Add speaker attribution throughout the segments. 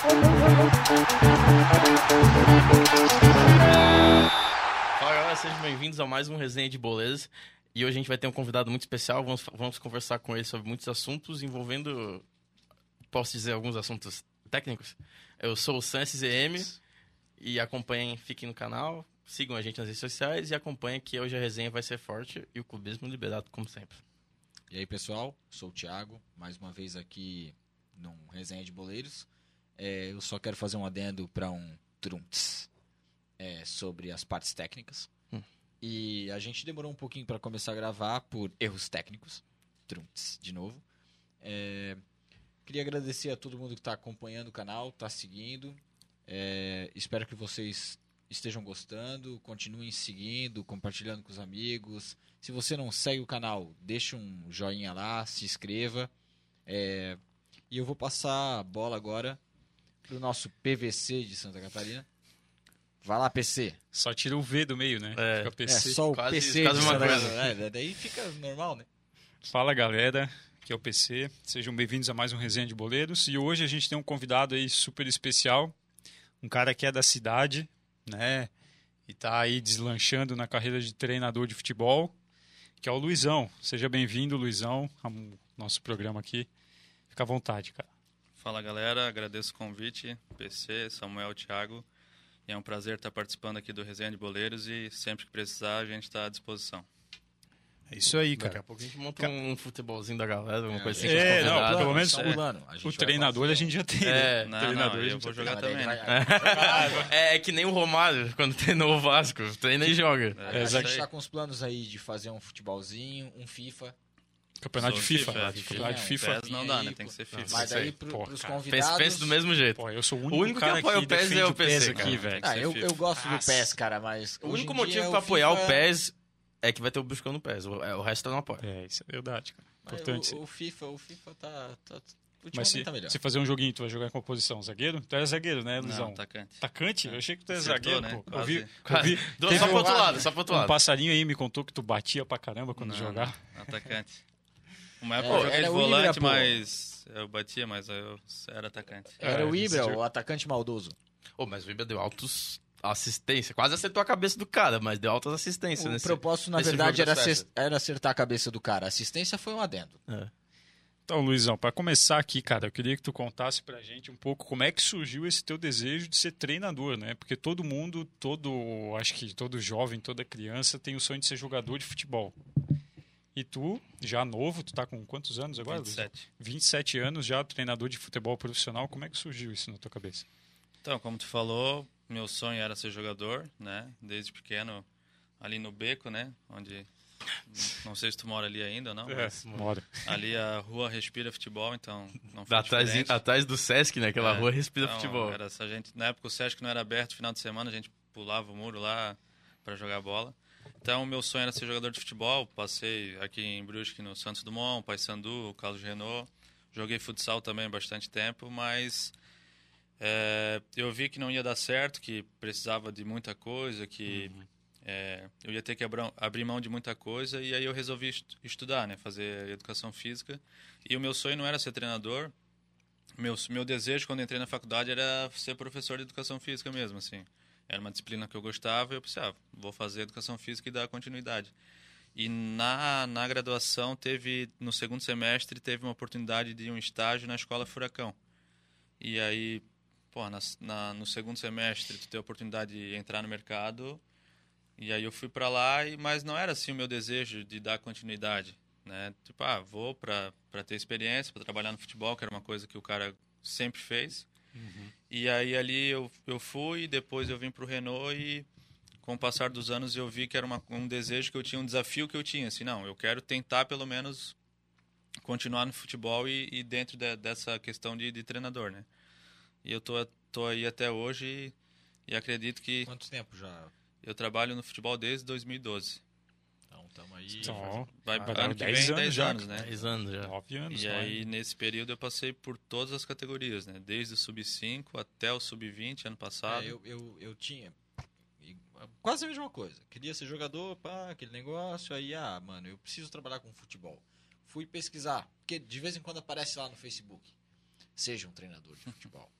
Speaker 1: Fala galera, sejam bem-vindos a mais um Resenha de Boleza. E hoje a gente vai ter um convidado muito especial. Vamos, vamos conversar com ele sobre muitos assuntos envolvendo. Posso dizer alguns assuntos técnicos? Eu sou o Sam SZM e acompanhem, fiquem no canal, sigam a gente nas redes sociais e acompanhem que hoje a resenha vai ser forte e o clubismo liberado, como sempre.
Speaker 2: E aí, pessoal, sou o Thiago, mais uma vez aqui num resenha de boleiros. É, eu só quero fazer um adendo para um Trunks é, sobre as partes técnicas.
Speaker 1: Hum.
Speaker 2: E a gente demorou um pouquinho para começar a gravar por erros técnicos. Trunks, de novo. É, queria agradecer a todo mundo que está acompanhando o canal, está seguindo. É, espero que vocês estejam gostando, continuem seguindo, compartilhando com os amigos. Se você não segue o canal, deixa um joinha lá, se inscreva. É, e eu vou passar a bola agora pro nosso PVC de Santa Catarina. Vai lá, PC.
Speaker 3: Só tira o V do meio, né?
Speaker 1: É.
Speaker 3: Fica
Speaker 2: É
Speaker 3: PC.
Speaker 2: só o
Speaker 1: quase-
Speaker 2: PC
Speaker 1: quase
Speaker 2: de
Speaker 1: uma
Speaker 2: Santa
Speaker 1: coisa.
Speaker 2: Catarina. É, daí fica normal, né?
Speaker 3: Fala galera, aqui é o PC. Sejam bem-vindos a mais um Resenha de Boleiros. E hoje a gente tem um convidado aí super especial. Um cara que é da cidade, né? E tá aí deslanchando na carreira de treinador de futebol, que é o Luizão. Seja bem-vindo, Luizão, ao nosso programa aqui. Fica à vontade, cara.
Speaker 4: Fala galera, agradeço o convite, PC, Samuel, Thiago. E é um prazer estar participando aqui do Resenha de Boleiros e sempre que precisar a gente está à disposição.
Speaker 3: É isso aí,
Speaker 1: Daqui a
Speaker 3: cara.
Speaker 1: pouco a gente monta um futebolzinho da galera, uma coisa assim.
Speaker 3: É, não, pelo menos
Speaker 2: Só
Speaker 3: o- O treinador
Speaker 2: fazer-
Speaker 3: a gente já tem,
Speaker 1: É.
Speaker 3: né?
Speaker 4: Não,
Speaker 3: treinador
Speaker 4: não,
Speaker 3: a
Speaker 4: eu
Speaker 3: gente
Speaker 4: vou jogar também, né?
Speaker 1: É, é que nem o Romário, quando treinou o Vasco. Treina e joga.
Speaker 4: É,
Speaker 2: A
Speaker 3: É,
Speaker 2: gente
Speaker 4: aí.
Speaker 2: tá com os planos aí de fazer um futebolzinho, um FIFA.
Speaker 3: Campeonato de FIFA.
Speaker 4: FIFA,
Speaker 3: Campeonato de
Speaker 2: é,
Speaker 3: FIFA.
Speaker 4: PES não dá, né? Tem que ser FIFA.
Speaker 2: Mas
Speaker 3: aí.
Speaker 2: daí pro,
Speaker 3: Pô,
Speaker 2: pros
Speaker 3: cara,
Speaker 1: Pense,
Speaker 2: convidados...
Speaker 1: pense do mesmo jeito.
Speaker 3: Pô, eu sou o
Speaker 1: O
Speaker 3: único,
Speaker 1: único que
Speaker 3: cara
Speaker 1: apoia o PES é o PC,
Speaker 3: aqui,
Speaker 1: cara.
Speaker 3: velho.
Speaker 2: Ah, eu, eu gosto do. PES, cara, mas...
Speaker 1: O único motivo
Speaker 2: dia
Speaker 1: pra apoiar o
Speaker 2: FIFA-
Speaker 1: PES é que vai ter o Buscão no PES. O, é, o resto eu não apoio.
Speaker 3: É, isso é verdade, cara. Importante.
Speaker 2: o, o FIFA, o FIFA tá... tá
Speaker 3: Mas se,
Speaker 2: tá melhor.
Speaker 3: se fazer um joguinho, tu vai jogar em composição zagueiro? Tu é zagueiro, né, Luizão?
Speaker 4: Não, atacante.
Speaker 3: Atacante? Eu achei que tu é zagueiro,
Speaker 4: né?
Speaker 3: pô. Eu
Speaker 4: Quase.
Speaker 3: vi, eu vi-
Speaker 1: Do-
Speaker 3: teve
Speaker 1: só pro
Speaker 3: um-
Speaker 1: outro lado, só pro outro
Speaker 3: um
Speaker 1: lado.
Speaker 3: passarinho aí me contou que tu batia pra caramba quando
Speaker 4: Não,
Speaker 3: jogava.
Speaker 4: atacante. Uma época
Speaker 2: É,
Speaker 4: eu joguei
Speaker 2: era
Speaker 4: de
Speaker 2: Ibra,
Speaker 4: volante,
Speaker 2: pô.
Speaker 4: mas eu batia, mas eu era atacante.
Speaker 2: Era
Speaker 3: É,
Speaker 2: o Ibra,
Speaker 3: esse-
Speaker 2: o atacante maldoso.
Speaker 1: Ô, mas o Ibra deu altos assistência. Quase acertou a cabeça do cara, mas deu altas assistências.
Speaker 2: O
Speaker 1: nesse-
Speaker 2: propósito, na
Speaker 1: nesse
Speaker 2: verdade, era, era acertar a cabeça do cara. A assistência foi um adendo.
Speaker 1: É.
Speaker 3: Então, Luizão, pra começar aqui, cara, eu queria que tu contasse pra gente um pouco como é que surgiu esse teu desejo de ser treinador, né? Porque todo mundo, todo, acho que todo jovem, toda criança tem o sonho de ser jogador de futebol. E tu, já novo, tu tá com quantos anos agora? Luizão?
Speaker 4: 27.
Speaker 3: 27 anos já, treinador de futebol profissional. Como é que surgiu isso na tua cabeça?
Speaker 4: Então, como tu falou, meu sonho era ser jogador, né? Desde pequeno, ali no Beco, né? Onde, não sei se tu mora ali ainda ou não, mas
Speaker 3: Bora.
Speaker 4: ali a rua respira futebol, então não foi
Speaker 1: Atrás, atrás do Sesc, né? Aquela
Speaker 4: É,
Speaker 1: rua respira
Speaker 4: então,
Speaker 1: futebol.
Speaker 4: Era essa gente, na época o Sesc não era aberto, final de semana a gente pulava o muro lá para jogar bola. Então, meu sonho era ser jogador de futebol. Passei aqui em Brusque no Santos Dumont, Paysandu, Carlos Renault. Joguei futsal também bastante tempo, mas é, eu vi que não ia dar certo, que precisava de muita coisa, que é, eu ia ter que abrir mão de muita coisa. E aí eu resolvi est- estudar, né, fazer educação física. E o meu sonho não era ser treinador. Meu, meu desejo quando entrei na faculdade era ser professor de educação física mesmo, assim. Era uma disciplina que eu gostava e eu pensei, ah, vou fazer educação física e dar continuidade. E na, na graduação teve, no segundo semestre, teve uma oportunidade de um estágio na Escola Furacão. E aí, pô, na, na- no segundo semestre tu tem a oportunidade de entrar no mercado. E aí eu fui para lá, e, mas não era assim o meu desejo de dar continuidade, né? Tipo, ah, vou para ter experiência, para trabalhar no futebol, que era uma coisa que o cara sempre fez. E aí ali eu, eu fui, depois eu vim pro Renault e com o passar dos anos eu vi que era uma, um desejo que eu tinha, um desafio que eu tinha, assim, não, eu quero tentar pelo menos continuar no futebol e, e dentro de- dessa questão de, de treinador, né? E eu tô, tô aí até hoje e, e acredito que
Speaker 2: Quanto tempo já?
Speaker 4: eu trabalho no futebol desde 2012.
Speaker 2: Então, tamo aí.
Speaker 3: Então,
Speaker 4: Vai,
Speaker 3: dar
Speaker 4: ano que
Speaker 3: 10
Speaker 4: vem,
Speaker 3: anos
Speaker 4: 10
Speaker 3: já,
Speaker 4: anos, né?
Speaker 1: 10 anos já.
Speaker 3: 9 anos.
Speaker 4: E aí, nesse período, eu passei por todas as categorias, né? Desde o sub-5 até o sub-20, ano passado.
Speaker 2: É, eu, eu, eu tinha e- quase a mesma coisa. Queria ser jogador, pá, aquele negócio. Aí, ah, mano, eu preciso trabalhar com futebol. Fui pesquisar, porque de vez em quando aparece lá no Facebook. Seja um treinador de futebol.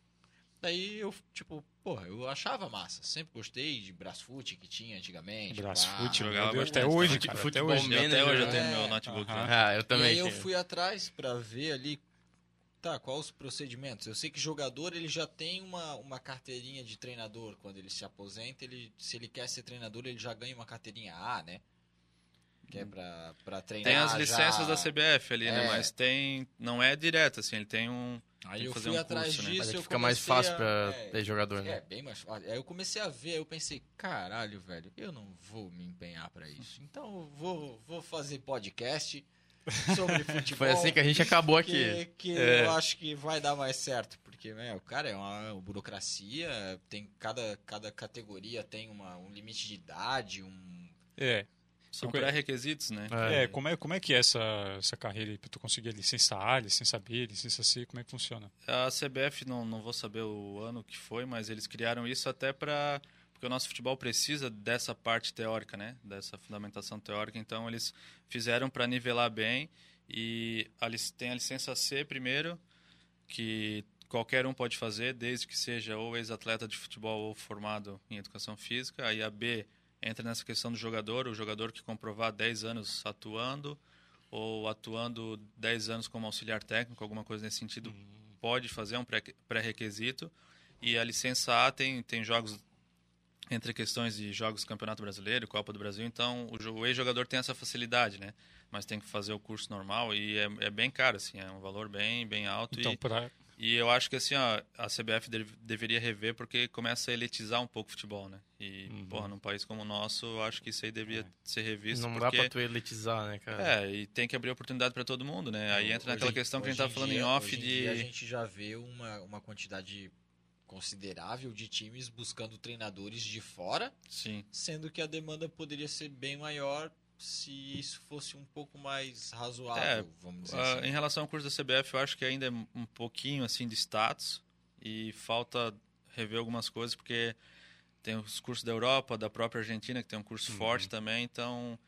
Speaker 2: Daí eu, tipo, porra, eu achava massa. Sempre gostei de Brasfoot que tinha antigamente.
Speaker 3: Brasfoot,
Speaker 4: jogava
Speaker 3: Deus, até hoje, cara. Até
Speaker 1: Futebol
Speaker 3: hoje.
Speaker 4: E até
Speaker 1: Manager,
Speaker 4: hoje eu
Speaker 1: né?
Speaker 4: tenho
Speaker 2: É.
Speaker 4: meu notebook
Speaker 3: Aham.
Speaker 4: lá.
Speaker 1: Ah, eu
Speaker 2: E
Speaker 1: também.
Speaker 2: aí eu fui atrás pra ver ali, tá, quais os procedimentos. Eu sei que jogador ele já tem uma, uma carteirinha de treinador quando ele se aposenta, ele se ele quer ser treinador, ele já ganha uma carteirinha A, né? Que é pra, pra treinar
Speaker 4: Tem as licenças
Speaker 2: já...
Speaker 4: da CBF ali, né?
Speaker 2: É.
Speaker 4: Mas tem. Não é direto, assim, ele tem um.
Speaker 2: Aí
Speaker 4: tem
Speaker 2: eu
Speaker 4: que
Speaker 2: fui
Speaker 4: fazer um
Speaker 2: atrás
Speaker 4: curso, né?
Speaker 2: disso,
Speaker 1: Mas aí
Speaker 2: eu
Speaker 1: fica mais
Speaker 2: comecei
Speaker 1: fácil
Speaker 2: a-
Speaker 1: pra
Speaker 2: é,
Speaker 1: ter jogador,
Speaker 2: É,
Speaker 1: né?
Speaker 2: bem mais fácil. Aí eu comecei a ver, eu pensei, caralho, velho, eu não vou me empenhar pra isso. Então eu vou, vou fazer podcast sobre futebol.
Speaker 1: Foi assim que a gente acabou aqui.
Speaker 2: que, que
Speaker 1: É.
Speaker 2: eu acho que vai dar mais certo. Porque, né, o cara é uma burocracia, tem cada, cada categoria tem uma, um limite de idade, um.
Speaker 3: É,
Speaker 4: São pré-requisitos, né?
Speaker 3: é, como é, como é que é essa, essa carreira aí pra tu conseguir a licença A, licença B, licença C, como é que funciona?
Speaker 4: A CBF, não, não vou saber o ano que foi, mas eles criaram isso até para. Porque o nosso futebol precisa dessa parte teórica, né? Dessa fundamentação teórica. Então, eles fizeram para nivelar bem. E a, tem a licença C primeiro, que qualquer um pode fazer, desde que seja ou ex-atleta de futebol ou formado em educação física. Aí a B entra nessa questão do jogador, o jogador que comprovar 10 anos atuando ou atuando 10 anos como auxiliar técnico, alguma coisa nesse sentido, pode fazer, é um pré- pré-requisito. E a licença A tem, tem jogos entre questões de jogos do Campeonato Brasileiro, Copa do Brasil, então o, jo- o ex-jogador tem essa facilidade, né? Mas tem que fazer o curso normal e é, é bem caro, assim, é um valor bem, bem alto.
Speaker 3: Então,
Speaker 4: e,
Speaker 3: pra,
Speaker 4: e eu acho que assim, ó, a CBF deve- deveria rever porque começa a elitizar um pouco o futebol, né? E,
Speaker 3: Uhum.
Speaker 4: porra, num país como o nosso, eu acho que isso aí devia ser revisto.
Speaker 1: Não dá
Speaker 4: porque...
Speaker 1: pra tu elitizar, né, cara?
Speaker 4: É, e tem que abrir oportunidade para todo mundo, né? Aí entra naquela
Speaker 2: Hoje-
Speaker 4: questão que a gente tava falando
Speaker 2: dia-
Speaker 4: em off
Speaker 2: em
Speaker 4: de.
Speaker 2: dia a gente já vê uma, uma quantidade considerável de times buscando treinadores de fora,
Speaker 4: Sim.
Speaker 2: sendo que a demanda poderia ser bem maior se isso fosse um pouco mais razoável,
Speaker 4: É,
Speaker 2: vamos dizer
Speaker 4: Ah,
Speaker 2: assim.
Speaker 4: em relação ao curso da CBF, eu acho que ainda é um pouquinho assim de status e falta rever algumas coisas porque tem os cursos da Europa, da própria Argentina que tem um curso forte também, então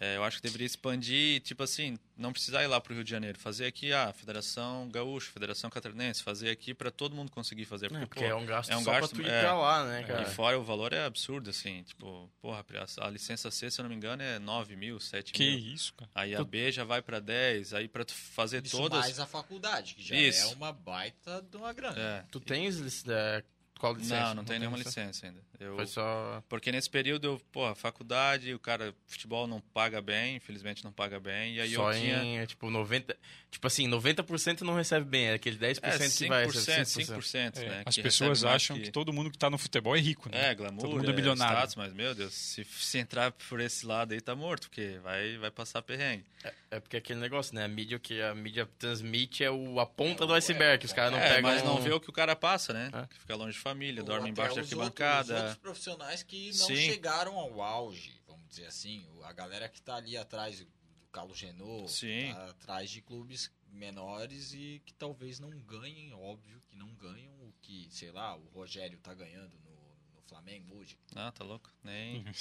Speaker 4: é, eu acho que deveria expandir, tipo assim, não precisar ir lá para o Rio de Janeiro, fazer aqui a Federação Gaúcha, Federação Catarinense, fazer aqui para todo mundo conseguir fazer, porque,
Speaker 1: É, porque
Speaker 4: pô,
Speaker 1: é um gasto
Speaker 4: é um
Speaker 1: só
Speaker 4: gasto-
Speaker 1: pra tu ir
Speaker 4: é.
Speaker 1: pra lá, né, cara?
Speaker 4: E fora o valor é absurdo, assim, tipo, porra, a, a licença C, se eu não me engano, é 9 mil, 7
Speaker 3: que
Speaker 4: mil.
Speaker 3: isso, cara.
Speaker 4: Aí a B já vai pra 10, aí pra tu fazer
Speaker 2: Isso
Speaker 4: todas.
Speaker 2: mais a faculdade, que já
Speaker 4: Isso.
Speaker 2: é uma baita de uma grana.
Speaker 4: É.
Speaker 1: Tu tens lic- é, qual licença?
Speaker 4: Não, não tem nenhuma
Speaker 1: licença.
Speaker 4: licença ainda. Eu...
Speaker 1: Foi só...
Speaker 4: Porque nesse período eu, porra, faculdade, o cara, futebol não paga bem, infelizmente não paga bem. E aí
Speaker 1: só
Speaker 4: eu tinha.
Speaker 1: em, é, tipo, 90... Tipo assim, 90% não recebe bem, é aquele 10%
Speaker 4: É,
Speaker 1: que vai
Speaker 4: 5%,
Speaker 1: receber
Speaker 4: 5%,
Speaker 3: É,
Speaker 4: né?
Speaker 3: as
Speaker 4: que
Speaker 3: pessoas acham que... todo mundo que tá no futebol é rico, né?
Speaker 4: É, glamour,
Speaker 3: Todo mundo é
Speaker 4: é
Speaker 3: bilionário.
Speaker 4: status, mas, meu Deus, se, se entrar por esse lado aí, tá morto, porque vai, vai passar perrengue.
Speaker 1: É porque aquele negócio, né? A mídia, que a mídia transmite é o, a ponta do iceberg, os caras não
Speaker 4: é,
Speaker 1: pegam...
Speaker 4: mas não vê o que o cara passa, né?
Speaker 1: É.
Speaker 4: Que fica longe de família,
Speaker 2: Ou
Speaker 4: dorme embaixo da arquibancada.
Speaker 2: Os outros profissionais que não
Speaker 4: Sim.
Speaker 2: chegaram ao auge, vamos dizer assim. A galera que tá ali atrás do Carlos
Speaker 4: Sim.
Speaker 2: tá atrás de clubes menores e que talvez não ganhem, óbvio que não ganham o que, sei lá, o Rogério tá ganhando no, no Flamengo hoje.
Speaker 4: Ah, tá louco? Nem.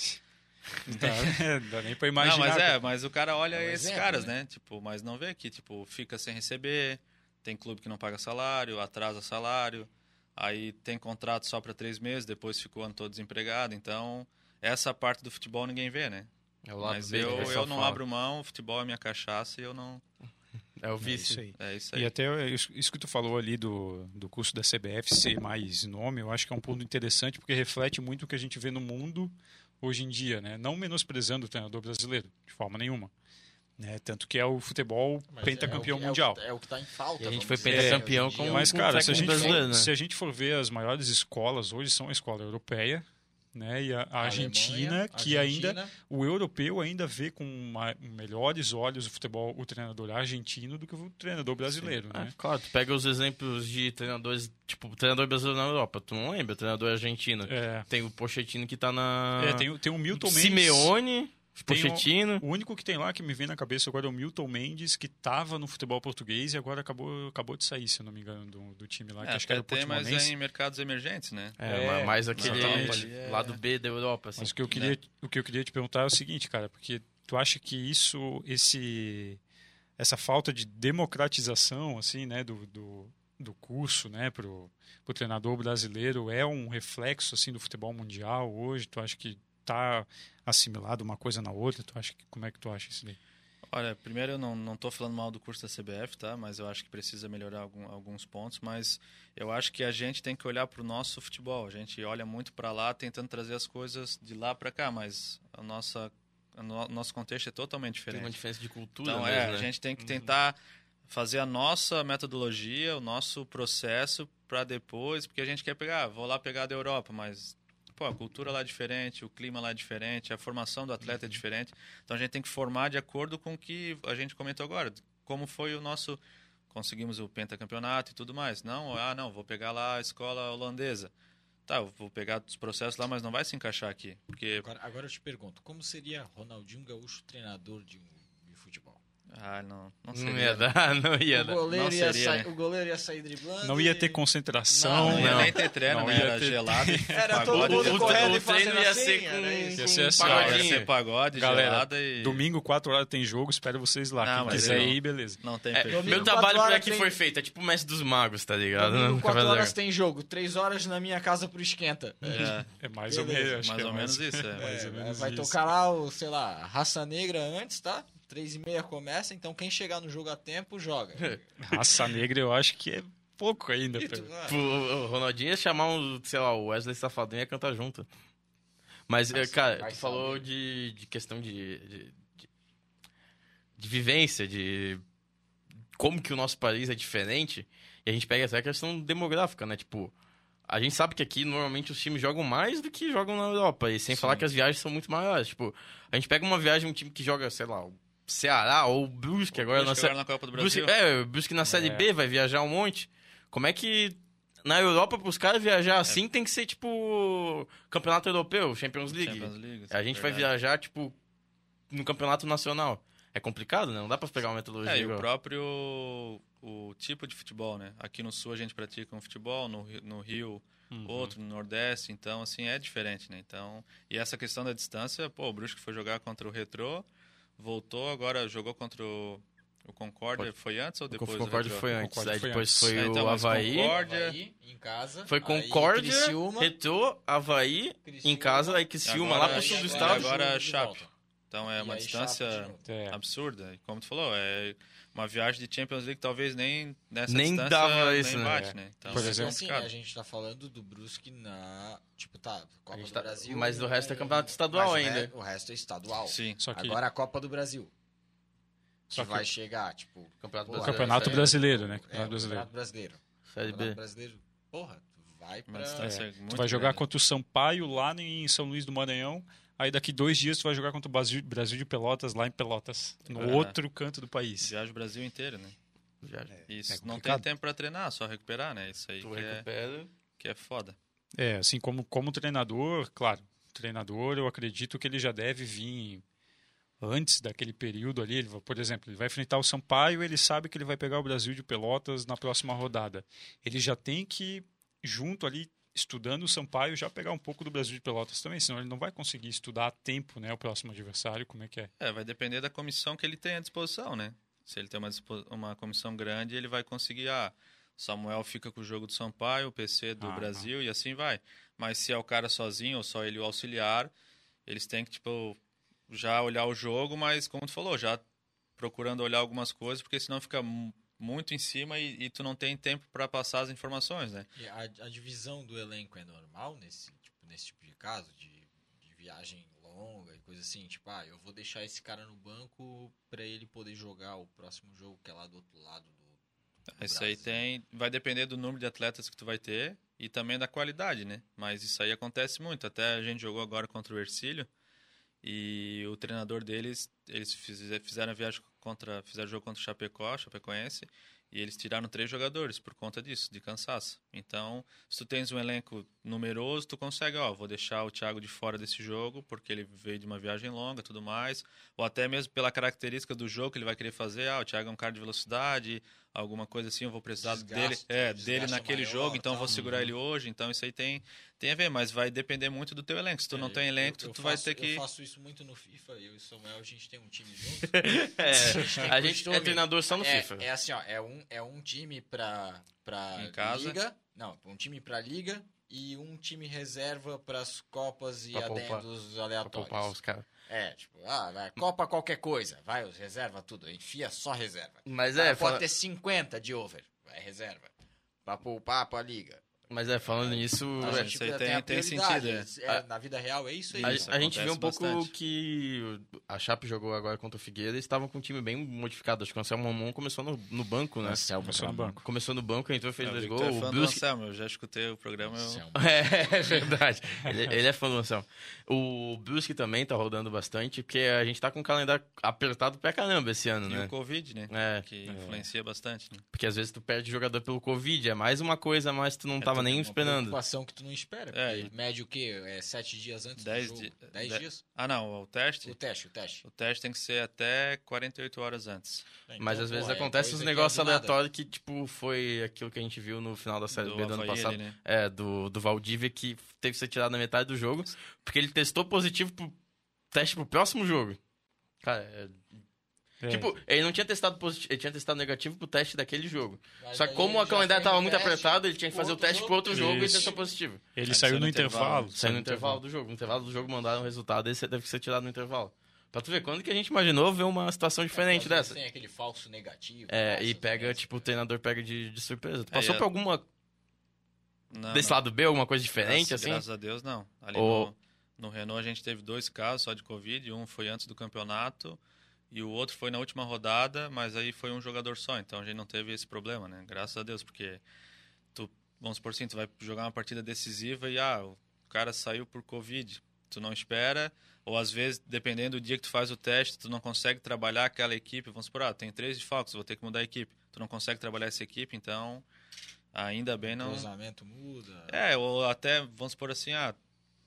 Speaker 3: Dá, dá nem pra imaginar.
Speaker 4: Não, mas é, mas o cara olha
Speaker 2: É um
Speaker 4: esses
Speaker 2: exemplo,
Speaker 4: caras,
Speaker 2: né?
Speaker 4: né? Tipo, mas não vê que, tipo, fica sem receber, tem clube que não paga salário, atrasa salário, aí tem contrato só para três meses, depois fica o ano todo desempregado. Então, essa parte do futebol ninguém vê, né?
Speaker 1: É o lado
Speaker 4: Mas
Speaker 1: o
Speaker 4: eu,
Speaker 1: pessoal
Speaker 4: eu não
Speaker 1: fala.
Speaker 4: abro mão, o futebol é minha cachaça e eu não.
Speaker 1: É o
Speaker 3: É
Speaker 1: vício.
Speaker 3: isso aí.
Speaker 4: É isso
Speaker 3: E
Speaker 4: aí.
Speaker 3: até isso isso que tu falou ali do, do curso da CBF ser mais nome, eu acho que é um ponto interessante porque reflete muito o que a gente vê no mundo hoje em dia, né? Não menosprezando o treinador brasileiro, de forma nenhuma. Né? Tanto que é o futebol
Speaker 2: Mas
Speaker 3: pentacampeão
Speaker 2: é o que-
Speaker 3: mundial.
Speaker 2: É o, que- é o que tá em falta.
Speaker 1: E a gente foi pentacampeão
Speaker 2: dia.
Speaker 1: com-
Speaker 3: Mas,
Speaker 1: com
Speaker 3: cara,
Speaker 1: o
Speaker 3: se a, gente for,
Speaker 1: né?
Speaker 3: se a gente for ver as maiores escolas hoje são a escola europeia, né? E a, a Argentina,
Speaker 2: Alemanha,
Speaker 3: que ainda
Speaker 2: Argentina,
Speaker 3: o europeu ainda vê com ma- melhores olhos o futebol, o treinador argentino do que o treinador brasileiro,
Speaker 1: É,
Speaker 3: né?
Speaker 1: claro, tu pega os exemplos de treinadores, tipo, o treinador brasileiro na Europa, tu não lembra, o treinador argentino.
Speaker 3: É,
Speaker 1: Tem o Pochettino que tá na...
Speaker 3: é, tem, tem o Milton Mendes.
Speaker 1: Simeone, Pochettino.
Speaker 3: O único que tem lá que me vem na cabeça agora é o Milton Mendes, que estava no futebol português e agora acabou, acabou de sair, se eu não me engano, do, do time lá, que
Speaker 4: É,
Speaker 3: acho que era o
Speaker 4: tem, mas é em mercados emergentes, né?
Speaker 1: É,
Speaker 3: É,
Speaker 1: ma- mais aquele lado B da Europa, assim.
Speaker 3: Mas o que, eu queria, o que eu queria te perguntar é o seguinte, cara, porque tu acha que isso, esse, essa falta de democratização, assim, né, do, do, do curso, né, pro, pro treinador brasileiro é um reflexo assim do futebol mundial hoje? Tu acha que tá assimilado uma coisa na outra? Tu acha que como é que tu acha isso daí?
Speaker 4: Olha, primeiro eu não, não tô falando mal do curso da CBF, tá? Mas eu acho que precisa melhorar algum, alguns pontos. Mas eu acho que a gente tem que olhar para o nosso futebol. A gente olha muito para lá, tentando trazer as coisas de lá para cá, mas a nossa, o no, nosso contexto é totalmente diferente.
Speaker 1: Tem uma diferença de cultura
Speaker 4: Então,
Speaker 1: mesmo,
Speaker 4: é,
Speaker 1: né?
Speaker 4: a gente tem que tentar fazer a nossa metodologia, o nosso processo para depois, porque a gente quer pegar, vou lá pegar da Europa, mas pô, a cultura lá é diferente, o clima lá é diferente, a formação do atleta é diferente. Então a gente tem que formar de acordo com o que a gente comentou agora, como foi o nosso conseguimos o pentacampeonato e tudo mais. Não, ah, não, vou pegar lá a escola holandesa. Tá, eu vou pegar os processos lá, mas não vai se encaixar aqui, porque
Speaker 2: Agora, agora eu te pergunto, como seria Ronaldinho Gaúcho treinador de, futebol?
Speaker 4: Ah, não, não
Speaker 1: Não
Speaker 4: seria.
Speaker 1: ia dar, não ia
Speaker 2: O
Speaker 1: dar.
Speaker 2: goleiro,
Speaker 4: Não
Speaker 2: ia
Speaker 4: seria,
Speaker 2: sair,
Speaker 4: né?
Speaker 2: o goleiro ia sair driblando.
Speaker 3: Não ia ter concentração,
Speaker 4: Não, não ia
Speaker 1: não.
Speaker 4: nem ter treino,
Speaker 3: Não
Speaker 4: né?
Speaker 3: ia
Speaker 4: Era
Speaker 3: ter-
Speaker 4: gelado.
Speaker 2: Era todo mundo
Speaker 1: o,
Speaker 2: correndo
Speaker 1: o
Speaker 2: e fazendo
Speaker 1: treino ia
Speaker 2: assim,
Speaker 1: ser com.
Speaker 3: Ia ser assim,
Speaker 4: Não, ia
Speaker 1: pagodinho.
Speaker 4: ser pagode,
Speaker 3: Galera,
Speaker 4: gelada e...
Speaker 3: Domingo, 4 horas tem jogo, espero vocês lá.
Speaker 4: Não,
Speaker 3: Quem
Speaker 4: mas
Speaker 3: quiser
Speaker 4: eu-
Speaker 3: ir, beleza.
Speaker 4: Não tem
Speaker 1: É, meu
Speaker 2: quatro
Speaker 1: trabalho por
Speaker 2: horas
Speaker 1: aqui
Speaker 2: tem-
Speaker 1: foi feito. É tipo o mestre dos magos, tá ligado?
Speaker 2: Domingo,
Speaker 1: No
Speaker 2: 4
Speaker 1: Cavaleiro.
Speaker 2: horas tem jogo, 3 horas na minha casa pro esquenta.
Speaker 4: É,
Speaker 3: É mais ou menos.
Speaker 4: mais
Speaker 3: é
Speaker 4: ou menos isso. É.
Speaker 3: mais ou menos
Speaker 2: vai
Speaker 3: isso.
Speaker 2: tocar lá o, sei lá, raça negra antes, tá? 3 e meia começa, então quem chegar no jogo a tempo joga.
Speaker 3: Raça negra eu acho que é pouco ainda. Pra-
Speaker 2: tu- ah,
Speaker 1: Pô, O Ronaldinho ia chamar um, sei lá, o Wesley Safadão e ia cantar junto. Mas,
Speaker 2: Vai
Speaker 1: eh, cara,
Speaker 2: vai
Speaker 1: tu falou de, de questão de, de, de- de vivência, de como que o nosso país é diferente. E a gente pega essa questão demográfica, né? Tipo, a gente sabe que aqui normalmente os times jogam mais do que jogam na Europa. E sem
Speaker 4: Sim.
Speaker 1: falar que as viagens são muito maiores. Tipo, a gente pega uma viagem, um time que joga, sei lá, o Ceará ou Brusque agora
Speaker 4: Brusque
Speaker 1: na
Speaker 4: agora na Copa do
Speaker 1: Brusque,
Speaker 4: Brasil.
Speaker 1: é, o Brusque na Série
Speaker 3: É.
Speaker 1: B vai viajar um monte. Como é que na Europa, pros caras viajar assim, tem que ser tipo Campeonato Europeu, Champions League.
Speaker 4: Champions League,
Speaker 1: a gente vai viajar, tipo, no Campeonato Nacional. É complicado, né? Não dá pra pegar uma metodologia
Speaker 4: É, e o
Speaker 1: igual.
Speaker 4: próprio o tipo de futebol, né? Aqui no Sul a gente pratica um futebol, no, Rio- no Rio
Speaker 3: Uhum.
Speaker 4: outro, no Nordeste, então assim é diferente, né? Então, e essa questão da distância, pô, o Brusque foi jogar contra o Retrô, voltou, agora jogou contra o, o Concórdia, foi antes ou
Speaker 1: O
Speaker 4: depois
Speaker 1: Concórdia
Speaker 4: Retrô?
Speaker 1: foi antes,
Speaker 3: Concórdia
Speaker 1: aí
Speaker 3: foi
Speaker 1: depois
Speaker 3: antes.
Speaker 1: foi
Speaker 4: É, então,
Speaker 1: o Havaí.
Speaker 4: Concórdia-
Speaker 2: Havaí, em casa.
Speaker 1: Foi Concórdia, Retrô, Havaí,
Speaker 2: Criciúma,
Speaker 1: em casa, aí Criciúma,
Speaker 4: agora-
Speaker 1: lá pro sul
Speaker 4: e
Speaker 1: do estado.
Speaker 4: agora
Speaker 2: de
Speaker 4: Chape.
Speaker 2: volta.
Speaker 4: Então é
Speaker 2: E
Speaker 4: uma distância
Speaker 2: Chape.
Speaker 3: É.
Speaker 4: absurda. E como tu falou, é uma viagem de Champions League talvez nem nessa
Speaker 1: Nem
Speaker 4: distância
Speaker 1: dava
Speaker 4: nem
Speaker 1: isso, né?
Speaker 4: bate,
Speaker 3: É.
Speaker 4: né? Então,
Speaker 3: Por
Speaker 2: Isso,
Speaker 3: exemplo-
Speaker 2: assim,
Speaker 4: complicado.
Speaker 2: a gente tá falando do Brusque na. Tipo, tá, Copa do
Speaker 1: tá-
Speaker 2: Brasil.
Speaker 1: mas o resto é campeonato estadual ainda.
Speaker 2: O resto é estadual.
Speaker 4: Sim.
Speaker 3: Só que
Speaker 2: Agora a Copa do Brasil. Que
Speaker 3: Só que-
Speaker 2: vai chegar, tipo.
Speaker 1: Campeonato Brasileiro.
Speaker 3: Campeonato
Speaker 1: Série-
Speaker 3: Brasileiro, né?
Speaker 2: É,
Speaker 3: Campeonato brasileiro.
Speaker 2: Campeonato Brasileiro.
Speaker 1: Série
Speaker 2: Campeonato
Speaker 1: B.
Speaker 2: Brasileiro. Porra, tu vai pra.
Speaker 4: Distância
Speaker 3: É. Tu vai jogar
Speaker 4: grande.
Speaker 3: contra o Sampaio lá em São Luís do Maranhão. Aí daqui dois dias tu vai jogar contra o Brasil, Brasil de Pelotas lá em Pelotas, no
Speaker 4: É.
Speaker 3: outro canto do país.
Speaker 4: Viaja o Brasil inteiro, né?
Speaker 1: Já.
Speaker 4: Isso
Speaker 3: É
Speaker 4: não tem tempo pra treinar, só recuperar, né? Isso aí
Speaker 1: Tu
Speaker 4: que é,
Speaker 1: recupera.
Speaker 4: que é foda.
Speaker 3: É, assim como como treinador, claro, treinador, eu acredito que ele já deve vir antes daquele período ali. Ele, por exemplo, ele vai enfrentar o Sampaio, ele sabe que ele vai pegar o Brasil de Pelotas na próxima rodada. Ele já tem que junto ali estudando o Sampaio já pegar um pouco do Brasil de Pelotas também, senão ele não vai conseguir estudar a tempo, né, o próximo adversário, como é que é.
Speaker 4: É, vai depender da comissão que ele tem à disposição, né? Se ele tem uma, uma comissão grande, ele vai conseguir. Ah, Samuel fica com o jogo do Sampaio, o PC do
Speaker 3: Aham.
Speaker 4: Brasil e assim vai. Mas se é o cara sozinho ou só ele o auxiliar, eles têm que, tipo, já olhar o jogo, mas como tu falou, já procurando olhar algumas coisas, porque senão fica muito em cima e, e tu não tem tempo para passar as informações, né?
Speaker 2: A, a divisão do elenco é normal nesse tipo, nesse tipo de caso? De, de viagem longa e coisa assim? Tipo, ah, eu vou deixar esse cara no banco pra ele poder jogar o próximo jogo que é lá do outro lado do. do
Speaker 4: Isso aí tem. Vai depender do número de atletas que tu vai ter e também da qualidade, né? Mas isso aí acontece muito. Até a gente jogou agora contra o Ercílio e o treinador deles, eles fize- fizeram a viagem contra. Fizeram jogo contra o Chapecó, Chapecoense, e eles tiraram três jogadores por conta disso, de cansaço. Então, se tu tens um elenco numeroso, tu consegue, ó, vou deixar o Thiago de fora desse jogo, porque ele veio de uma viagem longa tudo mais. Ou até mesmo pela característica do jogo que ele vai querer fazer, ah, o Thiago é um cara de velocidade, alguma coisa assim, eu vou precisar
Speaker 2: Desgaste,
Speaker 4: dele, é, dele naquele
Speaker 2: maior,
Speaker 4: jogo, então eu vou segurar ele hoje. Então isso aí tem, tem a ver, mas vai depender muito do teu elenco. Se tu não
Speaker 2: É,
Speaker 4: tem
Speaker 2: eu-
Speaker 4: elenco,
Speaker 2: eu
Speaker 4: tu, tu vai
Speaker 2: faço-
Speaker 4: ter que.
Speaker 2: Eu faço isso muito no FIFA, eu e o Samuel, a gente tem um time junto.
Speaker 1: É, a gente
Speaker 2: costume.
Speaker 1: é treinador só no
Speaker 2: é,
Speaker 1: FIFA.
Speaker 2: É assim, ó, é um, é um time pra, pra
Speaker 4: Em casa?
Speaker 2: liga. Não, um time pra liga e um time reserva pras copas e
Speaker 1: Pra poupar.
Speaker 2: adendos
Speaker 1: Pra
Speaker 2: aleatórios.
Speaker 1: poupar os caras.
Speaker 2: É, tipo, ah, vai, copa qualquer coisa, vai, os reserva tudo, enfia só reserva.
Speaker 1: Mas é,
Speaker 2: pode
Speaker 1: fala-
Speaker 2: ter 50 de over, vai reserva. Pra poupar pra liga.
Speaker 1: Mas é, falando nisso,
Speaker 2: A
Speaker 1: é,
Speaker 2: gente
Speaker 4: isso aí
Speaker 2: tem,
Speaker 4: tem- sentido,
Speaker 2: É, na vida real é isso aí.
Speaker 1: a,
Speaker 4: Isso,
Speaker 1: a gente vê um pouco
Speaker 4: bastante.
Speaker 1: que a Chape jogou agora contra o Figueira, eles estavam com um time bem modificado. Acho que o Anselmo Mamon começou no, no banco, né?
Speaker 2: Anselmo,
Speaker 3: Começou no banco.
Speaker 1: Começou no banco, entrou, fez
Speaker 4: Eu
Speaker 1: dois gols.
Speaker 4: é
Speaker 1: O
Speaker 4: fã do
Speaker 1: Brusque,
Speaker 4: Anselmo, eu já escutei o programa. Eu...
Speaker 1: É, é verdade. Ele, ele é fã do Anselmo. O Brusque também tá rodando bastante, porque a gente tá com um calendário apertado pra caramba esse ano,
Speaker 4: E
Speaker 1: né?
Speaker 4: o Covid, né?
Speaker 1: É,
Speaker 4: Que influencia bastante. Né?
Speaker 1: porque às vezes tu perde jogador pelo Covid, é mais uma coisa que tu não tava nem
Speaker 2: Uma
Speaker 1: esperando.
Speaker 2: preocupação que tu não espera.
Speaker 4: É,
Speaker 2: porque mede o quê? É sete dias antes
Speaker 4: Dez
Speaker 2: do jogo?
Speaker 4: di-
Speaker 2: Dez
Speaker 4: de-
Speaker 2: dias?
Speaker 4: Ah, não, o teste?
Speaker 2: O teste, o teste.
Speaker 4: O teste tem que ser até 48 horas antes.
Speaker 1: Mas
Speaker 2: Então,
Speaker 1: às vezes
Speaker 2: pô, é
Speaker 1: acontece uns
Speaker 2: é
Speaker 1: negócios aleatórios que, tipo, foi aquilo que a gente viu no final da Série
Speaker 4: Do
Speaker 1: B do ano passado.
Speaker 4: ali, né?
Speaker 1: É, do, do Valdívia, que teve que ser tirado na metade do jogo, porque ele testou positivo pro teste pro próximo jogo. Cara, é-
Speaker 3: É,
Speaker 1: tipo, ele não tinha testado positivo, ele tinha testado negativo pro teste daquele jogo.
Speaker 2: Mas
Speaker 1: Só que como o
Speaker 2: já
Speaker 1: calendário tava muito apertado, ele tinha que fazer o teste
Speaker 2: jogo.
Speaker 1: pro outro jogo e
Speaker 3: Isso.
Speaker 1: testou positivo.
Speaker 3: ele
Speaker 4: Aí
Speaker 3: saiu
Speaker 4: saiu
Speaker 3: no intervalo.
Speaker 4: intervalo.
Speaker 1: Saiu no intervalo do jogo. No intervalo do jogo mandaram o resultado, esse teve que ser tirado no intervalo. Pra tu ver, quando que a gente imaginou ver uma situação diferente
Speaker 2: vezes
Speaker 1: dessa?
Speaker 2: Tem aquele falso negativo.
Speaker 1: É,
Speaker 2: passa
Speaker 1: e pega, tipo, o treinador pega de, de surpresa. Tu
Speaker 4: É,
Speaker 1: passou
Speaker 4: e a-
Speaker 1: por alguma,
Speaker 4: Não,
Speaker 1: desse
Speaker 4: não.
Speaker 1: lado B, alguma coisa diferente,
Speaker 4: graças,
Speaker 1: assim?
Speaker 4: Graças a Deus, não. Ali
Speaker 1: Ou-
Speaker 4: no, no Renault a gente teve dois casos só de Covid. Um foi antes do campeonato e o outro foi na última rodada, mas aí foi um jogador só. Então a gente não teve esse problema, né? Graças a Deus, porque tu, vamos por assim, tu vai jogar uma partida decisiva e ah, o cara saiu por Covid. Tu não espera, ou às vezes, dependendo do dia que tu faz o teste, tu não consegue trabalhar aquela equipe. Vamos por, ah, tem três desfalques, vou ter que mudar a equipe. Tu não consegue trabalhar essa equipe, então ainda bem
Speaker 2: O
Speaker 4: não.
Speaker 2: cruzamento muda.
Speaker 4: É, ou até, vamos supor assim, a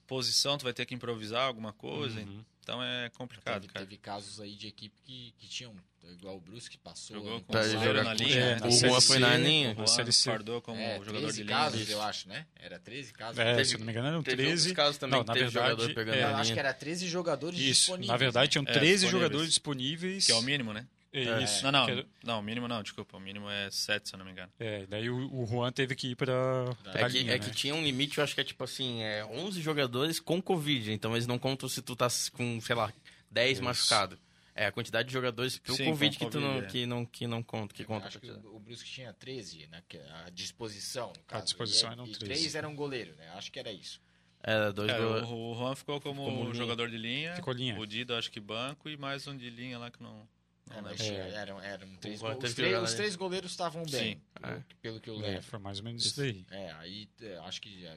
Speaker 4: posição tu vai ter que improvisar alguma coisa.
Speaker 3: Uhum.
Speaker 4: Então é complicado,
Speaker 2: teve,
Speaker 4: cara.
Speaker 2: teve casos aí de equipe que, que tinham, igual o Brusque que passou.
Speaker 4: Jogou com
Speaker 1: Pra
Speaker 4: o
Speaker 2: passado,
Speaker 1: jogar
Speaker 4: Zero na linha.
Speaker 3: É,
Speaker 4: né?
Speaker 1: O Juan foi na
Speaker 3: C,
Speaker 1: linha.
Speaker 3: na
Speaker 4: Juan fardou como
Speaker 2: É,
Speaker 4: jogador
Speaker 2: 13
Speaker 4: de linha.
Speaker 2: casos, eu acho, né? Era 13 casos.
Speaker 3: É,
Speaker 1: Teve-
Speaker 3: se não me engano, eram
Speaker 1: Teve
Speaker 3: 13.
Speaker 1: outros casos também
Speaker 3: não, na verdade,
Speaker 1: jogador pegando
Speaker 3: é,
Speaker 2: Eu acho que era 13 jogadores
Speaker 3: Isso,
Speaker 2: disponíveis.
Speaker 3: na verdade
Speaker 2: né?
Speaker 3: tinham
Speaker 4: É,
Speaker 3: 13
Speaker 4: disponíveis.
Speaker 3: jogadores disponíveis.
Speaker 4: Que é o mínimo, né?
Speaker 3: É,
Speaker 1: É.
Speaker 3: Isso.
Speaker 4: Não, não,
Speaker 3: era-
Speaker 4: não, o mínimo não, desculpa. O mínimo é 7, se eu não me engano.
Speaker 3: É, daí o, o Juan teve que ir pra, pra
Speaker 1: É que,
Speaker 3: linha,
Speaker 1: é
Speaker 3: né?
Speaker 1: que tinha um limite, eu acho que é tipo assim, é 11 jogadores com Covid, então eles não contam se tu tá com, sei lá, 10
Speaker 3: Isso.
Speaker 1: machucados. É a quantidade de jogadores pro
Speaker 4: Sim,
Speaker 1: Covid que tu não,
Speaker 4: é.
Speaker 1: que não, que não conta, que
Speaker 2: Eu
Speaker 1: conta.
Speaker 2: acho que o, Brusque tinha 13 né, à disposição. No caso.
Speaker 3: disposição
Speaker 2: e,
Speaker 3: eram
Speaker 2: e
Speaker 3: 13.
Speaker 2: três eram goleiro, né? Acho que era isso.
Speaker 1: Era dois
Speaker 4: É,
Speaker 1: gols.
Speaker 4: o, Juan ficou como,
Speaker 1: como linha.
Speaker 4: jogador de linha.
Speaker 3: Ficou linha.
Speaker 4: O Dido, acho que banco. E mais um de linha lá que não
Speaker 2: É, mas
Speaker 3: É.
Speaker 2: eram, eram três, go- os, três, os três goleiros estavam bem,
Speaker 4: Sim.
Speaker 2: pelo,
Speaker 1: É.
Speaker 2: pelo que eu
Speaker 3: É,
Speaker 2: lembro.
Speaker 3: foi mais ou menos isso daí.
Speaker 2: É, aí é, acho que já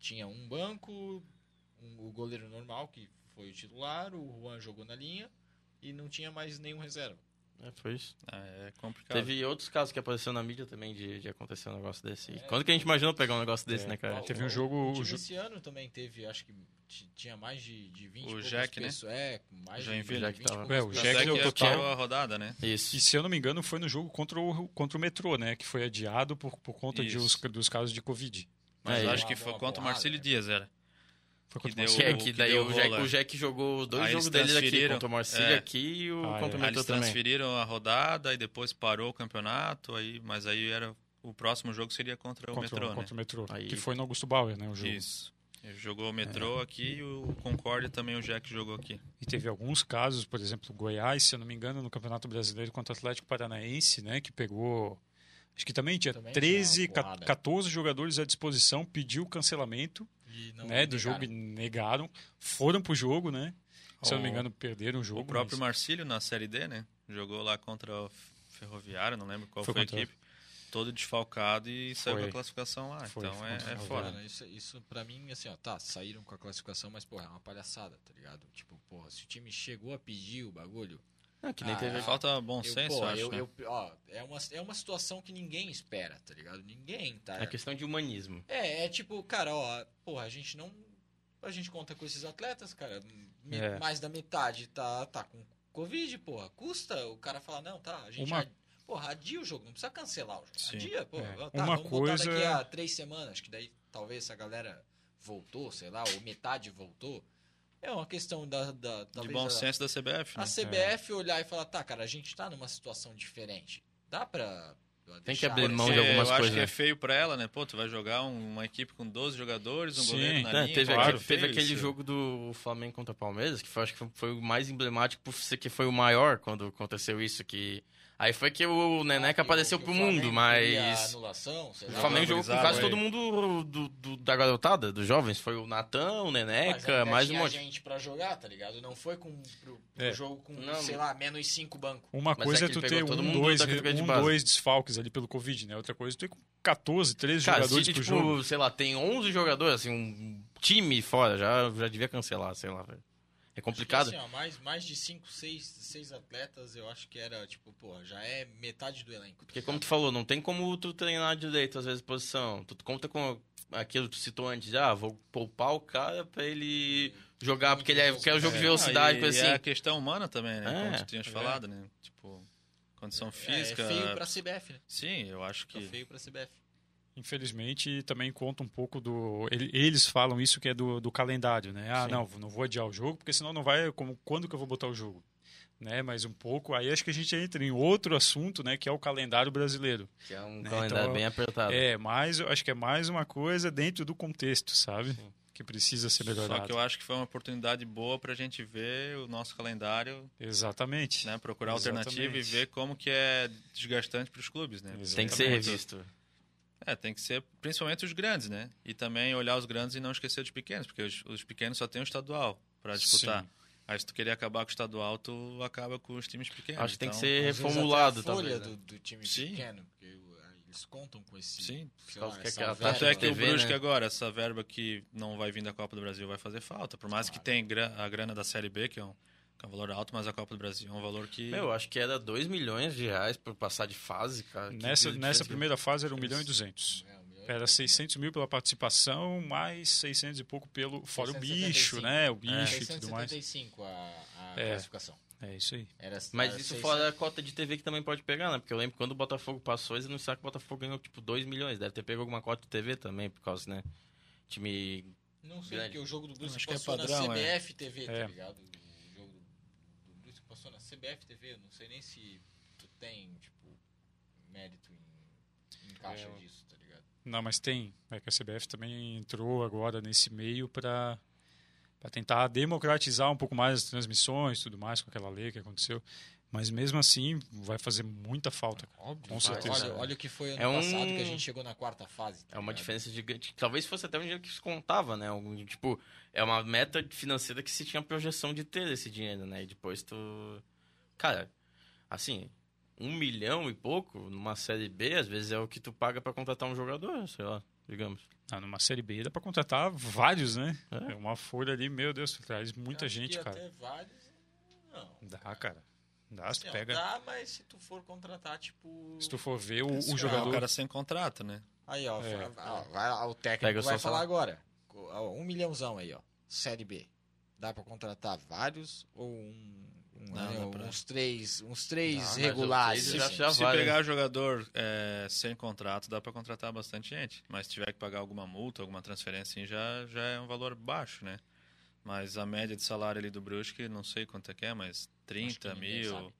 Speaker 2: tinha um banco, um- o goleiro normal, que foi o titular, o Juan jogou na linha e não tinha mais nenhum reserva.
Speaker 1: É, foi isso.
Speaker 4: Ah, é complicado.
Speaker 1: Teve outros casos que apareceu na mídia também de, de acontecer um negócio desse.
Speaker 2: É.
Speaker 1: Quando que a gente imaginou pegar um negócio desse,
Speaker 3: É.
Speaker 1: né, cara?
Speaker 2: Ó,
Speaker 3: Teve
Speaker 2: o-
Speaker 3: um jogo-
Speaker 2: O
Speaker 3: o jo-
Speaker 2: esse ano também teve, acho que tinha mais de, de 20
Speaker 4: O Jack, né?
Speaker 2: pessoas. É, mais
Speaker 4: Joinville.
Speaker 2: de
Speaker 1: Jack
Speaker 2: 20 e
Speaker 1: tava-
Speaker 3: É, o. Jack no
Speaker 4: que
Speaker 3: total-
Speaker 4: a rodada, né?
Speaker 1: Isso.
Speaker 3: E se eu não me engano, foi no jogo contra o, contra o metrô, né? Que foi adiado por, por conta de os, dos casos de Covid.
Speaker 4: Mas
Speaker 1: É,
Speaker 4: eu acho que foi contra o Marcílio
Speaker 2: né?
Speaker 4: Dias, era.
Speaker 3: Foi
Speaker 4: Que
Speaker 3: contra o
Speaker 1: Que,
Speaker 3: Marcelo.
Speaker 1: é,
Speaker 4: o
Speaker 1: que
Speaker 4: que
Speaker 1: daí o Jack, o Jack jogou dois
Speaker 4: Aí
Speaker 1: jogos deles aqui,
Speaker 4: transferiram.
Speaker 1: contra o Marcílio
Speaker 4: É.
Speaker 1: aqui e o
Speaker 3: Ah, é.
Speaker 1: contra o
Speaker 4: Aí eles
Speaker 1: Metrô também.
Speaker 4: transferiram a rodada e depois parou o campeonato, aí, mas aí era o próximo jogo seria contra o
Speaker 3: contra,
Speaker 4: metrô, né?
Speaker 3: contra o metrô.
Speaker 1: Aí-
Speaker 3: Que foi no Augusto Bauer, né? O jogo.
Speaker 4: Isso. Ele jogou o metrô aqui e o Concórdia também o Jack jogou aqui.
Speaker 3: E teve alguns casos, por exemplo, o Goiás, se eu não me engano, no Campeonato Brasileiro contra o Atlético Paranaense, né? Que pegou. Acho que também tinha
Speaker 2: Também
Speaker 3: 13,
Speaker 2: tinha uma
Speaker 3: ca-
Speaker 2: porrada.
Speaker 3: 14 jogadores à disposição, pediu cancelamento
Speaker 2: E
Speaker 3: né, do jogo e negaram. Foram pro jogo, né? Se eu não me engano, perderam o jogo.
Speaker 4: O próprio
Speaker 3: mas-
Speaker 4: Marcílio na Série D, né? Jogou lá contra o Ferroviário, não lembro qual
Speaker 3: Foi
Speaker 4: foi, a equipe. Todo desfalcado e saiu com a classificação lá.
Speaker 3: Foi,
Speaker 4: então
Speaker 3: foi
Speaker 4: é, é foda.
Speaker 2: Mano, isso, isso pra mim, assim, ó, tá, saíram com a classificação, mas, porra, é uma palhaçada, tá ligado? Tipo, porra, se o time chegou a pedir o bagulho,
Speaker 1: Ah, que nem
Speaker 2: Ah,
Speaker 1: teve.
Speaker 4: Falta bom
Speaker 2: Eu,
Speaker 4: senso,
Speaker 2: pô,
Speaker 4: eu acho.
Speaker 2: eu,
Speaker 4: né?
Speaker 2: eu- ó, é, uma, é uma situação que ninguém espera, tá ligado? Ninguém, tá?
Speaker 1: É questão de humanismo.
Speaker 2: É, é tipo, cara, ó, porra, a gente não. A gente conta com esses atletas, cara. me-
Speaker 3: É.
Speaker 2: Mais da metade tá, tá com Covid, porra. Custa o cara falar, não, tá, a gente.
Speaker 3: Uma-
Speaker 2: ad- Porra, adia o jogo, não precisa cancelar o jogo.
Speaker 4: Sim.
Speaker 2: Adia, porra.
Speaker 3: É.
Speaker 2: Tá,
Speaker 3: Uma
Speaker 2: vamos
Speaker 3: coisa-
Speaker 2: botar daqui a três semanas, que daí talvez a galera voltou, sei lá, ou metade voltou. É uma questão da. da
Speaker 4: De bom
Speaker 2: a-
Speaker 4: senso da CBF,
Speaker 2: a
Speaker 4: né?
Speaker 2: CBF olhar e falar, tá, cara, a gente tá numa situação diferente. Dá pra.
Speaker 1: Tem que abrir mão de
Speaker 4: Porque
Speaker 1: algumas
Speaker 4: eu acho
Speaker 1: coisas,
Speaker 4: que
Speaker 1: né?
Speaker 4: é feio pra ela, né? Pô, tu vai jogar um- uma equipe com 12 jogadores, um
Speaker 3: Sim.
Speaker 4: goleiro na
Speaker 1: É,
Speaker 4: linha.
Speaker 1: teve,
Speaker 3: claro,
Speaker 1: aquele, teve aquele jogo do Flamengo contra o Palmeiras, que foi, acho que foi, foi o mais emblemático por ser que foi o maior quando aconteceu isso. que Aí foi que o Neneca
Speaker 2: Ah,
Speaker 1: apareceu pro mundo, mas.
Speaker 2: Anulação, sei
Speaker 1: O. Flamengo jogou com quase
Speaker 4: é.
Speaker 1: todo mundo do, do- da garotada, dos jovens. Foi o Natan, o
Speaker 2: Mas
Speaker 1: Neneca, mais um monte.
Speaker 2: gente pra jogar, tá ligado? Não foi com, pro, pro
Speaker 3: É.
Speaker 2: jogo com,
Speaker 1: Não.
Speaker 2: sei lá, menos cinco bancos.
Speaker 3: Uma
Speaker 1: Mas
Speaker 3: coisa
Speaker 1: é
Speaker 3: é,
Speaker 1: que
Speaker 3: tu ter um,
Speaker 1: mundo
Speaker 3: dois,
Speaker 1: de
Speaker 3: um, dois desfalques ali pelo Covid, né? Outra coisa, tu ter 14, 13
Speaker 1: Cara,
Speaker 3: jogadores
Speaker 1: se,
Speaker 3: pro
Speaker 1: tipo,
Speaker 3: jogo.
Speaker 1: sei lá, tem 11 jogadores, assim, um time fora, já, já devia cancelar, sei lá, velho. É complicado.
Speaker 2: Assim, ó, mais, mais de cinco, seis, seis atletas, eu acho que era, tipo, pô, já é metade do elenco.
Speaker 1: Porque como tu falou, não tem como tu treinar direito, às vezes, posição. Tu conta com aquilo que tu citou antes, ah, vou poupar o cara pra ele jogar, porque ele é, é o jogo de velocidade,
Speaker 4: Ah, e, e
Speaker 1: assim.
Speaker 4: é a questão humana também, né?
Speaker 1: É,
Speaker 4: Como tu tinhas
Speaker 1: é.
Speaker 4: falado, né? Tipo, condição
Speaker 2: É,
Speaker 4: física.
Speaker 2: é feio pra CBF, né?
Speaker 4: Sim, eu acho que.
Speaker 2: feio pra CBF.
Speaker 3: Infelizmente, também conta um pouco do. ele- Eles falam isso que é do, do calendário, né? Ah,
Speaker 1: Sim.
Speaker 3: não, não vou adiar o jogo, porque senão não vai. Como, quando que eu vou botar o jogo? Né? Mas um pouco. Aí acho que a gente entra em outro assunto, né? Que é o calendário brasileiro.
Speaker 1: Que é um
Speaker 3: Né,
Speaker 1: calendário
Speaker 3: então,
Speaker 1: bem apertado.
Speaker 3: É, mas eu acho que é mais uma coisa dentro do contexto, sabe?
Speaker 1: Sim.
Speaker 3: Que precisa ser melhorado.
Speaker 4: Só que eu acho que foi uma oportunidade boa pra gente ver o nosso calendário,
Speaker 3: Exatamente.
Speaker 4: né? Procurar alternativa e
Speaker 3: Exatamente.
Speaker 4: ver como que é desgastante pros clubes, né?
Speaker 1: Tem que ser
Speaker 3: Exatamente.
Speaker 1: revisto.
Speaker 4: É, tem que ser principalmente os grandes, né? E também olhar os grandes e não esquecer dos pequenos, porque os, os pequenos só tem o estadual pra disputar.
Speaker 3: Sim.
Speaker 4: Aí se tu querer acabar com o estadual, tu acaba com os times pequenos.
Speaker 1: Acho que tem que
Speaker 4: Então,
Speaker 1: ser reformulado,
Speaker 2: até a folha
Speaker 1: talvez. né?
Speaker 2: do, do time
Speaker 4: Sim.
Speaker 2: pequeno, porque eles contam com esse.
Speaker 4: Sim.
Speaker 2: lá,
Speaker 1: que
Speaker 2: verba.
Speaker 4: Tanto é que o Brusque
Speaker 1: né?
Speaker 4: agora, essa verba que não vai vir da Copa do Brasil vai fazer falta. Por mais que tenha a grana da Série B, que é um, é um valor alto, mas a Copa do Brasil é um valor que...
Speaker 1: Meu, acho que era 2 milhões de reais por passar de fase, cara.
Speaker 3: Nessa,
Speaker 1: que
Speaker 3: nessa primeira fase era 1 milhão e 200.
Speaker 2: É, um
Speaker 3: Era
Speaker 2: pouco,
Speaker 3: 600 mil pela participação, mais 600 e pouco pelo. Fora o
Speaker 2: 675.
Speaker 3: bicho, né? O bicho e tudo mais.
Speaker 2: 675 a, a
Speaker 3: É.
Speaker 2: classificação.
Speaker 3: É isso aí.
Speaker 2: Era,
Speaker 1: Mas
Speaker 2: era
Speaker 1: isso
Speaker 2: 600.
Speaker 1: fora a cota de TV que também pode pegar, né? Porque eu lembro que quando o Botafogo passou, eles anunciaram que o Botafogo ganhou tipo 2 milhões. Deve ter pego alguma cota de TV também, por causa, né? Time.
Speaker 2: Não sei,
Speaker 1: Grande.
Speaker 2: porque o jogo do Brusque
Speaker 4: é
Speaker 2: passou
Speaker 4: padrão,
Speaker 2: na
Speaker 4: é.
Speaker 2: CBF TV,
Speaker 3: É.
Speaker 2: tá ligado? O jogo do, do Brusque passou na CBF TV, não sei nem se tu tem, tipo, mérito em, em caixa
Speaker 3: É,
Speaker 2: disso, tá ligado?
Speaker 3: Não, mas tem. É que a CBF também entrou agora nesse meio para para tentar democratizar um pouco mais as transmissões, tudo mais com aquela lei que aconteceu. Mas mesmo assim vai fazer muita falta.
Speaker 2: Óbvio.
Speaker 3: Com certeza.
Speaker 2: Olha, olha o que foi ano
Speaker 1: É um-
Speaker 2: passado que a gente chegou na quarta fase. tá
Speaker 1: É uma
Speaker 2: ligado?
Speaker 1: diferença gigante. Talvez fosse até um dinheiro que se contava, né? Algum, tipo, é uma meta financeira que se tinha projeção de ter esse dinheiro, né? E depois tu. Cara, assim, um milhão e pouco numa série B, às vezes é o que tu paga pra contratar um jogador, sei lá, digamos.
Speaker 3: Ah, numa série B dá para contratar vários, né?
Speaker 1: É.
Speaker 3: É uma folha ali, meu Deus, tu traz muita
Speaker 2: Acho
Speaker 3: gente,
Speaker 2: que
Speaker 3: cara.
Speaker 2: Até vários, não.
Speaker 3: Dá, cara. Dá, se tu pega.
Speaker 2: Dá, mas se tu for contratar, tipo...
Speaker 3: Se tu for ver o, o
Speaker 2: cara,
Speaker 3: jogador.
Speaker 4: o cara sem contrato, né?
Speaker 2: Aí, ó,
Speaker 3: É.
Speaker 2: ó, vai lá, o técnico
Speaker 1: Pega
Speaker 2: vai falar agora. Ó, Um milhãozão aí, ó. Série B. Dá pra contratar vários ou um
Speaker 4: Não,
Speaker 2: né,
Speaker 4: dá pra-
Speaker 2: uns três, uns três
Speaker 1: Não,
Speaker 2: regulares?
Speaker 1: três
Speaker 2: assim.
Speaker 4: Se
Speaker 1: vale.
Speaker 4: pegar jogador é, sem contrato, dá pra contratar bastante gente. Mas se tiver que pagar alguma multa, alguma transferência, assim, já, já é um valor baixo, né? Mas a média de salário ali do Brusque, não sei quanto é que é, mas 30
Speaker 2: ninguém
Speaker 4: mil,
Speaker 2: sabe.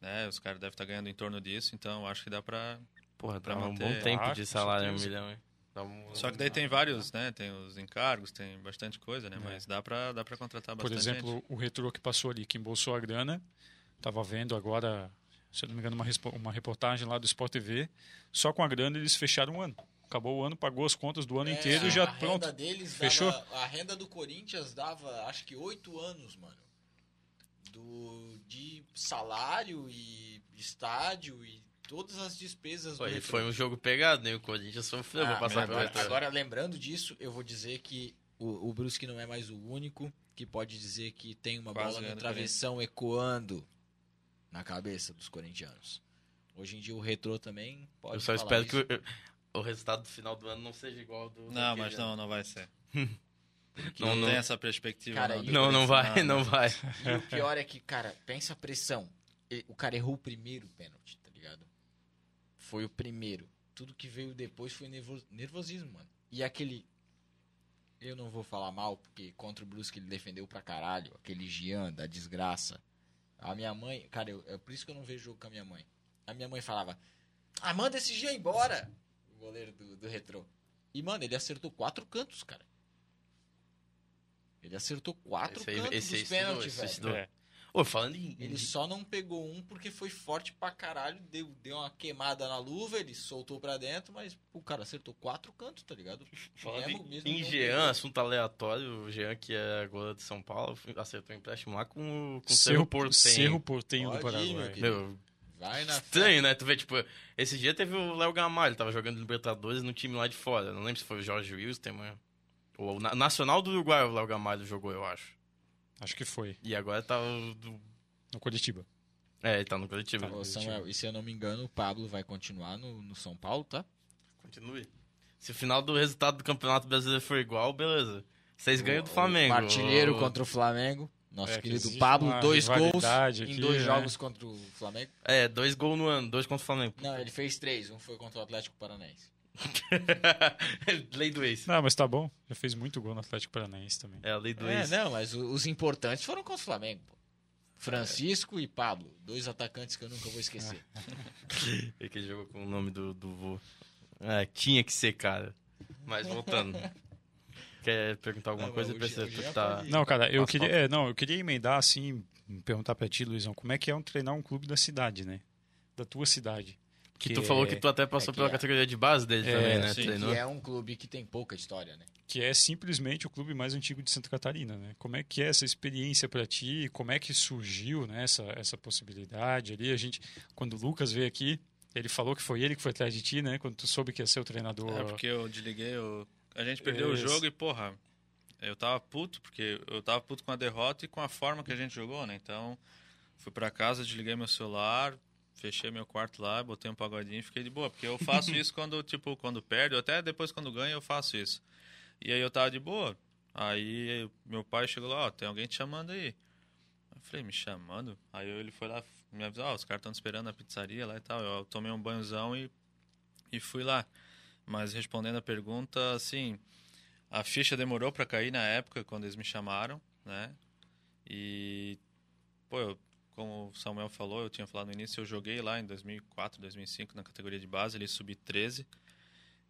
Speaker 4: né? Os caras devem estar ganhando em torno disso, então acho que dá pra...
Speaker 1: Porra,
Speaker 4: Pra
Speaker 1: dá um
Speaker 4: manter.
Speaker 1: bom tempo de salário, um milhão, hein? Dá um-
Speaker 4: Só que daí tem vários, né? Tem os encargos, tem bastante coisa, né?
Speaker 3: É.
Speaker 4: Mas dá pra, dá pra contratar
Speaker 3: Por
Speaker 4: bastante
Speaker 3: exemplo,
Speaker 4: gente.
Speaker 3: o retrô que passou ali, que embolsou a grana, tava vendo agora, se eu não me engano, uma, uma reportagem lá do Sport TV, só com a grana eles fecharam um ano. Acabou o ano, pagou as contas do ano
Speaker 2: É,
Speaker 3: inteiro
Speaker 2: a
Speaker 3: e já
Speaker 2: renda
Speaker 3: pronto.
Speaker 2: deles
Speaker 3: Fechou?
Speaker 2: dava- a renda do Corinthians dava, acho que oito anos, mano. Do, de salário e estádio e todas as despesas
Speaker 1: Pô,
Speaker 2: do Retrô.
Speaker 1: foi um jogo pegado, né? O Corinthians sofreu
Speaker 2: Ah,
Speaker 1: passar pelo
Speaker 2: agora,
Speaker 1: retorno.
Speaker 2: agora, lembrando disso, eu vou dizer que o, o Brusque não é mais o único que pode dizer que tem uma
Speaker 4: Quase
Speaker 2: bola no travessão ecoando. na cabeça dos corintianos. Hoje em dia o retrô também pode
Speaker 1: Eu só
Speaker 2: falar
Speaker 1: espero
Speaker 2: isso.
Speaker 1: que o, o resultado do final do ano não seja igual ao do.
Speaker 4: Não, mas
Speaker 1: ano.
Speaker 4: não, não vai ser.
Speaker 1: Não,
Speaker 4: não,
Speaker 1: não.
Speaker 4: tem essa perspectiva.
Speaker 2: Cara,
Speaker 4: não,
Speaker 1: Não, não vai,
Speaker 4: Corinthians.
Speaker 1: não vai.
Speaker 2: E o pior é que, cara, pensa a pressão. O cara errou o primeiro pênalti? Foi o primeiro. Tudo que veio depois foi nervo- nervosismo, mano. E aquele. Eu não vou falar mal, porque contra o Brusque ele defendeu pra caralho. Aquele Gian da desgraça. A minha mãe. Cara, eu- é por isso que eu não vejo jogo com a minha mãe. A minha mãe falava: Ah, manda esse Gian embora! O goleiro do, do retrô. E, mano, ele acertou quatro cantos, cara. Ele acertou quatro
Speaker 1: Esse aí-
Speaker 2: cantos
Speaker 1: esse
Speaker 2: dos pênaltis,
Speaker 1: esse
Speaker 2: velho.
Speaker 1: Estudou.
Speaker 3: É.
Speaker 1: Ô, falando em.
Speaker 2: Ele só não pegou um porque foi forte pra caralho, deu, deu uma queimada na luva, ele soltou pra dentro, mas o cara acertou quatro cantos, tá ligado?
Speaker 1: Falando
Speaker 2: Mesmo-
Speaker 1: em-
Speaker 2: mesmo
Speaker 1: em Jean,
Speaker 2: pegou.
Speaker 1: assunto aleatório, o Jean, que é goleiro de São Paulo, acertou um empréstimo lá com, o- com o
Speaker 3: Cerro,
Speaker 1: Portenho.
Speaker 3: Cerro Portenho do
Speaker 2: Pode ir, meu
Speaker 3: Paraguai.
Speaker 1: Meu,
Speaker 2: Vai na fé.
Speaker 1: estranho, né? Tu vê, tipo, esse dia teve o Léo Gamalho, tava jogando Libertadores no time lá de fora. Não lembro se foi o Jorge Wilson, mas... O Na- Nacional do Uruguai o Léo Gamalho jogou, eu acho.
Speaker 3: Acho que foi.
Speaker 1: E agora tá o... do-
Speaker 3: No Curitiba.
Speaker 1: É, ele tá no coletivo.
Speaker 3: Tá.
Speaker 2: Ô, Samuel, e se eu não me engano, o Pablo vai continuar no, no São Paulo, tá?
Speaker 1: Continue. Se o final do resultado do Campeonato Brasileiro for igual, beleza. Vocês ganham do Flamengo.
Speaker 2: O artilheiro
Speaker 1: O-
Speaker 2: contra o Flamengo. Nosso
Speaker 3: É, que
Speaker 2: querido
Speaker 3: existe
Speaker 2: Pablo, dois gols
Speaker 3: rivalidade
Speaker 2: em
Speaker 3: aqui,
Speaker 2: dois
Speaker 3: né?
Speaker 2: jogos contra o Flamengo.
Speaker 1: É, dois gols no ano, dois contra o Flamengo.
Speaker 2: Não, ele fez três. Um foi contra o Atlético Paranaense.
Speaker 1: lei do ex.
Speaker 3: Não, mas tá bom. Já fez muito gol no Atlético Paranaense também.
Speaker 1: É, a lei do
Speaker 2: É,
Speaker 1: ex.
Speaker 2: não, mas os importantes foram contra o Flamengo, pô. Francisco e Pablo, dois atacantes que eu nunca vou esquecer.
Speaker 1: É que ele jogou com o nome do, do vô. É, tinha que ser, cara. Mas voltando. Quer perguntar alguma
Speaker 2: Não,
Speaker 1: coisa? Precisa tá...
Speaker 3: Não, cara, eu queria, é, não, eu queria emendar assim, perguntar pra ti, Luizão, como é que é um treinar um clube da cidade, né? Da tua cidade.
Speaker 1: Que tu falou que tu até passou
Speaker 2: é
Speaker 1: pela
Speaker 2: é-
Speaker 1: categoria de base dele
Speaker 3: É,
Speaker 1: também, né?
Speaker 4: sim.
Speaker 1: Treinou.
Speaker 2: Que é um clube que tem pouca história, né?
Speaker 3: que é simplesmente o clube mais antigo de Santa Catarina, né? Como é que é essa experiência pra ti? Como é que surgiu, né, essa, essa possibilidade ali? A gente, quando o Lucas veio aqui, ele falou que foi ele que foi atrás de ti, né? Quando tu soube que ia ser o treinador.
Speaker 4: É porque eu desliguei, eu... a gente perdeu o
Speaker 3: Isso.
Speaker 4: jogo e, porra, eu tava puto, porque eu tava puto com a derrota e com a forma que a gente jogou, né? Então, fui pra casa, desliguei meu celular, fechei meu quarto lá, botei um pagodinho e fiquei de boa. Porque eu faço isso quando, tipo, quando perde, ou até depois quando ganho eu faço isso. E aí eu tava de boa. Aí meu pai chegou lá, ó, tem alguém te chamando aí. Eu falei, me chamando? Aí ele foi lá me avisou, ó, os caras estão esperando na pizzaria lá e tal. Eu tomei um banhozão e, e fui lá. Mas respondendo a pergunta, assim, a ficha demorou para cair na época, quando eles me chamaram, né? E, pô, eu, como o Samuel falou, eu tinha falado no início, eu joguei lá em 2004, 2005 na categoria de base, ele subi 13.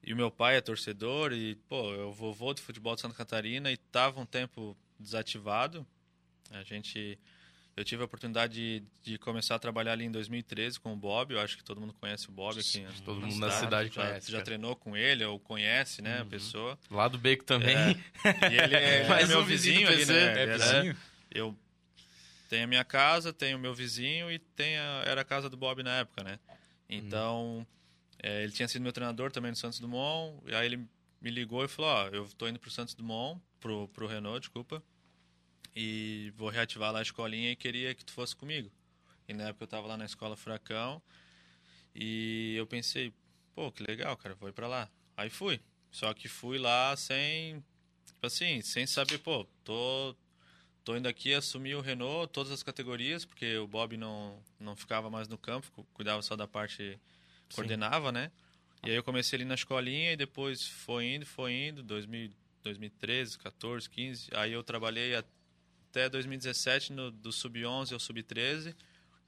Speaker 4: E o meu pai é torcedor e, pô, eu vovô de futebol de Santa Catarina e tava um tempo desativado. A gente eu tive a oportunidade de, de começar a trabalhar ali em 2013 com o Bob. Eu acho que todo mundo conhece o Bob aqui.
Speaker 1: todo mundo na cidade
Speaker 4: já,
Speaker 1: conhece,
Speaker 4: Já
Speaker 1: cara.
Speaker 4: treinou com ele ou conhece, né, a
Speaker 1: Uhum.
Speaker 4: pessoa.
Speaker 1: Lá do Beco também.
Speaker 4: E ele é,
Speaker 1: Mais
Speaker 4: meu
Speaker 1: vizinho
Speaker 4: vizinho, ali,
Speaker 1: PC.
Speaker 4: né?
Speaker 3: É vizinho?
Speaker 4: eu tenho a minha casa, tenho o meu vizinho e tem a- era a casa do Bob na época, né? Então, é, ele tinha sido meu treinador também no Santos Dumont, e aí ele me ligou e falou, ó, eu tô indo pro Santos Dumont, pro, pro Renault, desculpa, e vou reativar lá a escolinha e queria que tu fosse comigo. E na época eu tava lá na escola Furacão, e eu pensei, pô, que legal, cara, vou ir pra lá. Aí fui. Só que fui lá sem, tipo assim, sem saber, pô, tô tô indo aqui assumir o Renault, todas as categorias, porque o Bob não, não ficava mais no campo, cu- cuidava só da parte, coordenava, né? E aí eu comecei ali na escolinha e depois foi indo, foi indo, 2000, 2013, 14, 15. Aí eu trabalhei até 2017 no, do Sub-11 ao Sub-13.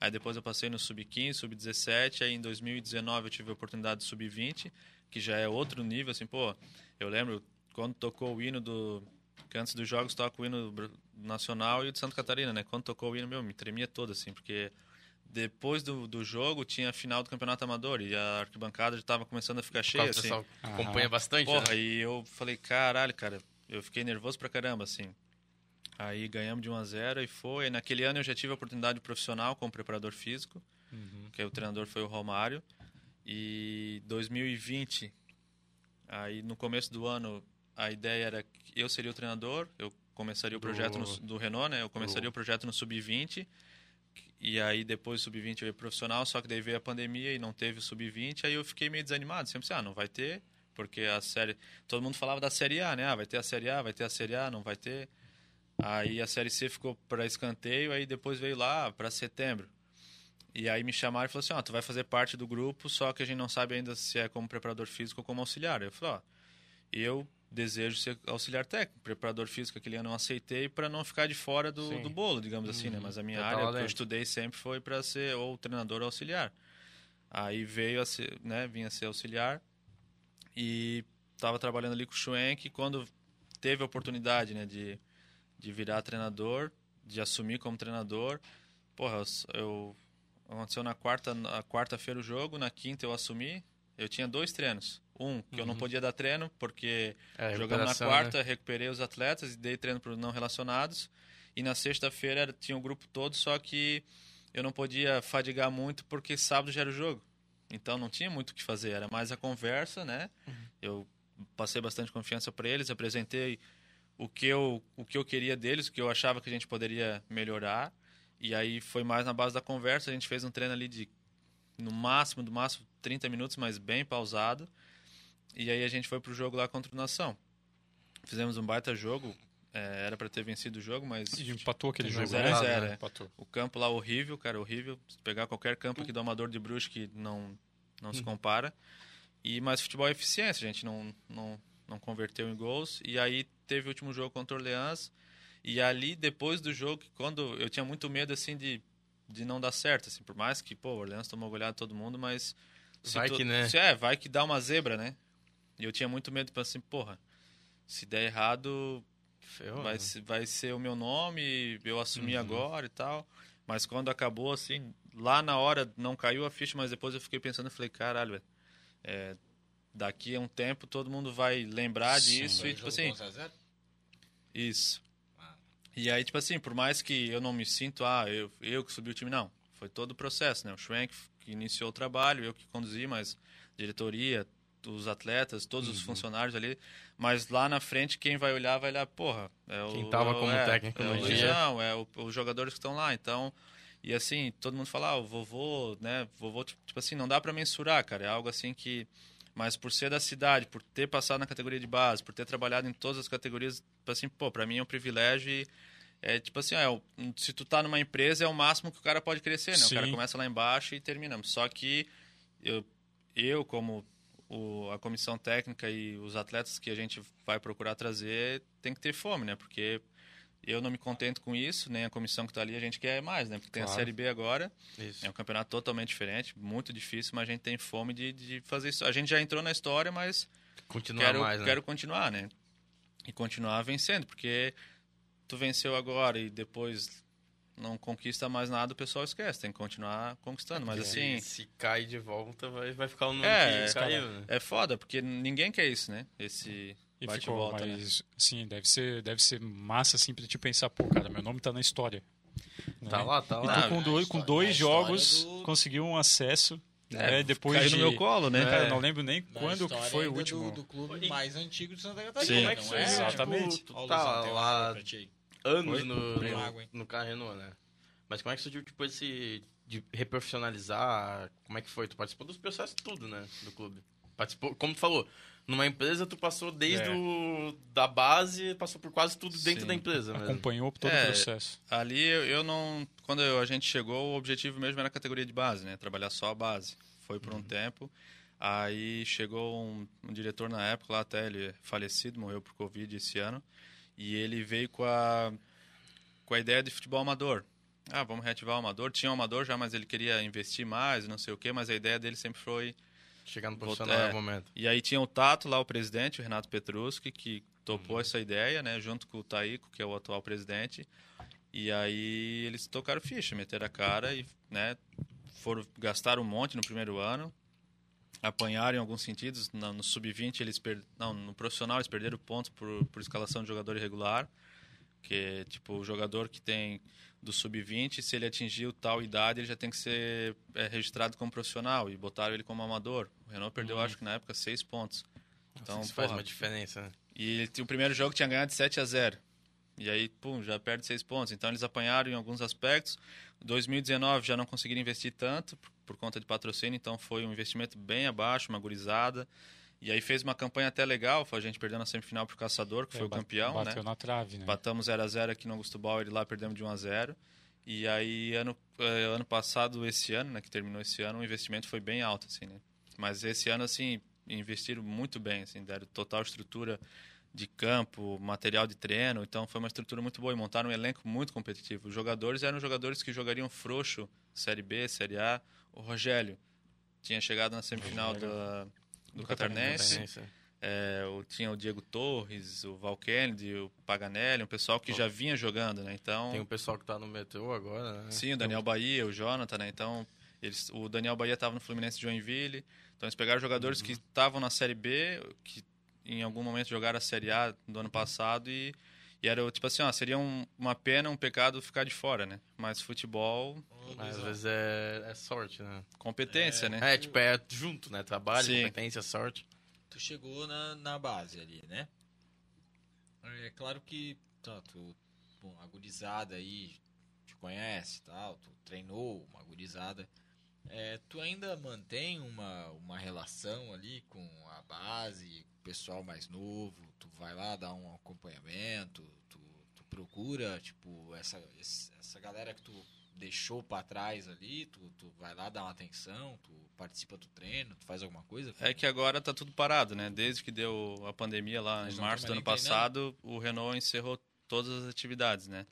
Speaker 4: Aí depois eu passei no Sub-15, Sub-17. Aí em 2019 eu tive a oportunidade do Sub-20, que já é outro nível, assim, pô. Eu lembro quando tocou o hino do... Que antes dos jogos toca o hino nacional e o de Santa Catarina, né? Quando tocou o hino, meu, me tremia todo, assim, porque depois do, do jogo tinha a final do Campeonato Amador e a arquibancada já estava começando a ficar cheia, assim.
Speaker 1: pessoal que acompanha bastante,
Speaker 4: Porra,
Speaker 1: né?
Speaker 4: e eu falei, caralho, cara, eu fiquei nervoso pra caramba, assim. Aí ganhamos de 1 a 0 e foi. Naquele ano eu já tive a oportunidade profissional como preparador físico, que aí o treinador foi o Romário. E 2020, aí no começo do ano, a ideia era que eu seria o treinador, eu começaria o
Speaker 1: Do-
Speaker 4: projeto no- do Renault, né? Eu começaria
Speaker 1: do-
Speaker 4: o projeto no Sub-20. E aí depois do sub-20 eu ia profissional, só que daí veio a pandemia e não teve o sub-20, aí eu fiquei meio desanimado, sempre assim, ah, não vai ter, porque a série, todo mundo falava da série A, né? Ah, vai ter a série A, vai ter a série A, não vai ter. Aí a série C ficou para escanteio, aí depois veio lá para setembro. E aí me chamaram e falaram assim, ó, tu vai fazer parte do grupo, só que a gente não sabe ainda se é como preparador físico ou como auxiliar. Eu falei, ó, eu desejo ser auxiliar técnico, preparador físico aquele ano eu aceitei para não ficar de fora do,
Speaker 1: Sim.
Speaker 4: do bolo, digamos assim, né? Mas a minha
Speaker 1: tá
Speaker 4: área que eu estudei sempre foi para ser ou treinador ou auxiliar. Aí veio a ser, né, vinha ser auxiliar e estava trabalhando ali com o Schwenk quando teve a oportunidade, né, de, de virar treinador, de assumir como treinador. Porra, eu, eu aconteceu na quarta, na quarta-feira o jogo, na quinta eu assumi. Eu tinha dois treinos. Um, que eu não podia dar treino, porque
Speaker 1: É,
Speaker 4: jogamos na quarta, recuperei os atletas e dei treino para os não relacionados. E na sexta-feira tinha o grupo todo, só que eu não podia fadigar muito porque sábado já era o jogo. Então não tinha muito o que fazer, era mais a conversa, né? Eu passei bastante confiança para eles, apresentei o que eu o que eu queria deles, o que eu achava que a gente poderia melhorar. E aí foi mais na base da conversa, a gente fez um treino ali de no máximo, do máximo 30 minutos, mas bem pausado. E aí a gente foi pro jogo lá contra o Nação. Fizemos um baita jogo, é, era para ter vencido o jogo, mas
Speaker 3: E empatou aquele jogo, né?
Speaker 1: zero,
Speaker 4: é.
Speaker 3: Empatou.
Speaker 4: o campo lá horrível, cara, horrível. Se pegar qualquer campo aqui do Amador de Brusque, não, não se compara. E, mas futebol é eficiência, a gente não, não, não converteu em gols. E aí teve o último jogo contra o Orleans. E ali, depois do jogo, que quando eu tinha muito medo, assim, de, de não dar certo, assim, por mais que, pô, o Orleans tomou goleada todo mundo, mas... se
Speaker 1: Vai
Speaker 4: tu-
Speaker 1: que, né?
Speaker 4: se é, vai que dá uma zebra, né? E eu tinha muito medo, tipo assim, porra, se der errado,
Speaker 1: Ferrou,
Speaker 4: vai,
Speaker 1: né?
Speaker 4: se- vai ser o meu nome, eu assumi agora e tal. Mas quando acabou, assim, lá na hora não caiu a ficha, mas depois eu fiquei pensando e falei, caralho, velho, é, daqui a um tempo todo mundo vai lembrar
Speaker 3: Sim,
Speaker 4: disso e, tipo assim,
Speaker 2: 11 a 0?
Speaker 4: isso.
Speaker 2: Ah.
Speaker 4: E aí, tipo assim, por mais que eu não me sinto, ah, eu, eu que subi o time, não. Foi todo o processo, né? O Schwenk que iniciou o trabalho, eu que conduzi, mas diretoria, os atletas, todos
Speaker 1: Uhum.
Speaker 4: os funcionários ali. Mas lá na frente, quem vai olhar vai olhar, porra, é o.
Speaker 1: Quem tava como
Speaker 4: é,
Speaker 1: técnico
Speaker 4: é
Speaker 1: no
Speaker 4: o
Speaker 1: dia.
Speaker 4: Luizão, é o- os jogadores que estão lá. Então, e assim, todo mundo fala, ah, o vovô, né? Vovô, tipo, tipo assim, não dá pra mensurar, cara. É algo assim que. Mas por ser da cidade, por ter passado na categoria de base, por ter trabalhado em todas as categorias, tipo assim, pô, pra mim é um privilégio e é tipo assim, é se tu tá numa empresa é o máximo que o cara pode crescer, né? O cara
Speaker 3: Sim.
Speaker 4: começa lá embaixo e termina. Só que eu, eu como o, a comissão técnica e os atletas que a gente vai procurar trazer, tem que ter fome, né? Porque eu não me contento com isso, nem a comissão que tá ali, a gente quer mais, né? Porque tem a
Speaker 1: Claro.
Speaker 4: Série B agora,
Speaker 1: Isso.
Speaker 4: é um campeonato totalmente diferente, muito difícil, mas a gente tem fome de, de fazer isso. A gente já entrou na história, mas
Speaker 1: Continuar
Speaker 4: quero,
Speaker 1: mais, né?
Speaker 4: quero continuar, né? E continuar vencendo, porque tu venceu agora e depois não conquista mais nada, o pessoal esquece, tem que continuar conquistando. Mas assim,
Speaker 1: Se cai de volta, vai, vai ficar o nome
Speaker 4: É,
Speaker 1: que caiu, né?
Speaker 4: é foda, porque ninguém quer isso, né? Esse
Speaker 3: E
Speaker 4: bate e
Speaker 3: ficou,
Speaker 4: volta, né?
Speaker 3: mas, sim, deve ser, deve ser massa, assim, pra te pensar, pô, cara, meu nome tá na história.
Speaker 1: Tá
Speaker 3: né?
Speaker 1: lá, tá
Speaker 3: E
Speaker 1: lá.
Speaker 3: tu com
Speaker 2: a
Speaker 3: dois, com dois jogos
Speaker 2: do-
Speaker 3: conseguiu um acesso,
Speaker 4: É,
Speaker 3: né? Depois
Speaker 4: Caiu
Speaker 3: de...
Speaker 4: no meu colo, né?
Speaker 3: Cara,
Speaker 1: É.
Speaker 3: eu não lembro nem
Speaker 2: Na
Speaker 3: quando que foi o último.
Speaker 2: Do, do clube
Speaker 1: E-
Speaker 2: mais antigo de Santa
Speaker 4: Sim.
Speaker 2: Catarina.
Speaker 1: Como é que
Speaker 2: não
Speaker 1: foi?
Speaker 2: é?
Speaker 3: Exatamente.
Speaker 1: Tipo, tu tá
Speaker 2: uma
Speaker 1: lá anos no, no,
Speaker 2: água, hein?
Speaker 1: no Carrenou, né? Mas como é que surgiu, tipo, esse... De reprofissionalizar, como é que foi? Tu participou dos processos tudo, né? Do clube. Participou, como tu falou, numa empresa tu passou desde
Speaker 3: É.
Speaker 1: o, da base, passou por quase tudo dentro
Speaker 4: Sim.
Speaker 1: da empresa mesmo.
Speaker 3: Acompanhou todo
Speaker 4: É,
Speaker 3: o processo.
Speaker 4: Ali eu, eu não. Quando eu- a gente chegou, o objetivo mesmo era a categoria de base, né? Trabalhar só a base. Foi por um tempo. Aí chegou um, um diretor na época, lá até ele é falecido, morreu por Covid esse ano. E ele veio com a, com a ideia de futebol amador. Ah, vamos reativar o amador. Tinha um amador já, mas ele queria investir mais, não sei o quê, mas a ideia dele sempre foi
Speaker 1: Chegar no profissional
Speaker 4: é.
Speaker 1: no momento.
Speaker 4: E aí tinha o Tato lá, o presidente, o Renato Petruski, que topou essa ideia, né? Junto com o Taíco, que é o atual presidente. E aí eles tocaram ficha, meteram a cara e, né? Foram gastar um monte no primeiro ano. Apanharam em alguns sentidos. No, no sub-20 eles per... Não, no profissional eles perderam pontos por, por escalação de jogador irregular. Que, tipo, o jogador que tem do sub-20, se ele atingiu tal idade, ele já tem que ser é, registrado como profissional. E botaram ele como amador. O Renault perdeu, acho que na época, seis pontos. Então,
Speaker 1: faz uma diferença, né?
Speaker 4: E o primeiro jogo tinha ganhado de 7 a 0 E aí, pum, já perde seis pontos. Então eles apanharam em alguns aspectos. 2019 já não conseguiram investir tanto por, por conta de patrocínio, então foi um investimento bem abaixo, uma gurizada. E aí fez uma campanha até legal, foi a gente perdendo na semifinal pro Caçador, que
Speaker 3: É,
Speaker 4: foi o campeão,
Speaker 3: Bateu
Speaker 4: né?
Speaker 3: na trave, né?
Speaker 4: Batamos 0 a 0 aqui no Augusto Bauer e lá perdemos de 1 a 0 E aí, ano, eh, ano passado, esse ano, né, que terminou esse ano, o investimento foi bem alto, assim, né? Mas esse ano, assim, investiram muito bem, assim, deram total estrutura de campo, material de treino, então foi uma estrutura muito boa e montaram um elenco muito competitivo. Os jogadores eram jogadores que jogariam frouxo, Série B, Série A. O Rogério tinha chegado na semifinal da, do, Catarinense.
Speaker 1: Catarinense.
Speaker 4: É, o- tinha o Diego Torres, o Val Kennedy, o Paganelli, um pessoal que já vinha jogando, né? Então,
Speaker 1: Tem o pessoal que tá no metrô agora, né?
Speaker 4: sim, o Daniel Bahia, o Jonathan, né? Então, eles, o Daniel Bahia estava no Fluminense de Joinville. Então, eles pegaram jogadores que estavam na Série B, que em algum momento jogaram a Série A do ano passado e, e era tipo assim, ó, seria um- uma pena, um pecado ficar de fora, né? Mas futebol,
Speaker 1: Mas às vezes é, é sorte, né?
Speaker 4: competência, né?
Speaker 1: É, tipo, é junto, né? Trabalho,
Speaker 4: Sim.
Speaker 1: competência, sorte.
Speaker 2: Tu chegou na, na base ali, né? É claro que tá, tu, bom, a gurizada aí te conhece e tal, tu treinou uma gurizada. É, tu ainda mantém uma, uma relação ali com a base, pessoal mais novo? Tu vai lá dar um acompanhamento? Tu, tu procura, tipo, essa, essa galera que tu deixou pra trás ali? Tu, tu vai lá dar uma atenção? Tu participa do treino? Tu faz alguma coisa?
Speaker 4: É que agora tá tudo parado, né? Desde que deu a pandemia lá
Speaker 2: Eles
Speaker 4: em março do ano
Speaker 2: nem
Speaker 4: passado, o Renault encerrou todas as atividades, né?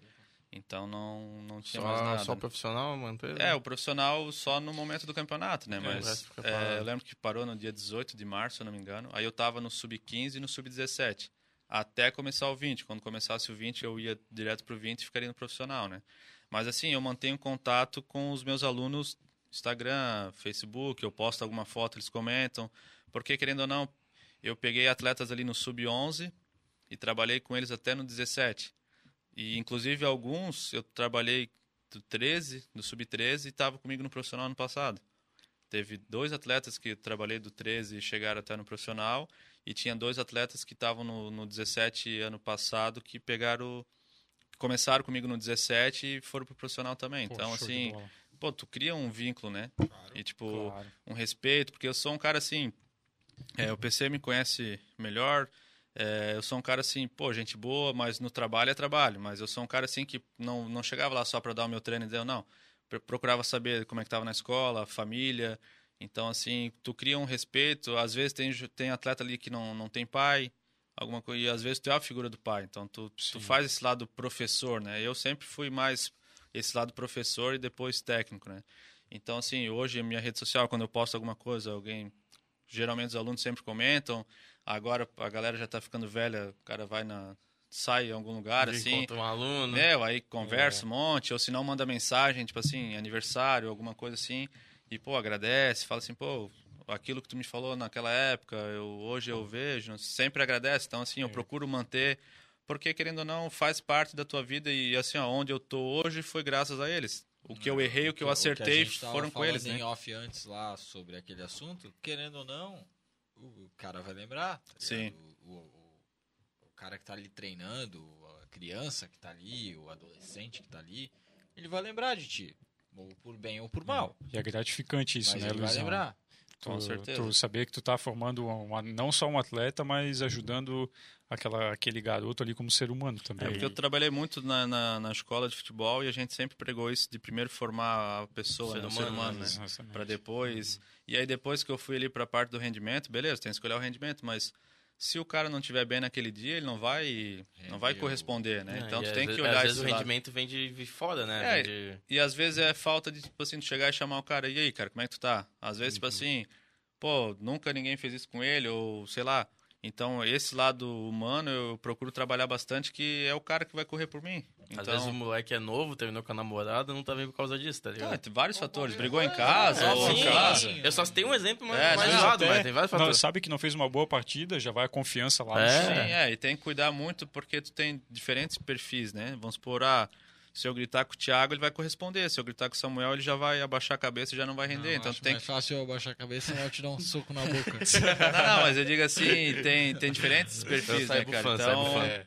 Speaker 4: Então não, não tinha mais
Speaker 1: Só,
Speaker 4: nada.
Speaker 1: só
Speaker 4: né?
Speaker 1: profissional manter?
Speaker 4: É, o profissional só no momento do campeonato, né?
Speaker 1: O
Speaker 4: Mas é, eu lembro que parou no dia 18 de março, se eu não me engano. Aí eu tava no sub-15 e no sub-17. Até começar o 20. Quando começasse o 20, eu ia direto pro 20 e ficaria no profissional, né? Mas assim, eu mantenho contato com os meus alunos Instagram, Facebook, eu posto alguma foto, eles comentam. Porque, querendo ou não, eu peguei atletas ali no sub-11 e trabalhei com eles até no 17. E, inclusive, alguns eu trabalhei do 13, do sub-13, e estava comigo no profissional ano passado. Teve dois atletas que eu trabalhei do 13 e chegaram até no profissional, e tinha dois atletas que estavam no, no 17 ano passado que pegaram. começaram comigo no 17 e foram pro profissional também.
Speaker 3: Pô,
Speaker 4: então, assim, pô, tu cria um vínculo, né? E, tipo,
Speaker 3: Claro.
Speaker 4: um respeito, porque eu sou um cara assim. é, o PC me conhece melhor. É, eu sou um cara assim, pô, gente boa, mas no trabalho é trabalho. Mas eu sou um cara assim que não, não chegava lá só para dar o meu treino e deu, não. Pro- Procurava saber como é que tava na escola, família. Então, assim, tu cria um respeito. Às vezes tem, tem atleta ali que não, não tem pai, alguma coisa, e às vezes tu é a figura do pai. Então, tu, tu faz esse lado professor, né? Eu sempre fui mais esse lado professor e depois técnico, né? Então, assim, hoje a minha rede social, quando eu posto alguma coisa, alguém. Geralmente os alunos sempre comentam. Agora a galera já tá ficando velha, o cara vai na. sai em algum lugar,
Speaker 1: De
Speaker 4: assim.
Speaker 1: encontra um aluno.
Speaker 4: É, aí conversa
Speaker 3: É.
Speaker 4: um monte, ou se não manda mensagem, tipo assim, aniversário, alguma coisa assim, e pô, agradece, fala assim, pô, aquilo que tu me falou naquela época, eu, hoje eu vejo, sempre agradece, então assim, eu procuro manter, porque querendo ou não, faz parte da tua vida e assim, ó, onde eu tô hoje foi graças a eles. O que eu errei, o que eu
Speaker 2: a
Speaker 4: acertei
Speaker 2: gente tava
Speaker 4: foram com eles, né?
Speaker 2: em off antes lá sobre aquele assunto, querendo ou não, o cara vai lembrar. tá
Speaker 4: Sim.
Speaker 2: O, o- o cara que tá ali treinando, a criança que tá ali, o adolescente que tá ali, ele vai lembrar de ti. Ou por bem ou por mal.
Speaker 3: E é gratificante isso,
Speaker 2: mas
Speaker 3: né,
Speaker 2: ele vai
Speaker 3: Luizão?
Speaker 2: lembrar.
Speaker 3: Tu,
Speaker 4: Com certeza.
Speaker 3: tu saber que tu tá formando uma, não só um atleta, mas ajudando aquela, aquele garoto ali como ser humano também.
Speaker 4: É porque eu trabalhei muito na, na, na escola de futebol e a gente sempre pregou isso de primeiro formar a pessoa,
Speaker 1: Ser
Speaker 4: né, o
Speaker 1: humano,
Speaker 4: ser humano, né?
Speaker 3: Exatamente.
Speaker 4: Para depois. E aí depois que eu fui ali para a parte do rendimento, beleza, tem que escolher o rendimento, mas se o cara não estiver bem naquele dia, ele não vai não vai corresponder, né?
Speaker 1: É,
Speaker 4: então tu
Speaker 1: às
Speaker 4: tem que
Speaker 1: Às
Speaker 4: olhar
Speaker 1: vezes
Speaker 4: esse
Speaker 1: o
Speaker 4: lado.
Speaker 1: rendimento vem de, fora, né?
Speaker 4: É,
Speaker 1: Vem de-
Speaker 4: E às vezes é falta de, tipo assim, chegar e chamar o cara, e aí, cara, como é que tu tá? Às vezes, tipo assim, pô, nunca ninguém fez isso com ele, ou sei lá. Então, esse lado humano eu procuro trabalhar bastante, que é o cara que vai correr por mim. Então,
Speaker 1: Às vezes o moleque é novo, terminou com a namorada, não tá bem por causa disso, tá
Speaker 4: Ah,
Speaker 1: ligado?
Speaker 4: tem vários fatores. Brigou em casa,
Speaker 1: É,
Speaker 4: ou
Speaker 1: sim.
Speaker 4: em casa.
Speaker 1: Eu só tenho um exemplo mais,
Speaker 4: É,
Speaker 1: mais
Speaker 4: não,
Speaker 1: mas tem vários
Speaker 3: não,
Speaker 1: fatores.
Speaker 3: sabe que não fez uma boa partida, já vai a confiança lá
Speaker 1: É.
Speaker 3: no chão.
Speaker 4: Sim, é, e tem que cuidar muito porque tu tem diferentes perfis, né? Vamos supor, ah, se eu gritar com o Thiago, ele vai corresponder. Se eu gritar com o Samuel, ele já vai abaixar a cabeça e já não vai render.
Speaker 2: Não,
Speaker 4: então tem
Speaker 2: mais
Speaker 4: que.
Speaker 2: fácil eu abaixar a cabeça e eu te dar um soco na boca.
Speaker 4: Não, não, mas eu digo assim, tem, tem diferentes perfis, né, cara?
Speaker 1: saio
Speaker 4: Então.
Speaker 3: É.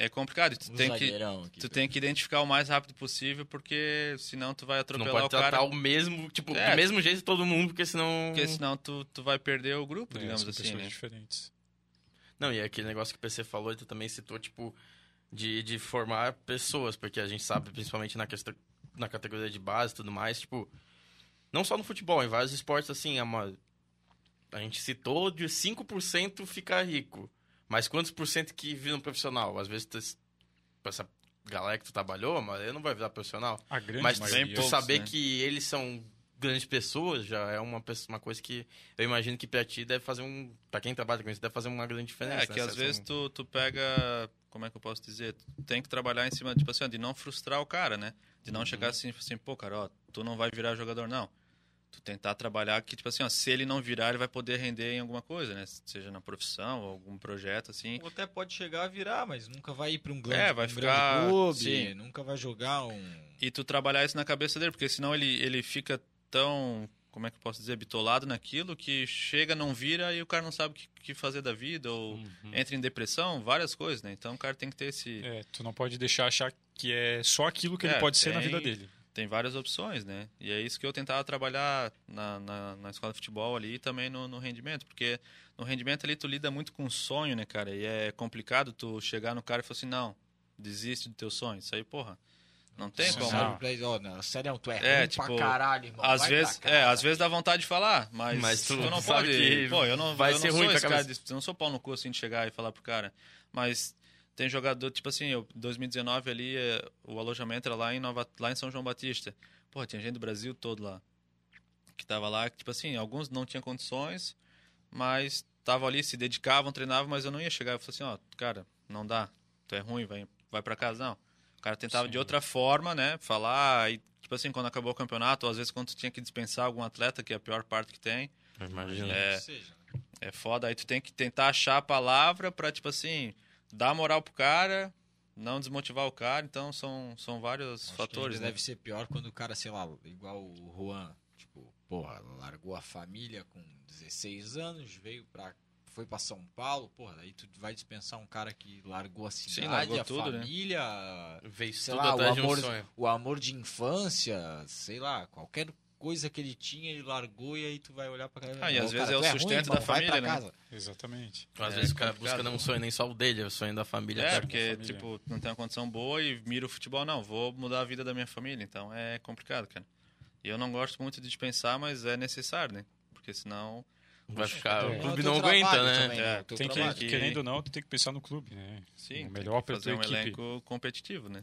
Speaker 4: é complicado. Tu
Speaker 2: O
Speaker 4: tem que
Speaker 2: aqui.
Speaker 4: tu tem que identificar o mais rápido possível, porque senão tu vai atropelar
Speaker 1: não pode
Speaker 4: o cara.
Speaker 1: tratar o mesmo, tipo,
Speaker 4: É.
Speaker 1: do mesmo jeito todo mundo, porque senão...
Speaker 4: Porque senão tu, tu vai perder o grupo,
Speaker 3: É,
Speaker 4: digamos assim,
Speaker 3: pessoas
Speaker 4: né?
Speaker 3: diferentes.
Speaker 1: Não, e aquele negócio que o PC falou, e tu também citou, tipo, de, de formar pessoas, porque a gente sabe, principalmente na questão, na categoria de base e tudo mais, tipo, não só no futebol, em vários esportes, assim, é uma... A gente citou de 5% ficar rico, mas quantos por cento que viram profissional? Às vezes, tu, essa galera que tu trabalhou, mas ele não vai virar profissional.
Speaker 3: A grande
Speaker 1: Mas
Speaker 3: maioria.
Speaker 1: tu
Speaker 4: poucos,
Speaker 1: saber
Speaker 4: né?
Speaker 1: que eles são grandes pessoas já é uma, pessoa- uma coisa que eu imagino que pra ti deve fazer um. Pra quem trabalha com isso, deve fazer uma grande diferença.
Speaker 4: É, que
Speaker 1: né?
Speaker 4: às vezes tu, tu pega. Como é que eu posso dizer? Tu tem que trabalhar em cima, tipo assim, ó, de não frustrar o cara, né? De não chegar assim, assim, pô, cara, ó, tu não vai virar jogador, não. Tu tentar trabalhar que, tipo assim, ó, se ele não virar, ele vai poder render em alguma coisa, né? Seja na profissão ou algum projeto, assim.
Speaker 2: Ou até pode chegar a virar, mas nunca vai ir pra um grande,
Speaker 4: É, vai
Speaker 2: um
Speaker 4: ficar-
Speaker 2: grande clube,
Speaker 4: sim.
Speaker 2: nunca vai jogar um...
Speaker 4: E tu trabalhar isso na cabeça dele, porque senão ele, ele fica tão, como é que eu posso dizer, bitolado naquilo que chega, não vira e o cara não sabe o que, que fazer da vida, ou
Speaker 3: Uhum.
Speaker 4: entra em depressão, várias coisas, né? Então o cara tem que ter esse.
Speaker 3: É, tu não pode deixar achar que é só aquilo que ele
Speaker 4: É,
Speaker 3: pode ser na
Speaker 4: tem-
Speaker 3: vida dele.
Speaker 4: Tem várias opções, né? E é isso que eu tentava trabalhar na, na, na escola de futebol ali e também no, no rendimento, porque no rendimento ali tu lida muito com sonho, né, cara? E é complicado tu chegar no cara e falar assim, não, desiste do teu sonho. Isso aí, porra, não tem
Speaker 3: Sim,
Speaker 4: como.
Speaker 3: não.
Speaker 2: Ó, não, sério, tu é,
Speaker 4: É,
Speaker 2: ruim
Speaker 4: tipo,
Speaker 2: pra caralho, irmão.
Speaker 4: Às
Speaker 2: vai
Speaker 4: vezes,
Speaker 2: pra
Speaker 4: é, às vezes dá vontade de falar, mas,
Speaker 1: Mas tu
Speaker 4: tu, não pode.
Speaker 1: que
Speaker 4: Pô, eu não,
Speaker 1: vai
Speaker 4: eu
Speaker 1: ser
Speaker 4: não
Speaker 1: ruim
Speaker 4: sou
Speaker 1: pra
Speaker 4: esse cara, de, eu não sou pau no cu assim de chegar e falar pro cara. Mas tem jogador, tipo assim, eu 2019 ali, eh, o alojamento era lá em Nova, lá em São João Batista. Pô, tinha gente do Brasil todo lá. Que tava lá, que, tipo assim, alguns não tinham condições, mas estavam ali, se dedicavam, treinavam, mas eu não ia chegar e falar assim, ó, cara, não dá, tu é ruim, vai, vai pra casa, não. O cara tentava
Speaker 3: Sim.
Speaker 4: de outra forma, né, falar, e, tipo assim, quando acabou o campeonato, ou às vezes quando tu tinha que dispensar algum atleta, que é a pior parte que tem,
Speaker 1: Imagina.
Speaker 4: é,
Speaker 2: né?
Speaker 4: é foda, aí tu tem que tentar achar a palavra pra, tipo assim, dar moral pro cara, não desmotivar o cara, então são, são vários
Speaker 2: acho
Speaker 4: fatores, né?
Speaker 2: deve ser pior quando o cara, sei lá, igual o Juan, tipo, porra, largou a família com 16 anos, veio pra... Foi pra São Paulo, porra, daí tu vai dispensar um cara que largou a cidade,
Speaker 4: largou
Speaker 2: a
Speaker 4: tudo, né?
Speaker 2: família,
Speaker 1: Veio
Speaker 2: sei
Speaker 1: tudo
Speaker 2: lá, o
Speaker 1: um
Speaker 2: amor,
Speaker 1: sonho.
Speaker 2: o amor de infância, sei lá, qualquer coisa que ele tinha, ele largou e aí tu vai olhar pra cara.
Speaker 4: Ah, e
Speaker 2: "Ô,
Speaker 4: às
Speaker 2: cara,
Speaker 4: vezes é
Speaker 2: tu
Speaker 4: o
Speaker 2: ruim,
Speaker 4: sustento
Speaker 2: irmão,
Speaker 4: da família, né?
Speaker 2: casa."
Speaker 3: Exatamente.
Speaker 1: Às
Speaker 4: É
Speaker 1: vezes o cara busca não um sonho nem só o dele, é o sonho da família.
Speaker 4: É,
Speaker 1: cara.
Speaker 4: porque,
Speaker 3: família.
Speaker 4: tipo, não tem uma condição boa e mira o futebol, não, vou mudar a vida da minha família, então é complicado, cara. E eu não gosto muito de dispensar, mas é necessário, né? Porque senão.
Speaker 1: Vai ficar.
Speaker 3: É.
Speaker 1: O
Speaker 2: É o
Speaker 1: clube
Speaker 2: teu
Speaker 1: não aguenta, né?
Speaker 2: também,
Speaker 4: É,
Speaker 2: o
Speaker 3: Tem que, querendo ou não, tu tem que pensar no clube, né?
Speaker 4: Sim,
Speaker 3: o melhor pra
Speaker 4: fazer um
Speaker 3: equipe.
Speaker 4: elenco competitivo, né?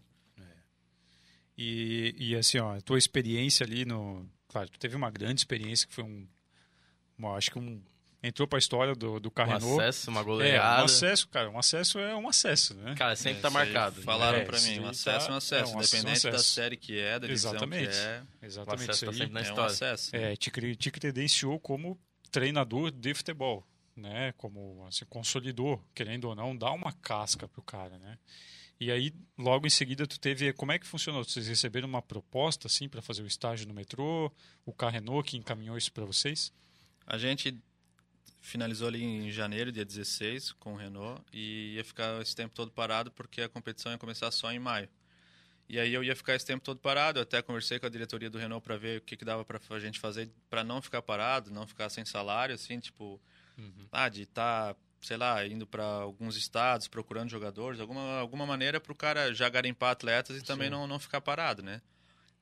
Speaker 3: E, e assim, ó, a tua experiência ali no. Claro, tu teve uma grande experiência que foi um. uma- acho que um. Entrou pra história do, do
Speaker 1: Um
Speaker 3: Carrenou.
Speaker 1: acesso, uma
Speaker 3: é,
Speaker 1: goleada.
Speaker 3: um acesso, cara. Um acesso é um acesso, né?
Speaker 1: Cara, sempre
Speaker 4: É,
Speaker 1: tá
Speaker 4: isso
Speaker 1: marcado.
Speaker 4: Falaram
Speaker 3: É,
Speaker 4: pra
Speaker 3: isso
Speaker 4: mim, um
Speaker 3: aí
Speaker 4: acesso é
Speaker 3: tá-
Speaker 4: um acesso,
Speaker 3: é um acesso,
Speaker 4: independente
Speaker 3: um
Speaker 4: da
Speaker 3: acesso.
Speaker 4: série que é, da divisão
Speaker 3: Exatamente.
Speaker 4: que é,
Speaker 1: O
Speaker 3: Exatamente.
Speaker 1: acesso
Speaker 3: Isso
Speaker 1: tá
Speaker 3: aí
Speaker 1: sempre na
Speaker 4: é um
Speaker 1: história.
Speaker 4: acesso.
Speaker 3: é, te, te credenciou como treinador de futebol, né? Como assim, consolidou, querendo ou não, dá uma casca pro cara, né? E aí, logo em seguida, tu teve. Como é que funcionou? Vocês receberam uma proposta, assim, para fazer o estágio no metrô? O Carrenou que encaminhou isso para vocês?
Speaker 4: A gente finalizou ali em janeiro, dia 16, com o Renault, e ia ficar esse tempo todo parado porque a competição ia começar só em maio. E aí eu ia ficar esse tempo todo parado, eu até conversei com a diretoria do Renault para ver o que, que dava para a gente fazer para não ficar parado, não ficar sem salário, assim, tipo, ah, de estar, sei lá, indo para alguns estados, procurando jogadores, alguma, alguma maneira para o cara já garimpar atletas e também não, não ficar parado, né?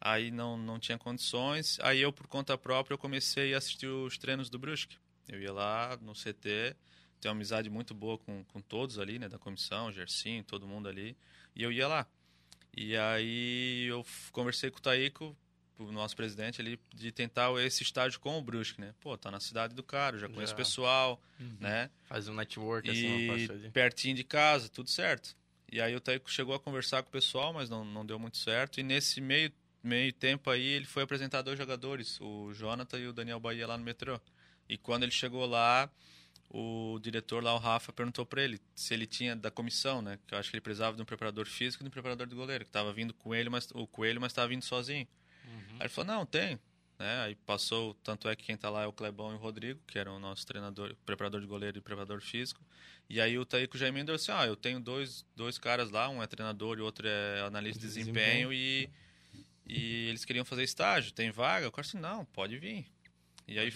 Speaker 4: Aí não, não tinha condições, aí eu, por conta própria, eu comecei a assistir os treinos do Brusque. Eu ia lá no CT, tenho uma amizade muito boa com, com todos ali, né, da comissão, Gersinho, todo mundo ali, e eu ia lá. E aí eu conversei com o Taíco, o nosso presidente ali, de tentar esse estágio com o Brusque, né? Pô, tá na cidade do cara, já conheço o pessoal, né?
Speaker 1: Faz um network, assim, uma
Speaker 4: E
Speaker 1: ali.
Speaker 4: pertinho de casa, tudo certo. E aí o Taíco chegou a conversar com o pessoal, mas não, não deu muito certo. E nesse meio, meio tempo aí, ele foi apresentar dois jogadores, o Jonathan e o Daniel Bahia lá no metrô. E quando ele chegou lá, o diretor lá, o Rafa, perguntou para ele se ele tinha da comissão, né? Que eu acho que ele precisava de um preparador físico e de um preparador de goleiro, que tava vindo com ele, mas o coelho, mas estava vindo sozinho. Aí ele falou: "Não, tem". né? Aí passou, tanto é que quem tá lá é o Clebão e o Rodrigo, que eram o nosso treinador, preparador de goleiro e preparador físico. E aí o Taíco já emendou assim, ah, eu tenho dois, dois caras lá, um é treinador e outro é analista de desempenho, e, e eles queriam fazer estágio, tem vaga? Eu falei assim, não, pode vir. E aí,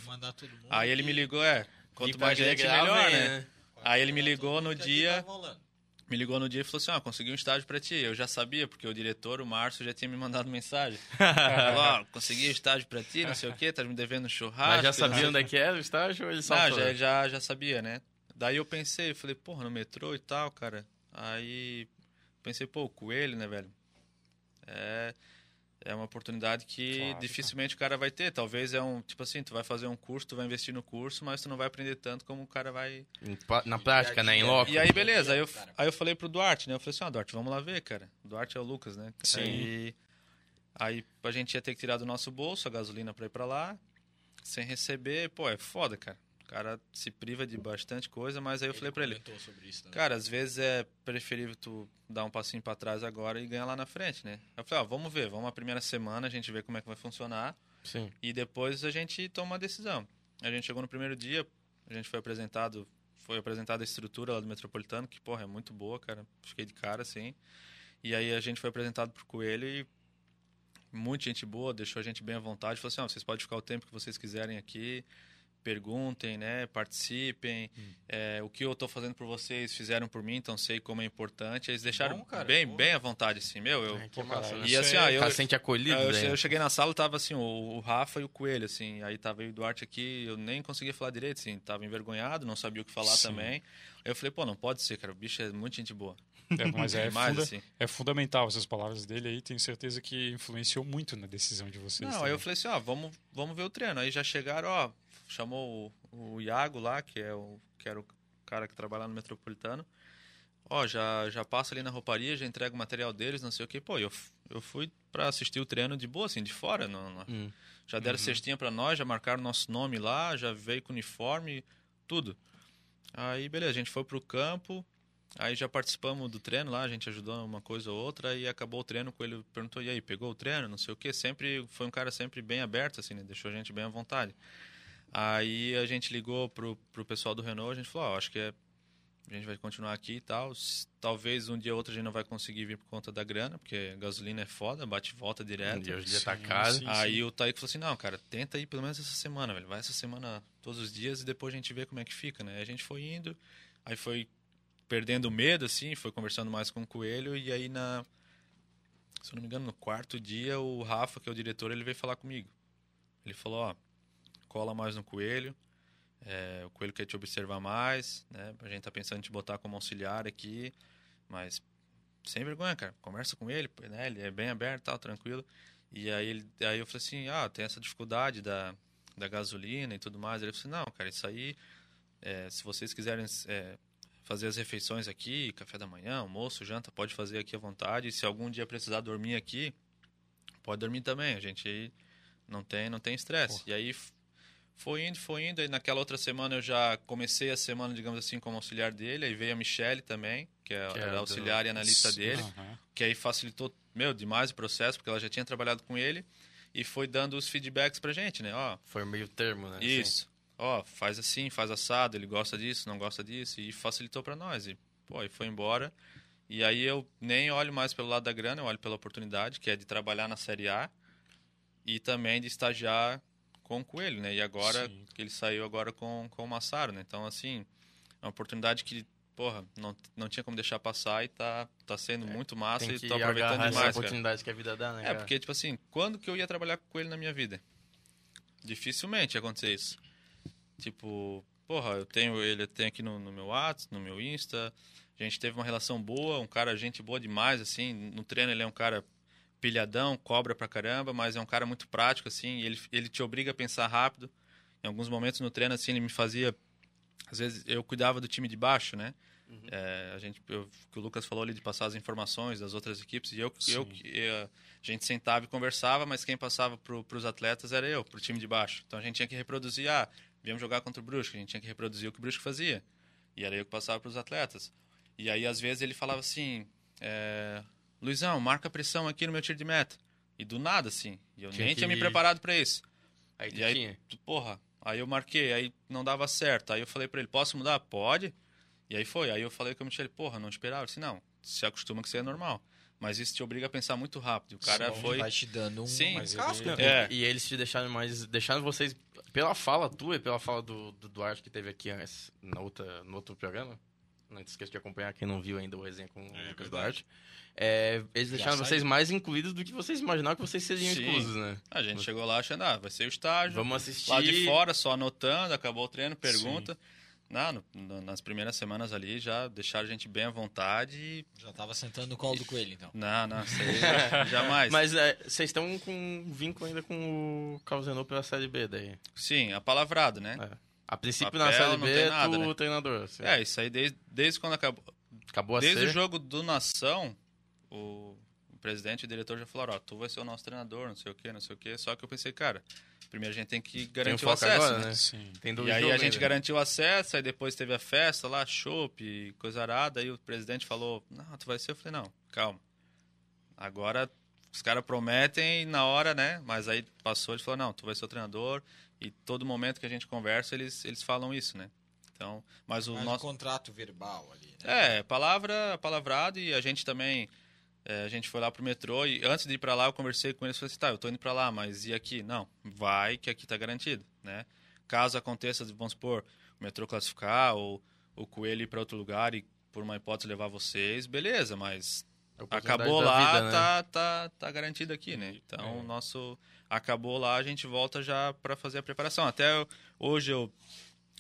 Speaker 4: aí ele me ligou, é, quanto mais gente,
Speaker 1: agregar,
Speaker 4: melhor,
Speaker 1: vem,
Speaker 4: né? Aí ele me ligou no dia-
Speaker 2: tá.
Speaker 4: Me ligou no dia e falou assim, ó, consegui um estágio pra ti. Eu já sabia, porque o diretor, o Márcio, já tinha me mandado mensagem. Falou, ó, consegui um estágio pra ti, não sei o quê, tá me devendo um churrasco.
Speaker 1: Mas já sabia onde é que era o estágio ou ele só
Speaker 4: já, já, já sabia, né? Daí eu pensei, falei, porra, no metrô e tal, cara. Aí pensei, pô, o coelho, né, velho? É, é uma oportunidade que
Speaker 3: Claro,
Speaker 4: dificilmente o cara vai ter. Talvez é um, tipo assim, tu vai fazer um curso, tu vai investir no curso, mas tu não vai aprender tanto como o cara vai.
Speaker 1: Na prática, né? Em loco.
Speaker 4: E aí, beleza. Aí eu, aí eu falei pro Duarte, né? Eu falei assim, ó, Duarte, vamos lá ver, cara. O Duarte é o Lucas, né?
Speaker 3: Sim.
Speaker 4: Aí, aí a gente ia ter que tirar do nosso bolso a gasolina pra ir pra lá, sem receber. Pô, é foda, cara. O cara se priva de bastante coisa, mas aí eu falei pra ele,
Speaker 2: comentou sobre isso também.
Speaker 4: cara, às vezes é preferível tu dar um passinho pra trás agora e ganhar lá na frente, né? Eu falei, ó, vamos ver, vamos a primeira semana, a gente vê como é que vai funcionar.
Speaker 1: Sim.
Speaker 4: E depois a gente toma uma decisão. A gente chegou no primeiro dia, a gente foi apresentado, foi apresentada a estrutura lá do Metropolitano, que, porra, é muito boa, cara. Fiquei de cara, assim. E aí a gente foi apresentado pro Coelho e muita gente boa, deixou a gente bem à vontade. Falou assim, ó, vocês podem ficar o tempo que vocês quiserem aqui, perguntem, né, participem. É, o que eu tô fazendo por vocês, fizeram por mim, então sei como é importante. Eles deixaram
Speaker 2: bom, cara,
Speaker 4: bem,
Speaker 2: pô.
Speaker 4: bem à vontade, assim, meu, eu...
Speaker 1: É,
Speaker 3: Pô,
Speaker 1: né?
Speaker 4: E assim,
Speaker 3: é-
Speaker 1: O
Speaker 4: eu,
Speaker 1: cara se sente acolhido,
Speaker 4: eu,
Speaker 1: daí.
Speaker 4: eu cheguei na sala, tava assim, o, o Rafa e o Coelho, assim. Aí tava o Duarte aqui, eu nem conseguia falar direito, assim. Tava envergonhado, não sabia o que falar
Speaker 3: Sim.
Speaker 4: também. Aí eu falei, pô, não pode ser, cara. O bicho é muito gente boa.
Speaker 3: É, mas é,
Speaker 4: Demais,
Speaker 3: funda-
Speaker 4: assim.
Speaker 3: é fundamental essas palavras dele aí, tenho certeza que influenciou muito na decisão de vocês.
Speaker 4: Não, aí
Speaker 3: também.
Speaker 4: eu falei assim, ó, vamos, vamos ver o treino. Aí já chegaram, ó, chamou o, o Iago lá, que, é o, que era o cara que trabalha lá no Metropolitano. Ó, já, já passa ali na rouparia, já entrega o material deles, não sei o que. Pô, eu, eu fui pra assistir o treino de boa, assim, de fora. Não, não-
Speaker 1: Hum.
Speaker 4: Já deram cestinha pra nós, já marcaram nosso nome lá, já veio com uniforme, tudo. Aí, beleza, a gente foi pro campo, aí já participamos do treino lá, a gente ajudou uma coisa ou outra, e acabou o treino, com ele perguntou, e aí, pegou o treino, não sei o que, sempre, foi um cara sempre bem aberto, assim, né, deixou a gente bem à vontade. Aí a gente ligou pro, pro pessoal do Renault, a gente falou, ó, acho que é, a gente vai continuar aqui e tal, talvez um dia ou outro a gente não vai conseguir vir por conta da grana, porque gasolina é foda, bate e volta direto.
Speaker 1: E hoje em dia tá
Speaker 3: Sim,
Speaker 1: caro.
Speaker 3: sim.
Speaker 4: Aí o Taíco falou assim, não, cara, tenta ir pelo menos essa semana, velho. Vai essa semana todos os dias e depois a gente vê como é que fica, né? Aí a gente foi indo, aí foi perdendo o medo, assim, foi conversando mais com o Coelho e aí na... Se eu não me engano, no quarto dia, o Rafa, que é o diretor, ele veio falar comigo. Ele falou, ó, cola mais no Coelho, é, o Coelho quer te observar mais, né? A gente tá pensando em te botar como auxiliar aqui, mas sem vergonha, cara. Conversa com ele, né? Ele é bem aberto, tal, tranquilo. E aí, ele, aí eu falei assim, ah, tem essa dificuldade da, da gasolina e tudo mais. Ele falou assim, não, cara, isso aí, é, se vocês quiserem é, fazer as refeições aqui, café da manhã, almoço, janta, pode fazer aqui à vontade. E se algum dia precisar dormir aqui, pode dormir também. A gente não tem não tem estresse. E aí foi indo, foi indo. E naquela outra semana eu já comecei a semana, digamos assim, como auxiliar dele. Aí veio a Michelle também, que, é,
Speaker 1: Que
Speaker 4: era
Speaker 1: é do-
Speaker 4: auxiliar e analista dele
Speaker 3: aham.
Speaker 4: que aí facilitou, meu, demais o processo, porque ela já tinha trabalhado com ele e foi dando os feedbacks pra gente, né? Ó,
Speaker 1: Foi meio termo, né?
Speaker 4: isso. Ó, faz assim, faz assado, ele gosta disso, não gosta disso e facilitou pra nós. E, pô, e foi embora. E aí eu nem olho mais pelo lado da grana, eu olho pela oportunidade, que é de trabalhar na Série A e também de estagiar com o Coelho, né? E agora,
Speaker 3: Sim.
Speaker 4: que ele saiu agora com, com o Massaro, né? Então, assim, é uma oportunidade que, porra, não, não tinha como deixar passar e tá, tá sendo muito massa e tô aproveitando
Speaker 1: agarrar essa
Speaker 4: demais, cara.
Speaker 1: oportunidade que a vida dá, né?
Speaker 4: É,
Speaker 1: cara?
Speaker 4: porque, tipo assim, quando que eu ia trabalhar com ele na minha vida? Dificilmente ia acontecer isso. Tipo, porra, eu tenho ele eu tenho aqui no, no meu WhatsApp, no meu Insta. A gente teve uma relação boa, um cara, gente boa demais, assim. No treino ele é um cara pilhadão, cobra pra caramba, mas é um cara muito prático, assim. Ele, ele te obriga a pensar rápido. Em alguns momentos no treino, assim, ele me fazia. Às vezes eu cuidava do time de baixo, né? É, a gente, eu, que o Lucas falou ali de passar as informações das outras equipes e eu, eu,
Speaker 3: Sim.
Speaker 4: eu- a gente sentava e conversava, mas quem passava para os atletas era eu, para o time de baixo. Então a gente tinha que reproduzir, ah, viemos jogar contra o Brusque, a gente tinha que reproduzir o que o Brusque fazia. E era eu que passava para os atletas. E aí às vezes ele falava assim, é, Luizão, marca pressão aqui no meu tiro de meta. E do nada assim, e eu
Speaker 1: Tinha
Speaker 4: nem
Speaker 1: que-
Speaker 4: tinha me preparado para isso.
Speaker 1: Aí
Speaker 4: E aí,
Speaker 1: tinha.
Speaker 4: porra, aí eu marquei, aí não dava certo. Aí eu falei pra ele, posso mudar? Pode. E aí foi. Aí eu falei com o Michele, porra, não esperava. Ele disse, não, se acostuma que isso é normal. Mas isso te obriga a pensar muito rápido. O cara
Speaker 2: Sim,
Speaker 4: foi.
Speaker 2: Vai te dando um
Speaker 4: Sim,
Speaker 3: mas
Speaker 2: casco.
Speaker 3: ele-
Speaker 4: É.
Speaker 1: E eles te deixaram mais. Deixaram vocês. Pela fala tua e pela fala do, do Duarte que teve aqui antes, na outra, no outro programa. Não te esqueça de acompanhar quem não viu ainda o resenha com o Lucas
Speaker 2: verdade.
Speaker 1: Duarte. É, eles
Speaker 2: Já
Speaker 1: deixaram
Speaker 2: saiu.
Speaker 1: vocês mais incluídos do que vocês imaginavam que vocês seriam
Speaker 4: Sim.
Speaker 1: exclusos, né?
Speaker 4: A gente chegou lá achando, ah, vai ser o estágio.
Speaker 1: Vamos assistir.
Speaker 4: Lá de fora, só anotando, acabou o treino, pergunta. Não, no- no- nas primeiras semanas ali já deixaram a gente bem à vontade e.
Speaker 2: Já tava sentando no colo do coelho, então.
Speaker 4: Não, não, isso aí jamais.
Speaker 1: Mas é, vocês estão com um vínculo ainda com o Carlos Renault pela Série B daí.
Speaker 4: Sim, apalavrado, né?
Speaker 1: É. A princípio
Speaker 4: Papel
Speaker 1: na Série B é tu
Speaker 4: né?
Speaker 1: o treinador. assim.
Speaker 4: É, isso aí desde, desde quando acabou.
Speaker 1: Acabou a
Speaker 4: Desde
Speaker 1: ser.
Speaker 4: o jogo do Nação, o, o presidente e o diretor já falaram, ó, tu vai ser o nosso treinador, não sei o quê, não sei o quê. Só que eu pensei, cara, primeiro a gente tem que
Speaker 1: Tem o
Speaker 4: garantir o acesso,
Speaker 1: agora,
Speaker 4: né?
Speaker 1: né?
Speaker 3: Sim.
Speaker 1: Tem dois
Speaker 4: E aí
Speaker 1: jogos
Speaker 4: a gente
Speaker 1: ainda.
Speaker 4: garantiu o acesso, aí depois teve a festa lá, chopp, e coisa arada, aí o presidente falou, não, tu vai ser, eu falei, não, calma. Agora os caras prometem na hora, né? Mas aí passou, ele falou, não, tu vai ser o treinador, e todo momento que a gente conversa, eles, eles falam isso, né? Então, mas o
Speaker 2: Mais um
Speaker 4: nosso...
Speaker 2: contrato verbal ali, né?
Speaker 4: É, palavra, palavrado e a gente também. É, a gente foi lá pro metrô e antes de ir pra lá eu conversei com eles e falei assim, tá, eu tô indo pra lá, mas e aqui? Não, vai que aqui tá garantido, né? Caso aconteça, vamos supor, o metrô classificar ou o Coelho ir pra outro lugar e por uma hipótese levar vocês, beleza, mas
Speaker 1: oportunidade
Speaker 4: acabou lá,
Speaker 1: vida, né?
Speaker 4: tá, tá, tá garantido aqui, né? Então,
Speaker 3: É.
Speaker 4: nosso acabou lá, a gente volta já para fazer a preparação. Até hoje eu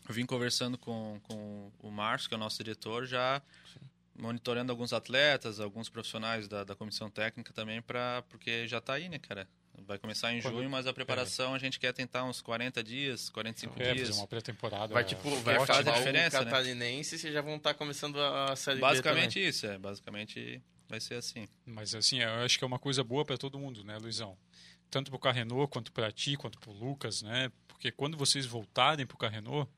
Speaker 4: vim conversando com, com o Márcio, que é o nosso diretor, já monitorando alguns atletas, alguns profissionais da, da comissão técnica também, pra, porque já tá aí, né, cara? Vai começar em
Speaker 3: Quando-
Speaker 4: junho, mas a preparação a gente quer tentar uns 40 dias, 45
Speaker 3: É,
Speaker 4: dias.
Speaker 3: fazer uma pré-temporada.
Speaker 1: Vai, tipo, vai
Speaker 4: faz
Speaker 1: fazer
Speaker 4: a
Speaker 1: a
Speaker 4: diferença, né?
Speaker 1: catarinense e vocês já vão estar começando a Série
Speaker 4: Basicamente
Speaker 1: B
Speaker 4: isso, é. Basicamente vai ser assim.
Speaker 3: Mas assim, eu acho que é uma coisa boa para todo mundo, né, Luizão? Tanto pro Carrenou, quanto para ti, quanto pro Lucas, né? Porque quando vocês voltarem pro Carrenou,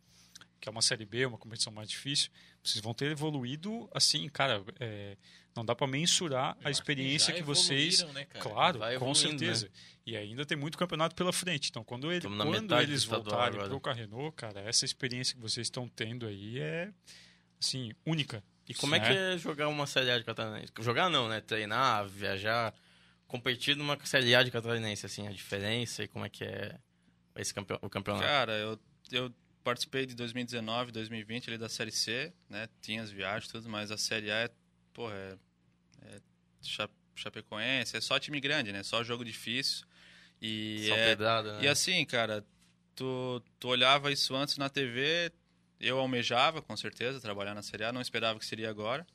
Speaker 3: que é uma Série B, uma competição mais difícil, vocês vão ter evoluído, assim, cara, é, não dá para mensurar a experiência
Speaker 2: Já
Speaker 3: que vocês...
Speaker 2: né, cara?
Speaker 3: Claro,
Speaker 1: Vai
Speaker 3: com
Speaker 1: evoluindo,
Speaker 3: certeza. E ainda tem muito campeonato pela frente. Então, quando, ele, quando eles voltarem
Speaker 1: agora.
Speaker 3: pro Carrenou, cara, essa experiência que vocês estão tendo aí é, assim, única.
Speaker 1: E como é
Speaker 3: né?
Speaker 1: que é jogar uma Série A de catarinense? Jogar não, né? Treinar, viajar, competir numa Série A de catarinense, assim, a diferença e como é que é esse campeão, o campeonato.
Speaker 4: Cara, eu, eu participei de 2019, 2020 ali da Série C, né? Tinha as viagens tudo, mas a Série A é, porra, é, é Cha- Chapecoense, é só time grande, né? Só jogo difícil. E,
Speaker 1: Só
Speaker 4: é,
Speaker 1: pedrada, né?
Speaker 4: e assim, cara, tu, tu olhava isso antes na TV, eu almejava, com certeza, trabalhar na Série A, não esperava que seria agora.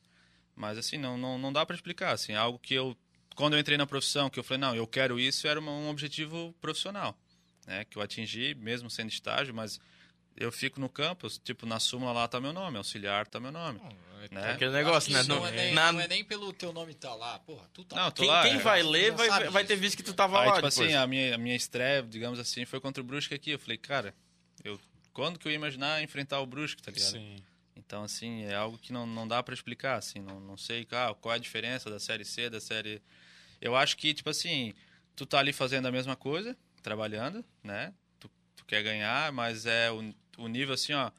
Speaker 4: Mas assim, não, não, não dá pra explicar, assim, algo que eu quando eu entrei na profissão, que eu falei, não, eu quero isso, era um objetivo profissional, né? Que eu atingi, mesmo sendo estágio, mas eu fico no campo, tipo, na súmula lá tá meu nome, auxiliar tá meu nome. né?
Speaker 1: Aquele negócio, né? No-
Speaker 2: não, é nem,
Speaker 1: na-
Speaker 2: não é nem pelo teu nome tá lá, porra, tu tá
Speaker 4: Não,
Speaker 2: lá.
Speaker 4: tô
Speaker 1: Quem,
Speaker 4: lá,
Speaker 1: quem
Speaker 4: é.
Speaker 1: vai ler vai, vai ter visto que tu tava
Speaker 4: Aí,
Speaker 1: lá
Speaker 4: tipo
Speaker 1: depois.
Speaker 4: assim, a minha, a minha estreia, digamos assim, foi contra o Brusque aqui. Eu falei, cara, eu, quando que eu ia imaginar enfrentar o Brusque, tá ligado?
Speaker 3: Sim.
Speaker 4: Então, assim, é algo que não, não dá pra explicar, assim, não, não sei ah, qual é a diferença da Série C, da Série... Eu acho que, tipo assim, tu tá ali fazendo a mesma coisa, trabalhando, né? Tu, tu quer ganhar, mas é o, o nível, assim, ó,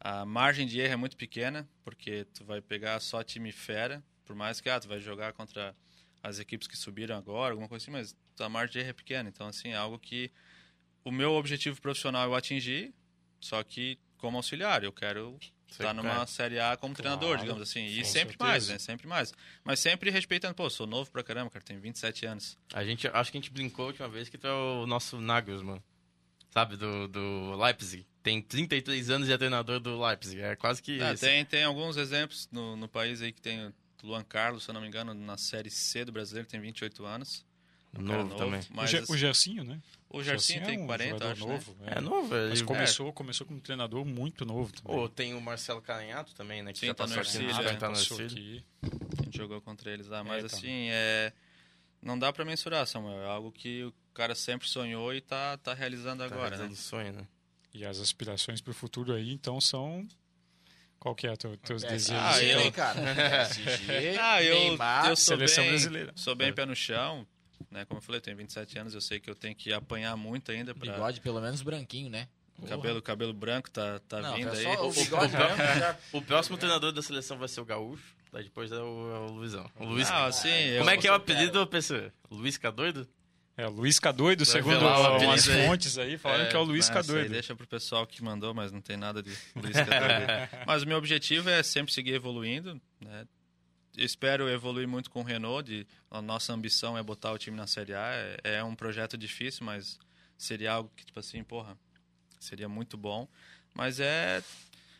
Speaker 4: a margem de erro é muito pequena, porque tu vai pegar só time fera, por mais que, ah, tu vai jogar contra as equipes que subiram agora, alguma coisa assim, mas a margem de erro é pequena. Então, assim, é algo que o meu objetivo profissional eu atingi, só que como auxiliar, eu quero
Speaker 1: Sei,
Speaker 4: estar numa
Speaker 1: cara.
Speaker 4: Série A como
Speaker 3: Claro,
Speaker 4: treinador, digamos assim. E sempre
Speaker 3: certeza.
Speaker 4: mais, né? Sempre mais. Mas sempre respeitando, pô, sou novo pra caramba, cara, tenho 27 anos.
Speaker 1: A gente, acho que a gente brincou a última vez que tu é o nosso Nagelsmann, sabe, do, do Leipzig. Tem 33 anos e é treinador do Leipzig. É quase que
Speaker 4: Ah,
Speaker 1: isso.
Speaker 4: tem, tem alguns exemplos no, no país aí que tem o Luan Carlos, se eu não me engano, na Série C do brasileiro, tem 28 anos. Um cara
Speaker 1: novo, também.
Speaker 3: O,
Speaker 4: Mas
Speaker 3: Ge-
Speaker 4: assim,
Speaker 3: o Gersinho, né?
Speaker 4: o Gersinho
Speaker 3: Gersinho
Speaker 4: tem
Speaker 3: é um
Speaker 4: 40,
Speaker 3: jogador
Speaker 4: acho, né?
Speaker 3: novo.
Speaker 1: É novo, ele...
Speaker 3: Mas começou, começou como treinador muito novo também.
Speaker 1: Pô, tem o Marcelo Caranhato também, né? Que
Speaker 4: Sim,
Speaker 1: já
Speaker 4: tá no
Speaker 1: aqui,
Speaker 4: Ercílio,
Speaker 1: já
Speaker 4: é.
Speaker 1: tá no Ercílio.
Speaker 4: A gente jogou contra eles lá. Mas
Speaker 3: É, tá.
Speaker 4: assim, é... não dá pra mensurar, Samuel. É algo que o cara sempre sonhou e tá, tá realizando
Speaker 1: Tá
Speaker 4: agora, né?
Speaker 1: realizando sonho, né?
Speaker 3: E as aspirações para o futuro aí, então, são... Qual que é teu, teus
Speaker 2: PSG,
Speaker 3: desejos?
Speaker 4: Ah, eu-
Speaker 2: hein, cara?
Speaker 4: Ah, eu,
Speaker 2: Neymar,
Speaker 4: eu sou
Speaker 3: Seleção
Speaker 4: bem,
Speaker 3: brasileira.
Speaker 4: Sou bem pé no chão. né? Como eu falei, eu tenho 27 anos, eu sei que eu tenho que apanhar muito ainda para
Speaker 2: Bigode pelo menos branquinho, né?
Speaker 4: cabelo, cabelo branco tá, tá
Speaker 2: Não,
Speaker 4: vindo
Speaker 2: é
Speaker 4: aí.
Speaker 2: o
Speaker 1: O-
Speaker 2: bigode
Speaker 1: o- próximo treinador da seleção vai ser o Gaúcho, daí depois é o, é o Luizão. O Luiz...
Speaker 4: Ah, assim, eu-
Speaker 1: Como é que é o
Speaker 2: eu
Speaker 1: apelido, pessoa? Luiz K2?
Speaker 3: É, Luiz K2, segundo
Speaker 1: revelar o apelido
Speaker 3: umas
Speaker 1: aí.
Speaker 3: fontes aí, falando que é o Luiz K2.
Speaker 4: deixa pro pessoal que mandou, mas não tem nada de Luiz K2. mas o meu objetivo é sempre seguir evoluindo, né? Espero evoluir muito com o Renault. De, a nossa ambição é botar o time na Série A. É, é um projeto difícil, mas seria algo que, tipo assim, porra, seria muito bom. Mas é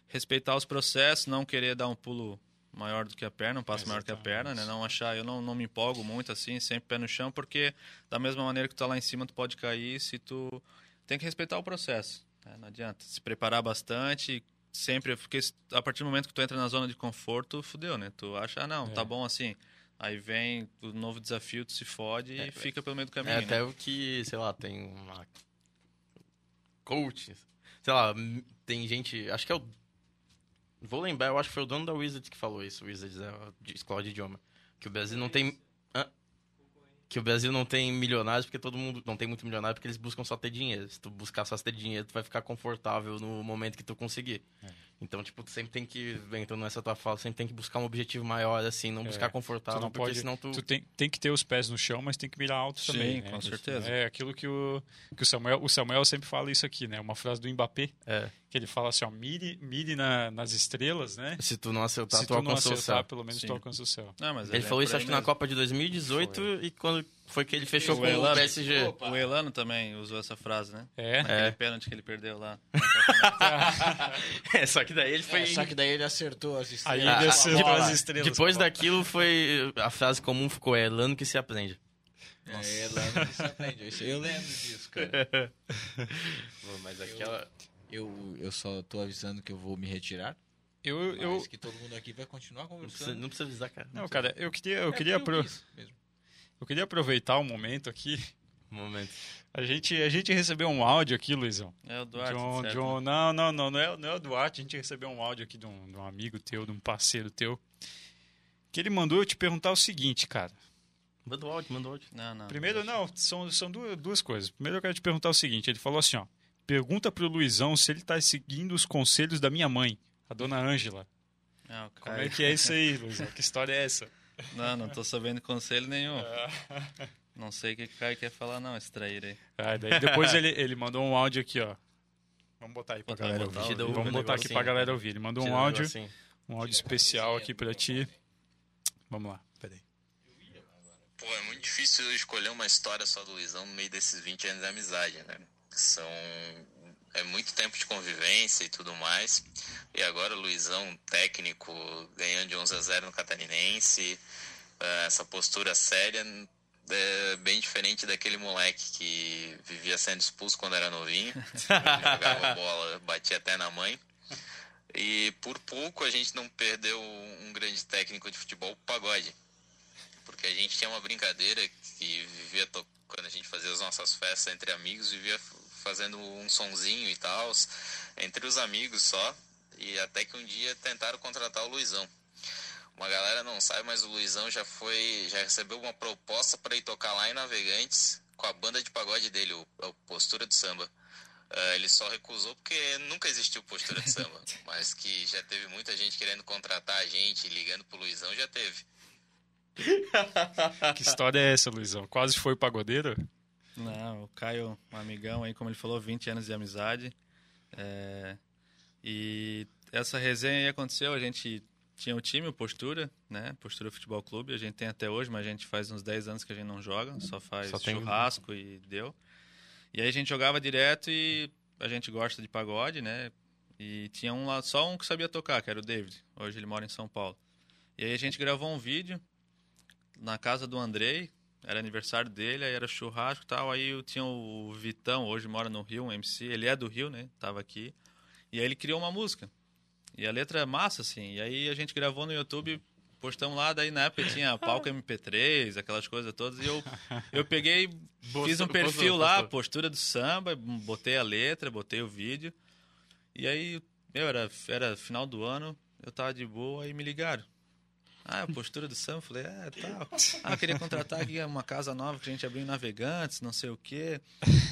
Speaker 4: respeitar os processos, não querer dar um pulo maior do que a perna, um passo maior que a perna, né? Não achar, eu não, não me empolgo muito assim, sempre pé no chão, porque da mesma maneira que tu tá lá em cima, tu pode cair se tu tem que respeitar o processo. né? Não adianta. Se preparar bastante, sempre, porque a partir do momento que tu entra na zona de conforto, fudeu, né? Tu acha, ah, não, tá bom assim. Aí vem o novo desafio, tu se fode e fica pelo meio do caminho.
Speaker 1: É
Speaker 4: né?
Speaker 1: até o que, sei lá, tem uma. Coach. Sei lá, tem gente. Acho que é o. Vou lembrar, eu acho que foi o dono da Wizards que falou isso. Wizards é a escola de idioma. Que o Brasil não tem. Hã? Que o Brasil não tem milionários porque todo mundo. Não tem muito milionário porque eles buscam só ter dinheiro. Se tu buscar só ter dinheiro, tu vai ficar confortável no momento que tu conseguir. Então, tipo, tu sempre tem que. Entrando nessa tua fala, sempre tem que buscar um objetivo maior, assim, não buscar
Speaker 3: Tu
Speaker 1: confortável,
Speaker 3: não
Speaker 1: porque
Speaker 3: pode,
Speaker 1: senão tu.
Speaker 3: tu tem, tem que ter os pés no chão, mas tem que mirar alto
Speaker 4: Sim,
Speaker 3: também. né?
Speaker 4: com certeza.
Speaker 3: É aquilo que o, que o Samuel, o Samuel sempre fala isso aqui, né? Uma frase do Mbappé,
Speaker 1: É.
Speaker 3: que ele fala assim, ó, mire, mire na- nas estrelas, né?
Speaker 1: Se tu não acertar,
Speaker 3: Se
Speaker 1: tu
Speaker 3: tu não
Speaker 1: alcançou o
Speaker 3: acertar,
Speaker 1: céu.
Speaker 3: pelo menos
Speaker 4: Sim.
Speaker 3: tu alcança o céu.
Speaker 4: Não, mas
Speaker 1: Ele
Speaker 4: é
Speaker 1: falou isso acho que na. Copa de 2018 e quando foi que ele fechou
Speaker 4: O
Speaker 1: com o
Speaker 4: Elano.
Speaker 1: PSG.
Speaker 2: Opa.
Speaker 4: O Elano também usou essa frase, né?
Speaker 3: É,
Speaker 4: Aquele pênalti que ele perdeu lá.
Speaker 1: É, só que daí ele foi.
Speaker 2: É, só que daí ele acertou as estrelas.
Speaker 3: Aí
Speaker 1: ele
Speaker 2: com a
Speaker 3: acertou as estrelas.
Speaker 1: Depois daquilo foi. A frase comum ficou: é Elano que se aprende.
Speaker 2: É, lá você aprende. Isso, eu lembro disso, cara.
Speaker 1: Mas aquela.
Speaker 2: Eu, eu só tô avisando que eu vou me retirar.
Speaker 3: Eu, eu,
Speaker 2: Mas que todo mundo aqui vai continuar
Speaker 1: Não precisa,
Speaker 2: conversando.
Speaker 1: não precisa avisar, cara.
Speaker 3: não,
Speaker 1: precisa.
Speaker 3: cara, eu queria, eu
Speaker 2: É
Speaker 3: queria,
Speaker 2: quis mesmo.
Speaker 3: Eu queria aproveitar o momento aqui.
Speaker 1: Um momento.
Speaker 3: A gente, a gente recebeu um áudio aqui, Luizão.
Speaker 4: É o Duarte,
Speaker 3: um-
Speaker 4: certo?
Speaker 3: de um- não, não, não, não é, não é o Duarte. A gente recebeu um áudio aqui de um, de um amigo teu, de um parceiro teu. Que ele mandou eu te perguntar o seguinte, cara.
Speaker 1: Manda o áudio, manda o áudio.
Speaker 4: Não, não.
Speaker 3: Primeiro, não, são, são duas, duas coisas. Primeiro, eu quero te perguntar o seguinte: ele falou assim, ó. Pergunta pro Luizão se ele tá seguindo os conselhos da minha mãe, a dona Ângela.
Speaker 4: Não,
Speaker 3: Como é que é isso aí, Luizão? Que história é essa?
Speaker 4: Não, não tô sabendo conselho nenhum. Não sei o que o Caio quer falar, não, esse traíra aí.
Speaker 3: Ah, daí depois ele, ele mandou um áudio aqui, ó. Vamos botar aí pra
Speaker 4: Botar,
Speaker 3: galera
Speaker 4: botar,
Speaker 3: ouvir. Vamos botar aqui
Speaker 1: negocinho.
Speaker 3: pra galera ouvir. Ele mandou um áudio,
Speaker 1: negocinho.
Speaker 3: um áudio especial aqui pra ti. Vamos lá, peraí.
Speaker 5: Pô, é muito difícil escolher uma história só do Luizão no meio desses 20 anos de amizade, né? São. É muito tempo de convivência e tudo mais. E agora o Luizão, técnico, ganhando de 11 a 0 no Catarinense. eh, Essa postura séria é bem diferente daquele moleque que vivia sendo expulso quando era novinho. jogava bola, batia até na mãe. E por pouco a gente não perdeu um grande técnico de futebol, o Pagode. Porque a gente tinha uma brincadeira que vivia quando a gente fazia as nossas festas entre amigos, vivia fazendo um sonzinho e tal, entre os amigos só. E até que um dia tentaram contratar o Luizão. Uma galera não sabe, mas o Luizão já foi, já recebeu uma proposta para ir tocar lá em Navegantes com a banda de pagode dele, o, o Postura de Samba. Ah, ele só recusou porque nunca existiu postura de samba, mas que já teve muita gente querendo contratar a gente, ligando pro Luizão, já teve.
Speaker 3: Que história é essa, Luizão? Quase foi pagodeiro?
Speaker 4: Não, o Caio, um amigão aí, como ele falou, 20 anos de amizade. É, E essa resenha aí aconteceu, a gente tinha o time, o Postura, né? Postura Futebol Clube, a gente tem até hoje, mas a gente faz uns 10 anos que a gente não joga, só faz
Speaker 1: Só tem-
Speaker 4: churrasco e deu. E aí a gente jogava direto e a gente gosta de pagode, né? E tinha um lá, só um que sabia tocar, que era o David. Hoje ele mora em São Paulo. E aí a gente gravou um vídeo na casa do Andrei, era aniversário dele, aí era churrasco e tal. Aí eu tinha o Vitão, hoje mora no Rio, um MC, ele é do Rio, né? Tava aqui. E aí ele criou uma música. E a letra é massa, assim. E aí a gente gravou no YouTube, postamos lá, daí na época tinha palco MP3, aquelas coisas todas. E eu, eu peguei, fiz um perfil
Speaker 1: postou,
Speaker 4: lá,
Speaker 1: postou.
Speaker 4: postura do samba, botei a letra, botei o vídeo. E aí, meu, era, era final do ano, eu tava de boa e me ligaram. Ah, a postura do Sam, eu falei, é, tal. Ah, eu queria contratar aqui uma casa nova que a gente abriu em Navegantes, não sei o quê.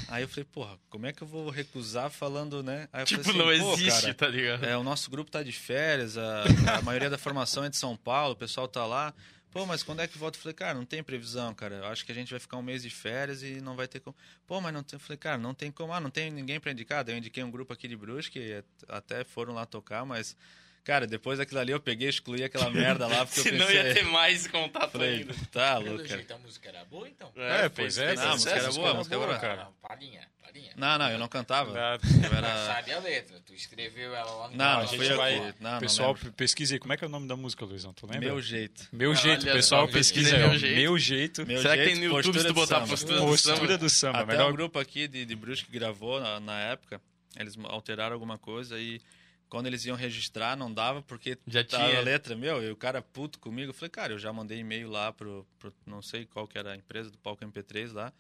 Speaker 4: Aí eu falei, porra, como é que eu vou recusar falando, né? Aí eu
Speaker 1: Tipo, não
Speaker 4: assim, "Pô,
Speaker 1: existe,
Speaker 4: cara,
Speaker 1: tá ligado?
Speaker 4: é, o nosso grupo tá de férias, a, a maioria da formação é de São Paulo, o pessoal tá lá. Pô, mas quando é que volta? Eu falei, cara, não tem previsão, cara. Eu acho que a gente vai ficar um mês de férias e não vai ter como. Pô, mas não tem. Eu falei, cara, não tem como. Ah, não tem ninguém pra indicar. Daí eu indiquei um grupo aqui de Brusque, que até foram lá tocar, mas. Cara, depois daquilo ali eu peguei e excluí aquela merda lá, porque eu
Speaker 1: Senão
Speaker 4: pensei...
Speaker 1: ia ter mais contato
Speaker 4: Falei,
Speaker 1: ainda.
Speaker 4: tá louco, cara.
Speaker 2: jeito a música era boa, então.
Speaker 3: É, pois é,
Speaker 4: Não, a música era boa, a música era boa.
Speaker 3: cara.
Speaker 2: Não, Palinha, palinha.
Speaker 4: Não, não, eu não cantava.
Speaker 3: Nada.
Speaker 4: Eu
Speaker 2: Não
Speaker 4: era...
Speaker 2: sabe a letra. Tu escreveu ela lá no
Speaker 4: Não,
Speaker 3: a
Speaker 4: não
Speaker 3: gente
Speaker 4: eu
Speaker 3: vai-
Speaker 4: que- não, não
Speaker 3: pessoal, pesquisa aí. Como é que é o nome da música, Luizão? Tu lembra?
Speaker 4: Meu jeito.
Speaker 3: Meu
Speaker 1: Olha
Speaker 3: jeito,
Speaker 1: só,
Speaker 3: pessoal,
Speaker 1: pesquisa
Speaker 3: pesquisa aí.
Speaker 1: Meu. Jeito.
Speaker 3: Meu jeito.
Speaker 4: Meu
Speaker 1: Será que
Speaker 4: jeito,
Speaker 1: tem no YouTube se
Speaker 4: postura
Speaker 1: tu
Speaker 4: de
Speaker 1: botar postura do
Speaker 3: Postura
Speaker 1: samba?
Speaker 3: do samba.
Speaker 4: Até
Speaker 3: melhor
Speaker 4: um grupo aqui de, de Brusque que gravou na, na época, eles alteraram alguma coisa e quando eles iam registrar não dava porque
Speaker 1: Já
Speaker 4: tava
Speaker 1: tinha.
Speaker 4: a letra, meu, e o cara puto comigo, eu falei, cara, eu já mandei e-mail lá pro, pro não sei qual que era a empresa do palco MP3 lá,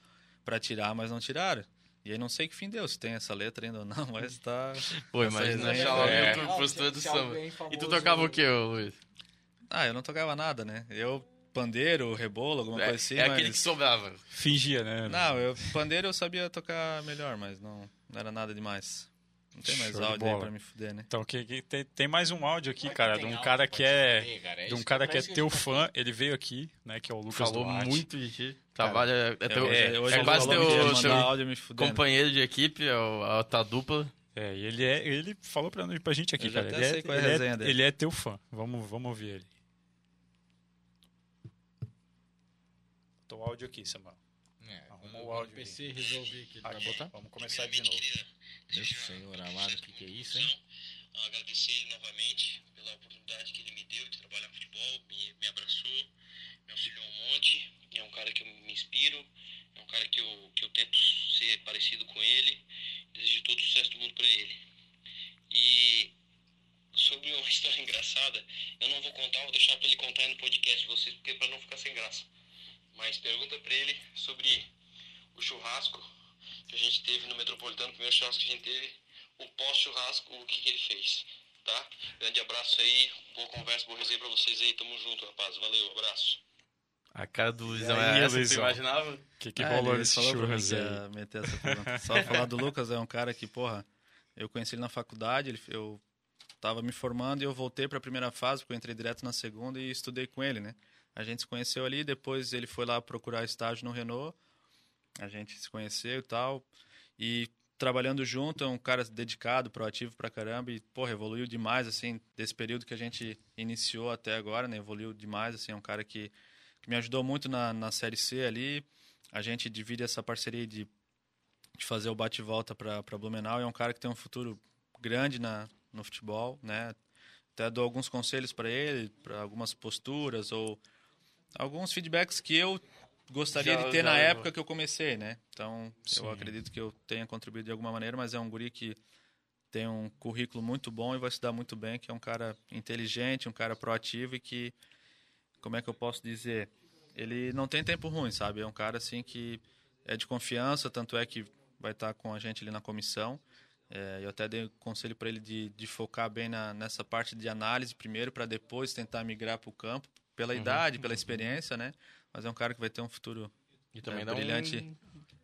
Speaker 4: pra tirar, mas não tiraram. E aí não sei que fim deu, se tem essa letra ainda ou não, mas tá...
Speaker 1: Pô, imagina achar
Speaker 4: é-
Speaker 1: postura do samba. E tu tocava o que, Luiz?
Speaker 4: Ah, eu não tocava nada, né? Eu, pandeiro, rebolo, alguma
Speaker 1: É,
Speaker 4: coisa assim,
Speaker 1: é
Speaker 4: mas...
Speaker 1: aquele que sobrava.
Speaker 3: fingia, né?
Speaker 4: Não, eu, pandeiro eu sabia tocar melhor, mas não, não era nada demais. Não tem mais
Speaker 3: Show
Speaker 4: áudio aí pra me fuder, né?
Speaker 3: Então, que, que- tem, tem mais um áudio aqui,
Speaker 2: é que
Speaker 3: cara, de um
Speaker 2: áudio?
Speaker 3: cara
Speaker 2: Pode
Speaker 3: que é.
Speaker 2: saber, cara. É
Speaker 3: De um cara
Speaker 2: que
Speaker 3: que é
Speaker 2: parece
Speaker 3: teu
Speaker 2: que-
Speaker 3: fã, ele veio aqui, né? Que é o Lucas
Speaker 1: Falou
Speaker 3: Duarte.
Speaker 1: muito de ti. Trabalha. É, teu,
Speaker 4: É, hoje
Speaker 1: é
Speaker 4: ele
Speaker 1: quase teu,
Speaker 4: que mandar áudio me fudendo.
Speaker 1: companheiro de equipe, é o- a tua dupla.
Speaker 3: É, e ele é. Ele falou pra, pra gente aqui, cara. Ele é,
Speaker 4: sei qual é a
Speaker 3: ele,
Speaker 4: resenha dele.
Speaker 3: ele é teu fã. Vamos, vamos ouvir ele. Tô áudio aqui, Samuel.
Speaker 2: É,
Speaker 3: Arruma o áudio
Speaker 2: PC que ele vai
Speaker 3: Aqui,
Speaker 2: botar.
Speaker 3: Vamos começar de novo.
Speaker 2: Meu senhor amado, o que, que é isso, hein?
Speaker 6: agradecer ele novamente pela oportunidade que ele me deu de trabalhar futebol, me, me abraçou, me auxiliou um monte. É um cara que eu me inspiro, é um cara que eu, que eu tento ser parecido com ele. Desejo todo o sucesso do mundo para ele. E sobre uma história engraçada, eu não vou contar, vou deixar para ele contar aí no podcast de vocês, porque para não ficar sem graça. Mas pergunta para ele sobre o churrasco que a gente teve no Metropolitano, o primeiro churrasco que a gente teve, o pós-churrasco, o que, que ele fez, tá? Grande abraço aí, boa conversa, boa resenha pra vocês aí, tamo junto, rapaz, valeu, abraço.
Speaker 1: A cara do Luizão é essa
Speaker 3: Luizão?
Speaker 1: imaginava?
Speaker 3: O que, que
Speaker 4: Ah,
Speaker 3: rolou
Speaker 4: ele
Speaker 3: nesse
Speaker 4: falou pra mim
Speaker 3: churras
Speaker 4: que
Speaker 3: aí?
Speaker 4: meter essa pergunta. Só falar do Lucas, é um cara que, porra, eu conheci ele na faculdade, ele, eu tava me formando e eu voltei pra primeira fase, porque eu entrei direto na segunda e estudei com ele, né? A gente se conheceu ali, depois ele foi lá procurar estágio no Renault, a gente se conheceu e tal, e trabalhando junto, é um cara dedicado, proativo pra caramba e, porra, evoluiu demais, assim, desse período que a gente iniciou até agora, né? Evoluiu demais, assim, é um cara que, que me ajudou muito na, na Série C ali, a gente divide essa parceria de, de fazer o bate e volta para Blumenau. É um cara que tem um futuro grande na, no futebol, né? Até dou alguns conselhos para ele, para algumas posturas ou alguns feedbacks que eu gostaria
Speaker 1: Já-
Speaker 4: de ter na
Speaker 1: levou.
Speaker 4: época que eu comecei, né? Então,
Speaker 3: Sim.
Speaker 4: eu acredito que eu tenha contribuído de alguma maneira, mas é um guri que tem um currículo muito bom e vai se dar muito bem, que é um cara inteligente, um cara proativo e que, como é que eu posso dizer, ele não tem tempo ruim, sabe? É um cara assim que é de confiança, tanto é que vai estar com a gente ali na comissão. É, eu até dei conselho para ele de, de focar bem na, nessa parte de análise primeiro, para depois tentar migrar para o campo, pela idade, pela experiência, né? Mas é um cara que vai ter um futuro
Speaker 1: E também
Speaker 4: É,
Speaker 1: dá
Speaker 4: brilhante.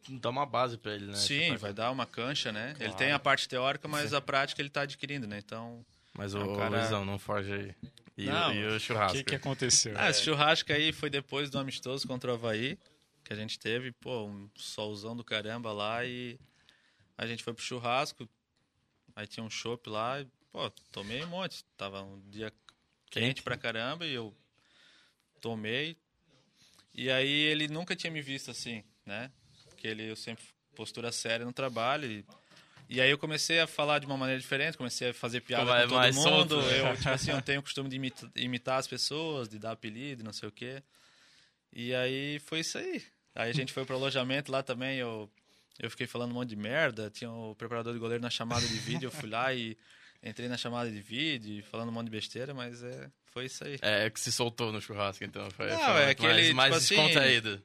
Speaker 1: um... Dá uma base pra ele, né?
Speaker 4: Sim, vai dar uma cancha, né? Ele
Speaker 1: Claro.
Speaker 4: tem a parte teórica, mas a prática ele está adquirindo, né? Então,
Speaker 1: Mas
Speaker 4: É
Speaker 1: o
Speaker 4: um cara-
Speaker 1: Luizão, não foge aí. E, o-
Speaker 4: Não,
Speaker 1: e o
Speaker 3: O
Speaker 1: churrasco?
Speaker 3: que, que aconteceu?
Speaker 4: Ah, esse churrasco aí foi depois do amistoso contra o Havaí, que a gente teve, pô, um solzão do caramba lá e a gente foi pro churrasco, aí tinha um chopp lá e, pô, tomei um monte. Tava um dia quente pra caramba e eu tomei. E aí ele nunca tinha me visto assim, né? Porque ele, eu sempre postura séria no trabalho e... E aí eu comecei a falar de uma maneira diferente, comecei a fazer piada
Speaker 1: Vai
Speaker 4: com todo
Speaker 1: mais
Speaker 4: mundo.
Speaker 1: solto, né?
Speaker 4: Eu, tipo assim, eu tenho o costume de imita- imitar as pessoas, de dar apelido, não sei o quê. E aí foi isso aí. Aí a gente foi pro alojamento lá também, eu, eu fiquei falando um monte de merda. Tinha o preparador de goleiro na chamada de vídeo, eu fui lá e entrei na chamada de vídeo, falando um monte de besteira, mas é, foi isso aí.
Speaker 1: É, que se soltou no churrasco, então. Foi,
Speaker 4: Não,
Speaker 1: foi
Speaker 4: é que ele,
Speaker 1: mais, mais
Speaker 4: tipo assim,
Speaker 1: descontraído.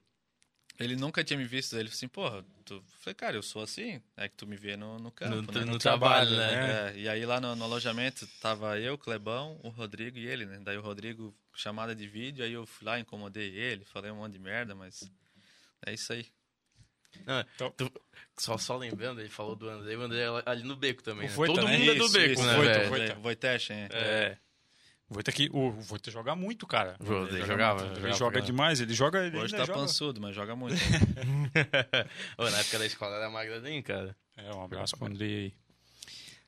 Speaker 4: Ele nunca tinha me visto, ele falou assim, porra, tu... falei, cara, eu sou assim, é que tu me vê no, no campo,
Speaker 1: No,
Speaker 4: né?
Speaker 1: no,
Speaker 3: no
Speaker 1: trabalho,
Speaker 3: trabalho,
Speaker 1: né?
Speaker 4: É, e aí lá no, no alojamento tava eu, Clebão, o Rodrigo e ele, né? Daí o Rodrigo chamada de vídeo, aí eu fui lá, incomodei ele, falei um monte de merda, mas é isso aí.
Speaker 1: Não,
Speaker 3: Então-
Speaker 1: tu- só, só lembrando, ele falou do André, o André é ali no beco também. Né?
Speaker 3: Voita,
Speaker 1: Todo
Speaker 3: né?
Speaker 1: mundo é do
Speaker 4: Isso,
Speaker 1: beco,
Speaker 4: isso,
Speaker 1: né,
Speaker 3: Voita,
Speaker 1: velho?
Speaker 3: Voita.
Speaker 4: Voitech, hein?
Speaker 3: É. O Voita aqui, o Voita joga muito, cara.
Speaker 1: Voita
Speaker 3: Ele
Speaker 1: jogava,
Speaker 3: muito, Ele
Speaker 1: jogava,
Speaker 3: joga demais, ele joga. Ele
Speaker 4: Hoje tá
Speaker 3: joga.
Speaker 4: pançudo, mas joga muito.
Speaker 1: Ô, na época da escola era magradinho, cara.
Speaker 3: É, um abraço pro Andrei aí.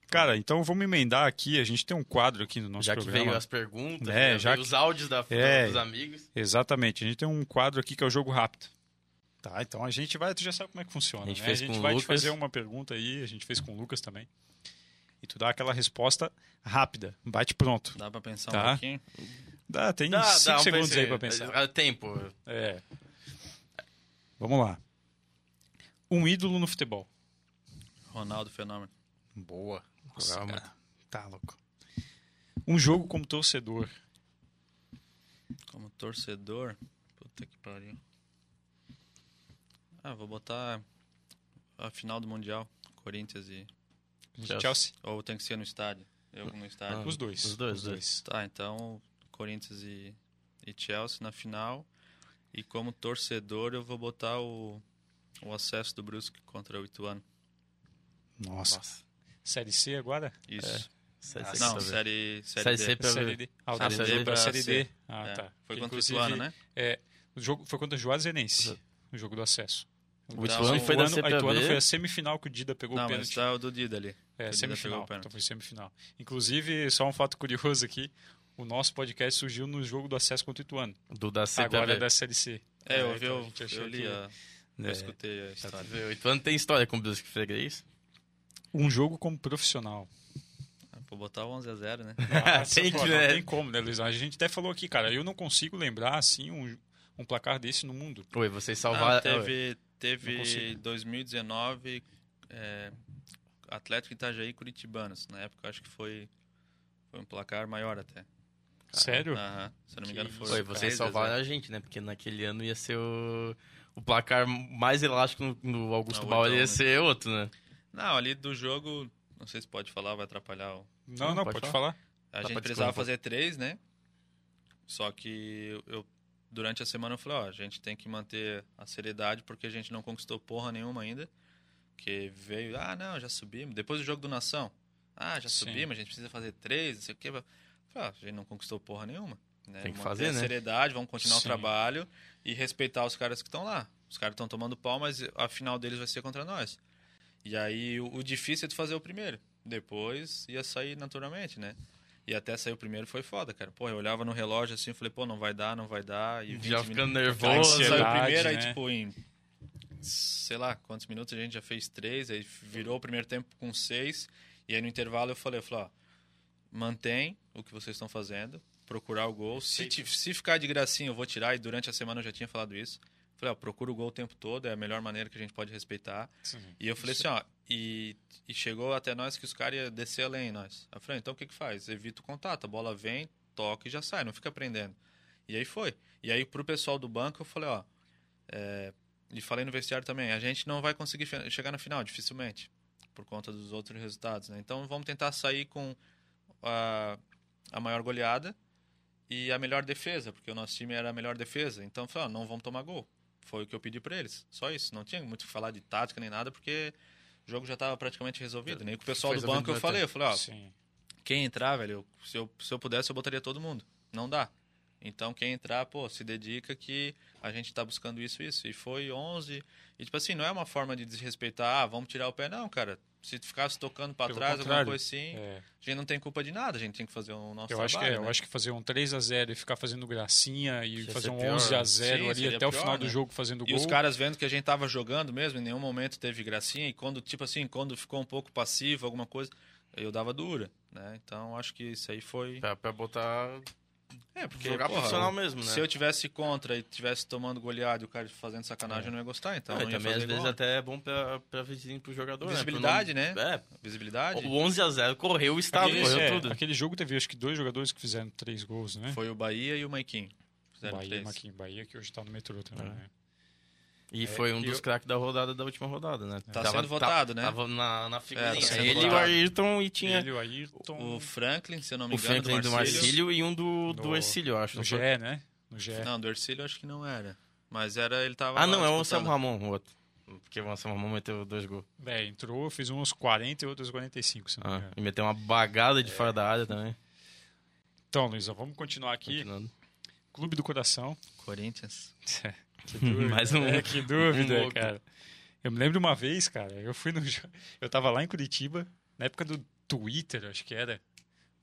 Speaker 3: Cara, então vamos emendar aqui. A gente tem um quadro aqui no nosso
Speaker 1: já que
Speaker 3: programa.
Speaker 1: veio as perguntas,
Speaker 3: É,
Speaker 1: né,
Speaker 3: já
Speaker 1: veio
Speaker 3: que-
Speaker 1: os áudios da,
Speaker 3: É.
Speaker 1: dos amigos.
Speaker 3: Exatamente. A gente tem um quadro aqui que é o jogo rápido. Tá, então a gente vai, tu já sabe como é que funciona,
Speaker 1: A gente
Speaker 3: né?
Speaker 1: fez
Speaker 3: a gente
Speaker 1: com
Speaker 3: vai te
Speaker 1: Lucas.
Speaker 3: fazer uma pergunta aí, a gente fez com o Lucas também. E tu dá aquela resposta rápida, bate pronto.
Speaker 4: Dá pra pensar
Speaker 3: Tá.
Speaker 4: um pouquinho?
Speaker 3: Dá, tem
Speaker 1: Dá,
Speaker 3: 5
Speaker 1: dá um
Speaker 3: segundos
Speaker 1: pense-
Speaker 3: aí pra pensar.
Speaker 1: Ah, Tempo.
Speaker 3: É. Vamos lá. Um ídolo no futebol.
Speaker 4: Ronaldo Fenômeno.
Speaker 3: Boa.
Speaker 1: Jogava muito.
Speaker 3: Tá louco. Um jogo como torcedor.
Speaker 4: Como torcedor, puta que pariu. Ah, vou botar a final do Mundial, Corinthians e...
Speaker 1: Chelsea.
Speaker 3: Chelsea.
Speaker 4: Ou tem que ser no estádio? Eu no estádio.
Speaker 1: Ah.
Speaker 3: Os dois.
Speaker 1: Os dois, os dois.
Speaker 4: Tá, então Corinthians e, e Chelsea na final. E como torcedor eu vou botar o, o acesso do Brusque contra o Ituano.
Speaker 3: Nossa.
Speaker 1: Nossa.
Speaker 3: Série C agora?
Speaker 4: Isso.
Speaker 1: Série
Speaker 4: Ah, não, série, série,
Speaker 1: Série
Speaker 4: D.
Speaker 1: C pra
Speaker 3: Série D. Ah, o
Speaker 1: Ah, Série
Speaker 3: Série
Speaker 1: D
Speaker 3: pra
Speaker 4: pra
Speaker 3: Série
Speaker 4: C.
Speaker 3: D. Ah,
Speaker 4: É,
Speaker 3: tá.
Speaker 4: Foi contra o Ituano, né?
Speaker 3: É, o jogo foi contra o Juazeirense, o jogo do acesso.
Speaker 1: O
Speaker 4: Então,
Speaker 1: Ituano foi da
Speaker 3: a Ituano foi a semifinal que o Dida pegou
Speaker 4: Não,
Speaker 3: o
Speaker 4: mas
Speaker 3: pênalti.
Speaker 4: tá o do Dida ali.
Speaker 3: É,
Speaker 4: o Dida pegou
Speaker 3: semifinal.
Speaker 4: o.
Speaker 3: Então foi semifinal. Inclusive, só um fato curioso aqui, o nosso podcast surgiu no jogo do acesso contra o Ituano.
Speaker 1: Do da
Speaker 3: Agora é da Série C.
Speaker 4: É, eu, vi,
Speaker 3: então a
Speaker 4: eu,
Speaker 3: gente achou
Speaker 4: eu li,
Speaker 3: que-
Speaker 4: a, eu
Speaker 3: É.
Speaker 4: escutei a
Speaker 1: Tá
Speaker 4: história.
Speaker 1: O Ituano tem história com o Brusque Freguês.
Speaker 3: Um jogo como profissional.
Speaker 4: Vou botar o 11 a 0 né?
Speaker 3: Nossa,
Speaker 1: Tem
Speaker 3: pô,
Speaker 1: que,
Speaker 3: não
Speaker 1: né?
Speaker 3: tem como, né, Luiz? A gente até falou aqui, cara, eu não consigo lembrar, assim, um, um placar desse no mundo.
Speaker 1: Oi, vocês
Speaker 4: Ah,
Speaker 1: salvaram.
Speaker 4: teve
Speaker 3: Não
Speaker 4: teve
Speaker 3: consigo.
Speaker 4: 2019 é, Atlético Itajaí e Curitibanos. Na época acho que foi, foi um placar maior até.
Speaker 3: Sério?
Speaker 4: Aham, se eu não me
Speaker 3: Que
Speaker 4: engano foi.
Speaker 1: Oi, vocês
Speaker 4: 3 a
Speaker 1: salvaram
Speaker 4: 0.
Speaker 1: a gente, né? Porque naquele ano ia ser o, o placar mais elástico no, no Augusto Bauer ia
Speaker 4: né?
Speaker 1: ser outro, né?
Speaker 4: Não, ali do jogo, não sei se pode falar, vai atrapalhar o.
Speaker 3: Não,
Speaker 1: Não,
Speaker 3: não,
Speaker 1: pode
Speaker 3: pode,
Speaker 1: falar.
Speaker 3: falar.
Speaker 4: A
Speaker 1: Dá
Speaker 4: gente precisava fazer três, né? Só que eu, durante a semana eu falei, ó, a gente tem que manter a seriedade porque a gente não conquistou porra nenhuma ainda. Que veio, ah, não, já subimos. Depois do jogo do Nação, ah, já
Speaker 3: Sim.
Speaker 4: subimos, a gente precisa fazer três, não sei o quê. Falei, ah, a gente não conquistou porra nenhuma. Né?
Speaker 1: Tem que
Speaker 4: Manter
Speaker 1: fazer,
Speaker 4: a
Speaker 1: né?
Speaker 4: seriedade, vamos continuar
Speaker 3: Sim.
Speaker 4: o trabalho e respeitar os caras que estão lá. Os caras estão tomando pau, mas a final deles vai ser contra nós. E aí o, o difícil é de fazer o primeiro. Depois ia sair naturalmente, né? E até sair o primeiro foi foda, cara. Pô, eu olhava no relógio assim, falei, pô, não vai dar, não vai dar. E 20
Speaker 1: Já ficando
Speaker 4: minutos-
Speaker 1: nervoso.
Speaker 4: Aí saiu o primeiro, aí
Speaker 3: né?
Speaker 4: tipo, em sei lá quantos minutos a gente já fez três, aí virou o primeiro tempo com seis. E aí no intervalo eu falei, eu falei, ó, mantém o que vocês estão fazendo, procurar o gol. Se, se ficar de gracinha, eu vou tirar, e durante a semana eu já tinha falado isso. Falei, ó, procura o gol o tempo todo, é a melhor maneira que a gente pode respeitar. E eu falei assim, ó, e, e chegou até nós que os caras iam descer além nós. Eu falei, então o que que faz? Evita o contato, a bola vem, toca e já sai, não fica prendendo. E aí foi. E aí pro pessoal do banco eu falei, ó, é, e falei no vestiário também, a gente não vai conseguir chegar na final, dificilmente, por conta dos outros resultados, né? Então vamos tentar sair com a, a maior goleada e a melhor defesa, porque o nosso time era a melhor defesa. Então, eu falei, ó, não vamos tomar gol. Foi o que eu pedi para eles. Só isso. Não tinha muito o que falar de tática nem nada, porque o jogo já estava praticamente resolvido. Nem com o pessoal do banco eu falei, eu falei, ó,
Speaker 3: Sim.
Speaker 4: quem entrar, velho, se, eu, se eu pudesse, eu botaria todo mundo. Não dá. Então, quem entrar, pô, se dedica que a gente tá buscando isso e isso. E foi 11. E, tipo assim, não é uma forma de desrespeitar, ah, vamos tirar o pé. Não, cara. Se tu ficasse tocando pra
Speaker 3: Pelo
Speaker 4: trás, alguma coisa assim,
Speaker 3: É,
Speaker 4: a gente não tem culpa de nada. A gente tem que fazer o nosso
Speaker 3: eu, acho que,
Speaker 4: trabalho,
Speaker 3: é, eu
Speaker 4: né?
Speaker 3: acho que fazer um 3 a 0 e ficar fazendo gracinha e fazer
Speaker 1: ser
Speaker 3: um
Speaker 1: pior.
Speaker 3: 11 a 0
Speaker 4: Sim,
Speaker 3: ali até o
Speaker 4: pior,
Speaker 3: final do
Speaker 4: né?
Speaker 3: jogo fazendo
Speaker 4: E
Speaker 3: gol.
Speaker 4: os caras vendo que a gente tava jogando mesmo, em nenhum momento teve gracinha. E quando, tipo assim, quando ficou um pouco passivo, alguma coisa, eu dava dura, né? Então, acho que isso aí foi...
Speaker 1: Pra, pra botar.
Speaker 4: É, porque,
Speaker 1: jogar
Speaker 4: porra,
Speaker 1: profissional mesmo, né?
Speaker 4: Se eu tivesse contra e tivesse tomando goleado e o cara fazendo sacanagem, eu não ia gostar. Então, eu ia
Speaker 1: também, às
Speaker 4: fazer
Speaker 1: vezes,
Speaker 4: igual.
Speaker 1: até é bom pra, pra vizinho pro jogador.
Speaker 4: Visibilidade,
Speaker 1: né?
Speaker 4: né?
Speaker 1: Não-
Speaker 4: Visibilidade.
Speaker 1: É. O 11 a 0 correu o estado,
Speaker 3: aquele,
Speaker 1: correu
Speaker 3: é,
Speaker 1: tudo.
Speaker 3: aquele jogo teve acho que dois jogadores que fizeram três gols, né?
Speaker 4: Foi o Bahia e o Maiquinho. Fizeram
Speaker 3: Bahia,
Speaker 4: três.
Speaker 3: Maquin, Bahia que hoje tá no metrô também,
Speaker 1: É.
Speaker 3: né?
Speaker 1: E foi um dos
Speaker 3: eu-
Speaker 1: craques da rodada da última rodada, né?
Speaker 4: Tá sendo votado, né?
Speaker 1: Tava na, na figurinha.
Speaker 4: É, tá
Speaker 1: ele e o. Ayrton e tinha
Speaker 3: Ele, o Ayrton,
Speaker 4: O Franklin, se eu não me
Speaker 1: o
Speaker 4: engano,
Speaker 1: Franklin do Marcílio e um do, do
Speaker 3: No-
Speaker 1: Ercílio, eu acho.
Speaker 3: no
Speaker 1: não foi?
Speaker 3: Né? No GE.
Speaker 4: Não, do Ercílio eu acho que não era. Mas era, ele tava
Speaker 1: Ah, não, é o. Anselmo Ramon, o outro. Porque o Anselmo Ramon meteu dois gols.
Speaker 3: É, entrou, fez uns 40 e outros 45, se não me
Speaker 1: Ah,
Speaker 3: engano.
Speaker 1: e meteu uma bagada de fora da área também.
Speaker 3: Então, Luizão, vamos continuar aqui.
Speaker 1: Continuando.
Speaker 3: Clube do Coração.
Speaker 4: Corinthians.
Speaker 3: Que dúvida.
Speaker 1: Mais um-
Speaker 3: É, que dúvida,
Speaker 1: um
Speaker 3: cara. Eu me lembro uma vez, cara, eu fui no. Eu tava lá em Curitiba, na época do Twitter, acho que era.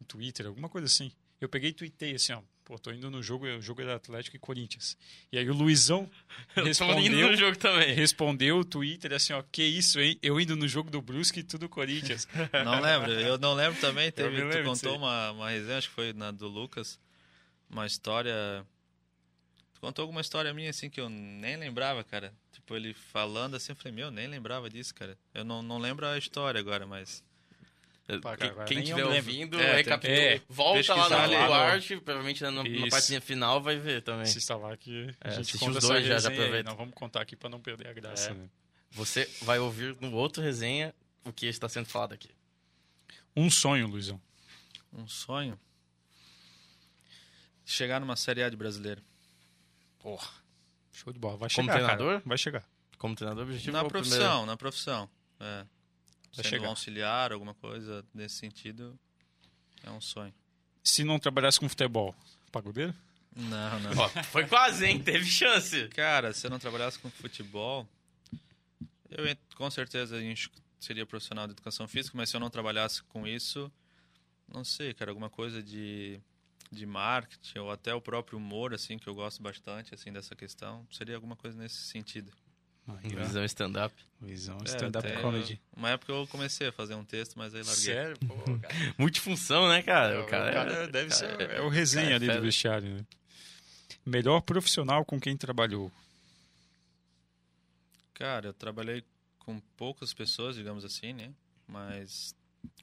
Speaker 3: No Twitter, alguma coisa assim. Eu peguei e tuitei assim, ó. Pô, tô indo no jogo, o jogo era Atlético e Corinthians. E aí o Luizão
Speaker 1: Eu tô indo
Speaker 3: respondeu,
Speaker 1: no jogo também.
Speaker 3: respondeu o Twitter assim, ó. Que isso, hein? Eu indo no jogo do Brusque e tudo Corinthians.
Speaker 4: Não lembro, eu não lembro também. Teve, tu contou uma, uma resenha, acho que foi na do Lucas, uma história. Contou alguma história minha assim que eu nem lembrava, cara. Tipo, ele falando assim, eu falei, meu, nem lembrava disso, cara. Eu não, não lembro a história agora, mas.
Speaker 3: Pá,
Speaker 1: Quem-
Speaker 3: cara,
Speaker 1: Quem
Speaker 3: eu
Speaker 1: estiver ouvindo,
Speaker 4: É,
Speaker 1: recapitula. volta lá no Duarte, provavelmente na, na partezinha final vai ver também.
Speaker 3: Assista lá que a
Speaker 1: É,
Speaker 3: gente
Speaker 1: assiste
Speaker 3: conta
Speaker 1: os dois já, já
Speaker 3: resenha aí.
Speaker 1: aproveita.
Speaker 3: Não vamos contar aqui pra não perder a graça,
Speaker 1: É.
Speaker 3: né?
Speaker 1: Você vai ouvir no outro resenha o que está sendo falado aqui.
Speaker 3: Um sonho, Luizão.
Speaker 4: Um sonho. Chegar numa Série A de brasileiro.
Speaker 3: Porra. Show de bola. Vai
Speaker 1: Como
Speaker 3: chegar,
Speaker 1: treinador?
Speaker 3: cara. Vai chegar.
Speaker 1: Como treinador, objetivo
Speaker 4: Na
Speaker 1: é o
Speaker 4: profissão,
Speaker 1: primeiro.
Speaker 4: na profissão. É.
Speaker 3: Vai
Speaker 4: Sendo
Speaker 3: chegar.
Speaker 4: um auxiliar, alguma coisa nesse sentido, é um sonho.
Speaker 3: Se não trabalhasse com futebol, pagodeiro?
Speaker 4: Não, não.
Speaker 1: Ó, foi quase, hein? Teve chance.
Speaker 4: Cara, se eu não trabalhasse com futebol, eu com certeza seria profissional de educação física, mas se eu não trabalhasse com isso, não sei, cara, alguma coisa de, de marketing ou até o próprio humor, assim, que eu gosto bastante, assim, dessa questão, seria alguma coisa nesse sentido.
Speaker 1: Visão stand-up.
Speaker 3: Luizão,
Speaker 4: É,
Speaker 3: stand-up
Speaker 4: até-
Speaker 3: comedy.
Speaker 4: Uma época eu comecei a fazer um texto, mas aí larguei.
Speaker 3: Sério? Pô, cara.
Speaker 1: Multifunção, né, cara? O cara,
Speaker 3: o cara deve
Speaker 1: cara
Speaker 3: ser é o resenha
Speaker 1: cara é
Speaker 3: ali do
Speaker 1: fera.
Speaker 3: vestiário, né? Melhor profissional com quem trabalhou.
Speaker 4: Cara, eu trabalhei com poucas pessoas, digamos assim, né? Mas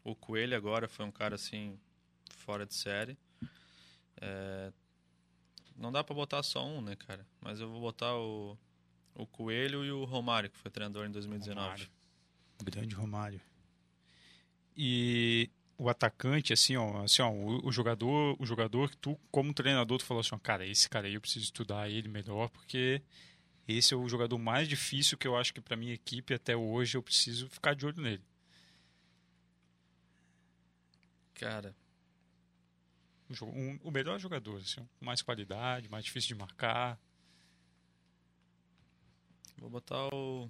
Speaker 4: o Coelho agora foi um cara assim fora de série. É, Não dá pra botar só um, né, cara? Mas eu vou botar o, o Coelho e o Romário, que foi treinador em 2019.
Speaker 3: Romário. Grande Romário. E o atacante, assim, ó, assim, ó, o, o jogador, o jogador que tu, como treinador, tu falou assim, ó, cara, esse cara aí eu preciso estudar ele melhor, porque esse é o jogador mais difícil que eu acho que pra minha equipe até hoje eu preciso ficar de olho nele.
Speaker 4: Cara,
Speaker 3: O, um- o melhor jogador, assim, mais qualidade, mais difícil de marcar.
Speaker 4: vou botar o.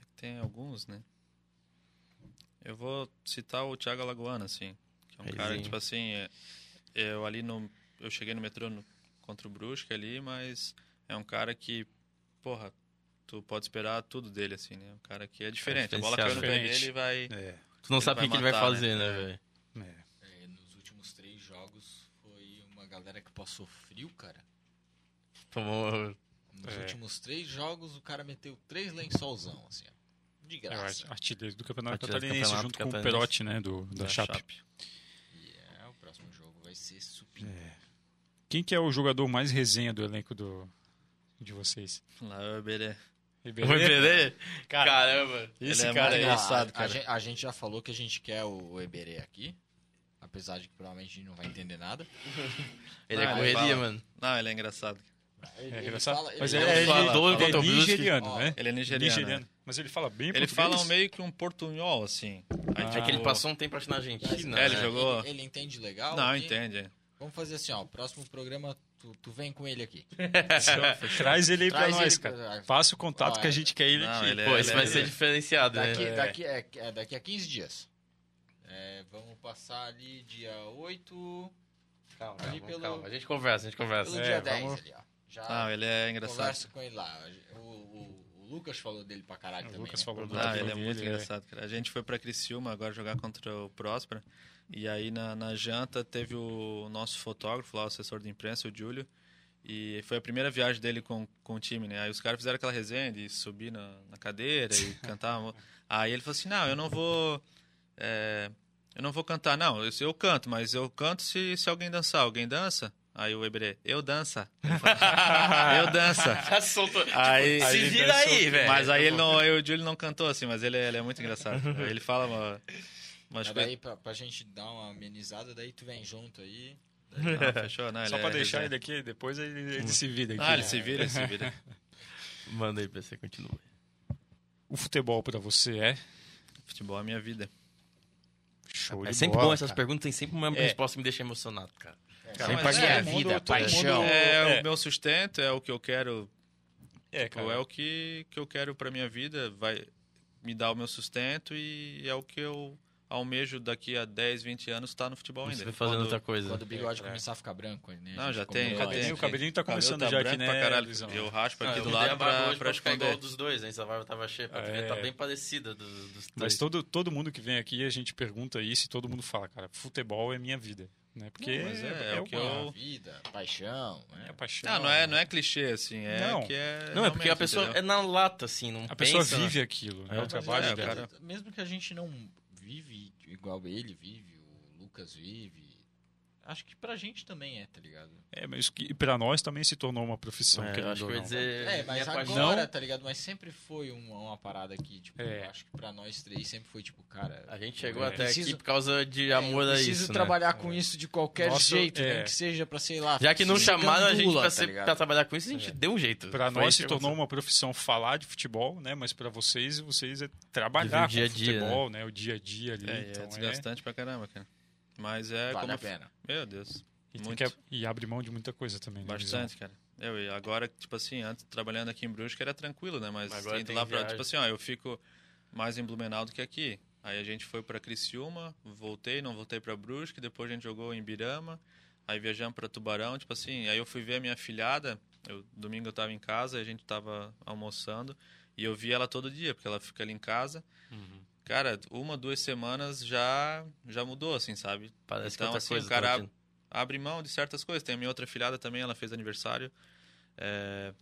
Speaker 4: é Tem alguns, né? Eu vou citar o Thiago Alagoana, assim. Que é um cara que, tipo assim, é- eu ali no. Eu cheguei no metrô no- contra o Brusque ali, mas é um cara que, porra, tu pode esperar tudo dele, assim, né? Um cara que é diferente. a bola caiu no pé dele e vai.
Speaker 3: É.
Speaker 1: Tu não
Speaker 4: Ele
Speaker 1: sabe o que, que ele vai
Speaker 4: matar,
Speaker 1: fazer,
Speaker 4: né?
Speaker 1: né, velho?
Speaker 3: É.
Speaker 2: É, jogos foi uma galera que passou frio, cara.
Speaker 1: Tomou.
Speaker 2: Nos
Speaker 3: É.
Speaker 2: últimos três jogos o cara meteu três lençolzão, assim, ó. De
Speaker 3: É
Speaker 2: graça.
Speaker 3: art- artilheiro do campeonato
Speaker 1: Artilheiro
Speaker 3: catarinense,
Speaker 1: campeonato
Speaker 3: junto com o. Perotti, né, do, da,
Speaker 4: da
Speaker 3: Chape.
Speaker 4: Chape.
Speaker 2: E é, o próximo jogo vai ser supino.
Speaker 3: Quem que é o jogador mais resenha do elenco do, de vocês?
Speaker 4: Lá é o Iberê.
Speaker 1: O Iberê?
Speaker 3: Cara,
Speaker 1: Caramba.
Speaker 3: esse
Speaker 4: Ele é
Speaker 3: cara aí,
Speaker 4: engraçado,
Speaker 2: a,
Speaker 4: cara.
Speaker 2: gente, a gente já falou que a gente quer o, o Eberê aqui. Apesar de que provavelmente a gente não vai entender nada.
Speaker 1: Ele é
Speaker 4: Ah, ele
Speaker 1: correria,
Speaker 4: fala.
Speaker 1: mano.
Speaker 4: Não, ele é engraçado.
Speaker 2: Ele,
Speaker 3: É
Speaker 2: ele
Speaker 3: engraçado. Mas
Speaker 2: ele
Speaker 3: ele,
Speaker 2: fala-
Speaker 3: é, ele-
Speaker 1: fala
Speaker 3: ele é nigeriano, né?
Speaker 4: Ele é nigeriano.
Speaker 3: Mas ele fala bem
Speaker 4: Ele
Speaker 3: português.
Speaker 4: fala meio que um portunhol, assim.
Speaker 3: Ah.
Speaker 1: É que ele passou um tempo, acho, na Argentina.
Speaker 4: É, ele
Speaker 1: né?
Speaker 4: jogou-
Speaker 2: Ele, ele entende legal?
Speaker 4: Não, entende. é.
Speaker 2: Vamos fazer assim, ó. Próximo programa, tu, tu vem com ele aqui.
Speaker 3: Traz ele aí pra
Speaker 2: Traz
Speaker 3: nós,
Speaker 2: ele
Speaker 3: cara.
Speaker 2: pra-
Speaker 3: Passa o contato
Speaker 2: Ó,
Speaker 3: que a gente quer ele
Speaker 4: Não,
Speaker 3: aqui.
Speaker 4: ele é-
Speaker 1: Pô, esse vai
Speaker 4: ele-
Speaker 1: ser diferenciado,
Speaker 2: Daqui,
Speaker 1: né?
Speaker 2: daqui, é, é daqui a 15 dias. É, vamos passar ali dia 8,
Speaker 1: Calma,
Speaker 2: Ali
Speaker 1: calma,
Speaker 2: pelo-
Speaker 1: calma. A gente conversa, a gente conversa.
Speaker 2: pelo
Speaker 3: É,
Speaker 2: dia 10
Speaker 3: vamos-
Speaker 2: ali, ó. Já
Speaker 4: Não, ele é engraçado.
Speaker 2: conversa com ele lá. O, o- o Lucas falou dele pra caralho
Speaker 3: O
Speaker 2: também.
Speaker 3: Lucas
Speaker 2: né?
Speaker 3: falou do
Speaker 4: Ah, ele é muito
Speaker 3: é.
Speaker 4: engraçado, cara. A gente foi pra Criciúma agora jogar contra o Próspera. E aí na, na janta teve o nosso fotógrafo lá, o assessor de imprensa, o Júlio. E foi a primeira viagem dele com, com o time, né? Aí os caras fizeram aquela resenha de subir na, na cadeira e cantar. Aí ele falou assim: Não, eu não vou. É, eu não vou cantar, não. Eu, eu canto, mas eu canto se, se alguém dançar. Alguém dança? Aí o Eberê, eu dança. Eu dança.
Speaker 1: Soltou. Tipo,
Speaker 4: aí
Speaker 1: se vira
Speaker 3: dançou.
Speaker 1: aí, velho.
Speaker 4: Mas aí ele não, aí o Júlio não cantou assim, mas ele, é- ele é muito engraçado. Ele fala uma, umas coisas.
Speaker 2: daí, pra, pra gente dar uma amenizada, daí tu vem junto aí.
Speaker 4: Não, fechou? Não,
Speaker 3: Só pra
Speaker 4: é
Speaker 3: deixar
Speaker 4: resenha.
Speaker 3: ele aqui, depois ele, ele se vira aqui.
Speaker 4: Ah, ele se vira, ele se vira.
Speaker 1: Manda aí pra você, continua.
Speaker 3: O futebol pra você é
Speaker 4: Futebol é minha vida.
Speaker 3: Show
Speaker 1: É sempre
Speaker 3: bola,
Speaker 1: bom essas
Speaker 3: cara.
Speaker 1: perguntas, tem sempre uma
Speaker 3: É.
Speaker 1: resposta que me deixa emocionado, cara.
Speaker 2: Cara,
Speaker 4: mas
Speaker 2: mas
Speaker 4: é,
Speaker 2: é a vida,
Speaker 3: mundo-
Speaker 2: paixão.
Speaker 4: É,
Speaker 3: É.
Speaker 4: o meu sustento, é o que eu quero
Speaker 3: É,
Speaker 4: Tipo,
Speaker 3: cara.
Speaker 4: é o que, que eu quero pra minha vida, vai me dar o meu sustento e é o que eu almejo daqui a 10, 20 anos estar no futebol
Speaker 1: Você
Speaker 4: ainda.
Speaker 1: vai fazendo
Speaker 4: Quando-
Speaker 1: outra coisa.
Speaker 2: Quando o bigode
Speaker 3: É,
Speaker 2: começar a ficar branco, né?
Speaker 4: Não, já tem,
Speaker 3: O
Speaker 4: já tem.
Speaker 3: o cabelinho tá começando
Speaker 4: tá
Speaker 3: já aqui, né,
Speaker 4: pra caralho. Eu raspo
Speaker 1: Ah,
Speaker 4: aqui
Speaker 1: eu
Speaker 4: do lado pra, pra
Speaker 1: ficar igual
Speaker 4: esconder.
Speaker 1: dos dois, hein? Essa barba tava cheia, pra
Speaker 3: É.
Speaker 1: tá bem parecida do- dos
Speaker 3: Mas todo, todo mundo que vem aqui, a gente pergunta isso e todo mundo fala, cara, futebol é minha vida. Né? Porque
Speaker 4: Não, mas é- é o que eu-
Speaker 2: Vida, paixão,
Speaker 3: é
Speaker 2: né?
Speaker 3: a paixão.
Speaker 4: Não, não é, não é clichê, assim, é
Speaker 3: Não.
Speaker 4: que é...
Speaker 1: Não, é porque a pessoa
Speaker 4: entendeu?
Speaker 1: é na lata, assim, não
Speaker 3: A pessoa
Speaker 1: pensa, né?
Speaker 3: vive aquilo, né?
Speaker 1: É,
Speaker 3: o trabalho
Speaker 4: é,
Speaker 3: dela.
Speaker 4: cara-
Speaker 2: Mesmo que a gente não vive igual ele vive, o Lucas vive, acho que pra gente também é, tá ligado?
Speaker 3: É, mas que pra nós também se tornou uma profissão,
Speaker 1: É,
Speaker 3: querendo
Speaker 1: acho que
Speaker 3: ou
Speaker 1: eu ia
Speaker 3: não.
Speaker 1: dizer...
Speaker 2: É, mas agora, tá ligado? Mas sempre foi uma, uma parada que, tipo,
Speaker 3: É.
Speaker 2: acho que pra nós três sempre foi, tipo, cara...
Speaker 1: A gente chegou
Speaker 3: É.
Speaker 1: até
Speaker 2: Preciso-
Speaker 1: aqui por causa de
Speaker 2: é,
Speaker 1: amor
Speaker 2: eu
Speaker 1: a
Speaker 2: preciso
Speaker 1: isso, né?
Speaker 2: trabalhar com isso de qualquer
Speaker 3: Nossa,
Speaker 2: jeito,
Speaker 3: é.
Speaker 2: nem que seja pra, sei lá...
Speaker 1: Já que não chamaram a gente pra,
Speaker 2: tá
Speaker 1: ser, pra trabalhar com isso, a gente deu um jeito.
Speaker 3: Pra
Speaker 1: Foi
Speaker 3: nós se tornou uma profissão falar de futebol, né? Mas pra vocês, vocês é trabalhar com
Speaker 1: dia a dia,
Speaker 3: futebol, né? O dia a dia ali.
Speaker 4: É,
Speaker 3: então
Speaker 4: é desgastante pra caramba, cara. Mas é
Speaker 2: Vale
Speaker 4: como...
Speaker 2: a pena.
Speaker 4: Meu Deus,
Speaker 3: E,
Speaker 4: muito.
Speaker 3: que e abre mão de muita coisa também, né? Visão?
Speaker 4: bastante, cara. Eu, e agora, tipo assim, antes trabalhando aqui em Brusque era tranquilo, né? Mas
Speaker 1: Agora
Speaker 4: indo lá pra,
Speaker 1: viagem.
Speaker 4: tipo assim, ó, eu fico mais em Blumenau do que aqui. Aí a gente foi pra Criciúma, voltei, não voltei pra Brusque, depois a gente jogou em Birama, aí viajamos pra Tubarão, tipo assim, aí eu fui ver a minha filhada, eu, domingo eu tava em casa, a gente tava almoçando, e eu vi ela todo dia, porque ela fica ali em casa.
Speaker 1: Uhum.
Speaker 4: Cara, uma, duas semanas já já mudou, assim, sabe?
Speaker 1: Parece que
Speaker 4: Então,
Speaker 1: outra
Speaker 4: assim,
Speaker 1: coisa.
Speaker 4: o cara
Speaker 1: tá batendo.
Speaker 4: abre mão de certas coisas. Tem a minha outra filhada também, ela fez aniversário. É,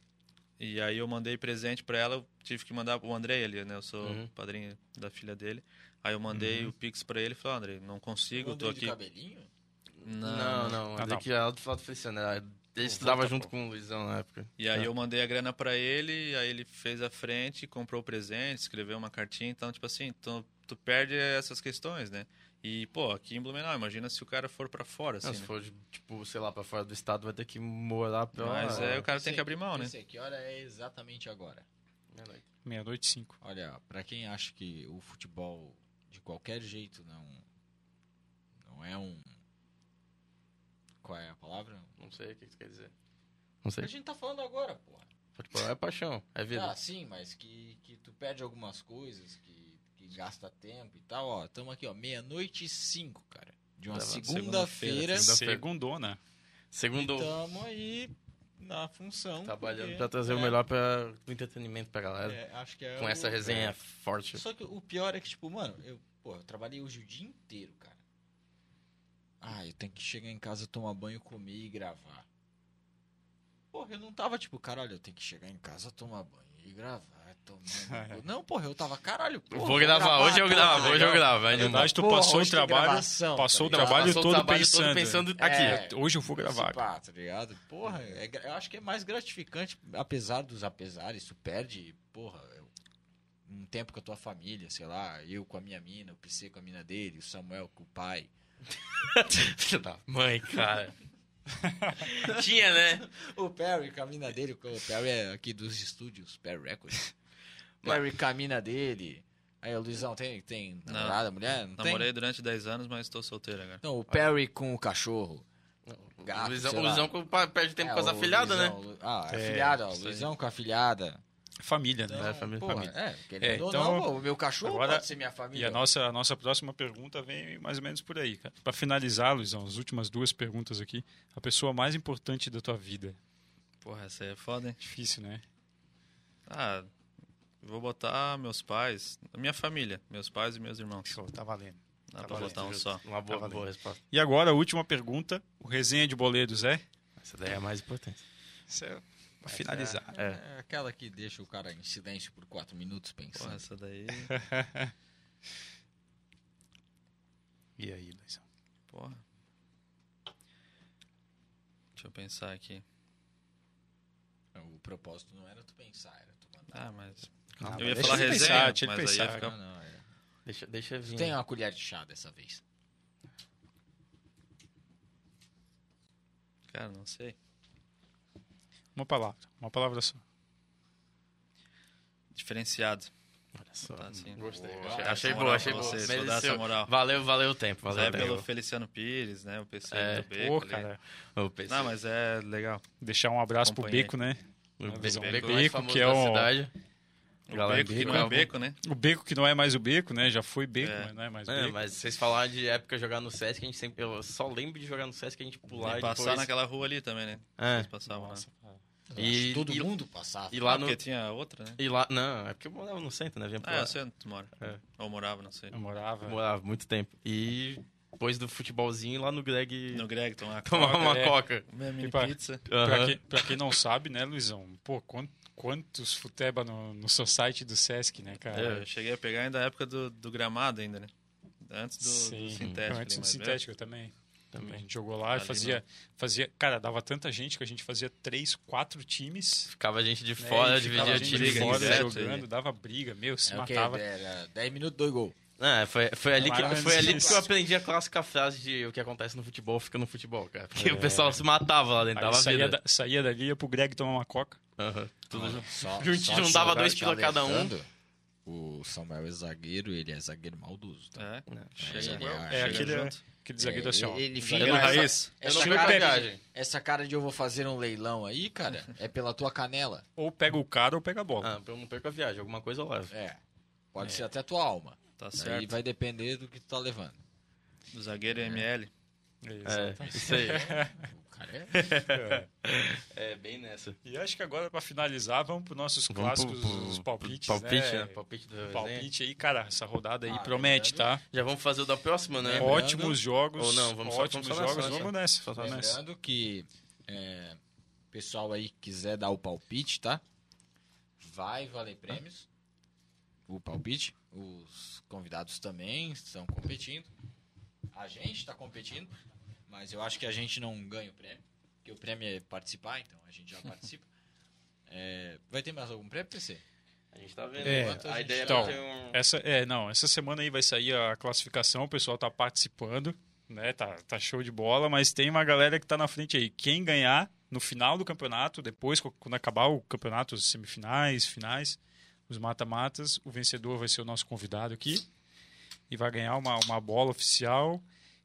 Speaker 4: e aí eu mandei presente pra ela, eu tive que mandar pro Andrei ali, né? Eu sou
Speaker 1: Uhum.
Speaker 4: padrinho da filha dele. Aí eu mandei o Pix pra ele e falei, "Ó, Andrei, não consigo,
Speaker 2: Mandou
Speaker 4: tô
Speaker 2: Um de
Speaker 4: aqui.
Speaker 2: cabelinho?
Speaker 1: Não, não.
Speaker 3: Ah,
Speaker 1: é
Speaker 3: não.
Speaker 1: que ela do Flávio Feliciano. ela- Ele estudava junto com o Luizão na época.
Speaker 4: E aí
Speaker 1: É.
Speaker 4: eu mandei a grana pra ele, aí ele fez a frente, comprou o presente, escreveu uma cartinha, então, tipo assim, tu, tu perde essas questões, né? E, pô, aqui em Blumenau, imagina se o cara for pra fora, assim,
Speaker 1: Não, se
Speaker 4: né?
Speaker 1: for, tipo, sei lá, pra fora do estado, vai ter que morar pra.
Speaker 4: Mas é, o cara tem
Speaker 2: Sei,
Speaker 4: que abrir mão, né?
Speaker 2: sei, que hora é exatamente agora?
Speaker 3: Meia-noite e cinco.
Speaker 2: Olha, pra quem acha que o futebol de qualquer jeito não não é um qual é a palavra?
Speaker 1: Não sei o que isso quer dizer. Não
Speaker 2: A
Speaker 1: sei.
Speaker 2: gente tá falando agora, porra.
Speaker 1: Futebol é paixão, é vida.
Speaker 2: Ah, sim, mas que, que tu perde algumas coisas, que, que gasta tempo e tal, ó. Tamo aqui, ó, meia-noite e cinco, cara. De uma segunda-feira.
Speaker 1: segunda-feira.
Speaker 3: Segundona.
Speaker 1: Segundo,
Speaker 2: Tamo aí na função.
Speaker 1: trabalhando
Speaker 2: porque,
Speaker 1: pra trazer o
Speaker 2: é,
Speaker 1: melhor pra, do entretenimento pra galera.
Speaker 2: é, acho que é
Speaker 1: com
Speaker 2: o-
Speaker 1: essa resenha forte.
Speaker 2: Só que o pior é que, tipo, mano, eu, pô, eu trabalhei hoje o dia inteiro, cara. Ah, eu tenho que chegar em casa, tomar banho, comer e gravar. Porra, eu não tava tipo, caralho, eu tenho que chegar em casa, tomar banho e gravar. Não, porra, eu tava, caralho. porra,
Speaker 1: Vou gravar, hoje eu gravo, hoje eu gravo.
Speaker 3: Na verdade, tu
Speaker 2: Porra,
Speaker 3: passou o trabalho,
Speaker 2: gravação,
Speaker 3: passou
Speaker 2: tá
Speaker 3: o trabalho
Speaker 1: Passou o
Speaker 3: todo
Speaker 1: trabalho
Speaker 3: pensando.
Speaker 1: todo pensando aqui.
Speaker 2: É.
Speaker 3: Hoje eu vou gravar.
Speaker 2: Pá, tá ligado? Porra, é eu acho que é mais gratificante, apesar dos apesares, tu perde, porra, um tempo com a tua família, sei lá, eu com a minha mina, o PC com a mina dele, o Samuel com o pai.
Speaker 1: Filho da mãe, cara. Tinha, né?
Speaker 2: O Perry com a mina dele, o Perry é aqui dos estúdios, Perry Records. Perry com a mina dele. Aí o Luizão tem, tem
Speaker 4: Não.
Speaker 2: namorada, mulher? Não
Speaker 4: Namorei
Speaker 2: tem?
Speaker 4: durante 10 anos, mas estou solteiro agora.
Speaker 2: Não, o Perry com o cachorro. Gato,
Speaker 1: o Luizão, o. Luizão perde tempo
Speaker 2: É,
Speaker 1: com as afilhadas, né?
Speaker 2: Lu- Ah,
Speaker 3: É,
Speaker 2: afilhada, ó. O. Luizão com a afilhada.
Speaker 3: Família, né?
Speaker 1: É, família,
Speaker 2: porra,
Speaker 1: família.
Speaker 2: É,
Speaker 3: É, então,
Speaker 2: não, pô, o meu cachorro
Speaker 3: agora-
Speaker 2: pode ser minha
Speaker 3: E
Speaker 2: família.
Speaker 3: a nossa, a nossa próxima pergunta vem mais ou menos por aí, cara. Pra finalizar, Luizão, as últimas duas perguntas aqui. A pessoa mais importante da tua vida.
Speaker 4: Porra, essa aí é foda, hein?
Speaker 3: Difícil, né?
Speaker 4: Ah, vou botar meus pais, minha família, meus pais e meus irmãos.
Speaker 3: Show, tá valendo.
Speaker 4: Dá
Speaker 3: Tá
Speaker 4: pra
Speaker 3: valendo,
Speaker 4: botar um só.
Speaker 1: Uma boa,
Speaker 3: Tá
Speaker 1: boa resposta.
Speaker 3: E agora, a última pergunta. O resenha de boleros é?
Speaker 1: Essa daí é a mais importante.
Speaker 3: Isso é pra finalizar.
Speaker 2: É, é aquela que deixa o cara em silêncio por quatro minutos pensando.
Speaker 4: Porra, essa daí.
Speaker 3: E aí, Luizão?
Speaker 4: Porra. Deixa eu pensar aqui.
Speaker 2: O propósito não era tu pensar, era tu mandar.
Speaker 4: Ah, mas.
Speaker 3: Ah,
Speaker 4: eu ia falar
Speaker 3: ele
Speaker 4: resenha,
Speaker 3: pensar, ele
Speaker 4: mas aí
Speaker 3: pensar.
Speaker 4: ficar
Speaker 2: Não, não, era.
Speaker 1: Deixa, deixa vir.
Speaker 2: tem uma colher de chá dessa vez.
Speaker 4: Cara, não sei.
Speaker 3: Uma palavra, uma palavra só.
Speaker 4: Diferenciado.
Speaker 1: Olha só.
Speaker 4: Tá, assim.
Speaker 1: Gostei.
Speaker 4: Boa.
Speaker 1: Achei,
Speaker 4: moral
Speaker 1: boa, achei boa.
Speaker 4: vocês, vou dar
Speaker 1: Mereceu.
Speaker 4: essa moral.
Speaker 1: Valeu, valeu o tempo. Valeu
Speaker 4: é
Speaker 1: o tempo.
Speaker 4: pelo Feliciano Pires, né? O PC
Speaker 1: É.
Speaker 4: do Beco.
Speaker 3: Pô, cara,
Speaker 1: O PC.
Speaker 4: Não, mas é legal.
Speaker 3: deixar um abraço pro
Speaker 4: Acompanhei.
Speaker 3: Beco, né?
Speaker 1: O Beco,
Speaker 3: Beco,
Speaker 1: Beco,
Speaker 3: Beco, que é
Speaker 1: da
Speaker 3: um-
Speaker 1: cidade.
Speaker 4: O
Speaker 1: Galera,
Speaker 4: Beco, que
Speaker 1: Beco
Speaker 4: não é
Speaker 1: é um-
Speaker 4: Beco, né?
Speaker 3: O Beco que não é mais o Beco, né? Já foi Beco,
Speaker 4: É.
Speaker 3: mas não é mais
Speaker 1: É,
Speaker 3: Beco.
Speaker 1: mas vocês falaram de época jogar no Sesc, a gente sempre. Eu só lembro de jogar no Sesc a gente pular
Speaker 4: E
Speaker 1: e
Speaker 4: passar
Speaker 1: depois...
Speaker 4: naquela rua ali também, né?
Speaker 1: É.
Speaker 4: Eles passavam
Speaker 3: Nossa,
Speaker 4: lá.
Speaker 2: Eu
Speaker 1: E-
Speaker 2: todo
Speaker 1: e-
Speaker 2: mundo passava.
Speaker 1: E lá
Speaker 4: Ah,
Speaker 1: no.
Speaker 4: porque tinha outra, né?
Speaker 1: E lá. Não, é porque eu morava no centro, né? Vinha pra
Speaker 4: Ah,
Speaker 1: lá.
Speaker 4: eu sei onde tu mora.
Speaker 1: É.
Speaker 4: Ou morava, não sei.
Speaker 3: Eu morava.
Speaker 1: Morava muito tempo. E depois do futebolzinho lá no Greg
Speaker 4: No Greg, tomar
Speaker 1: tomar
Speaker 3: Coca,
Speaker 1: uma
Speaker 3: é.
Speaker 1: coca.
Speaker 4: Minha mini
Speaker 3: pra-
Speaker 4: pizza.
Speaker 3: Pra, quem, pra quem não sabe, né, Luizão? Pô, quant- quantos futeba no, no society do Sesc, né, cara?
Speaker 4: É, eu cheguei a pegar ainda a época do, do gramado ainda, né? Antes do, do sintético.
Speaker 3: Antes do
Speaker 4: mas
Speaker 3: sintético também. A
Speaker 1: Também.
Speaker 3: gente jogou lá e
Speaker 4: Ali
Speaker 3: fazia, fazia. Cara, dava tanta gente que a gente fazia três, quatro times.
Speaker 1: Ficava gente de
Speaker 3: né,
Speaker 1: fora,
Speaker 3: e ficava
Speaker 1: dividia
Speaker 3: gente
Speaker 1: time. em
Speaker 3: fora jogando, dava briga, meu, se
Speaker 2: É
Speaker 3: matava.
Speaker 2: Era 10 minutos, 2 gols.
Speaker 1: É, foi, foi ali, que, foi ali que eu aprendi a clássica frase de o que acontece no futebol fica no futebol, cara. Porque
Speaker 3: É.
Speaker 1: o pessoal se matava lá dentro,
Speaker 3: Aí
Speaker 1: dava
Speaker 3: saía, da, saía dali, ia pro Greg tomar uma coca.
Speaker 1: Aham, tudo junto.
Speaker 2: Só,
Speaker 1: Jun-
Speaker 2: só
Speaker 1: juntava
Speaker 2: te-
Speaker 1: dois pila cada um.
Speaker 2: O Samuel é zagueiro, ele é zagueiro maldoso. Tá?
Speaker 4: É,
Speaker 2: Chega,
Speaker 4: chega,
Speaker 2: é,
Speaker 3: É aquele,
Speaker 4: junto.
Speaker 3: aquele zagueiro assim, ó.
Speaker 2: ele fica
Speaker 4: no
Speaker 2: essa,
Speaker 4: raiz.
Speaker 2: Essa
Speaker 1: fui
Speaker 2: cara, essa cara de eu vou fazer um leilão aí, cara, é pela tua canela.
Speaker 3: Ou pega o cara ou pega a bola.
Speaker 1: Ah, pra eu não perco a viagem, alguma coisa eu levo.
Speaker 2: É. Pode ser até tua alma.
Speaker 4: Tá certo.
Speaker 2: vai depender do que tu tá levando.
Speaker 4: Do zagueiro ML.
Speaker 1: É, isso aí.
Speaker 2: Cara é...
Speaker 1: É, bem nessa.
Speaker 3: E acho que agora, pra finalizar, vamos pros nossos
Speaker 1: Vamos
Speaker 3: clássicos,
Speaker 1: pro- pro-
Speaker 3: os palpites.
Speaker 1: Palpite,
Speaker 3: né?
Speaker 1: né? Palpite do.
Speaker 3: Palpite aí, cara, essa rodada aí
Speaker 2: Ah,
Speaker 3: promete,
Speaker 2: lembrando-
Speaker 3: tá?
Speaker 1: Já vamos fazer o da próxima, né?
Speaker 2: Lembrando-
Speaker 3: Ótimos jogos.
Speaker 1: Ou não, vamos
Speaker 3: ótimos
Speaker 1: vamos só nessa,
Speaker 3: jogos.
Speaker 1: né?
Speaker 3: Vamos nessa.
Speaker 1: Só-
Speaker 3: vamos nessa.
Speaker 2: Lembrando que é, pessoal aí que quiser dar o palpite, tá? Vai valer prêmios. O palpite. Os convidados também estão competindo. A gente está competindo. Mas eu acho que a gente não ganha o prêmio. Porque o prêmio é participar, então a gente já participa. É, vai ter mais algum prêmio, PC?
Speaker 1: A gente tá vendo.
Speaker 3: É,
Speaker 1: a,
Speaker 2: a
Speaker 1: ideia
Speaker 2: gente
Speaker 1: é ter um...
Speaker 3: Essa, é, não, essa semana aí vai sair a classificação, o pessoal tá participando, né? Tá, tá show de bola, mas tem uma galera que tá na frente aí. Quem ganhar no final do campeonato, depois, quando acabar o campeonato, os semifinais, finais, os mata-matas, o vencedor vai ser o nosso convidado aqui e vai ganhar uma, uma bola oficial.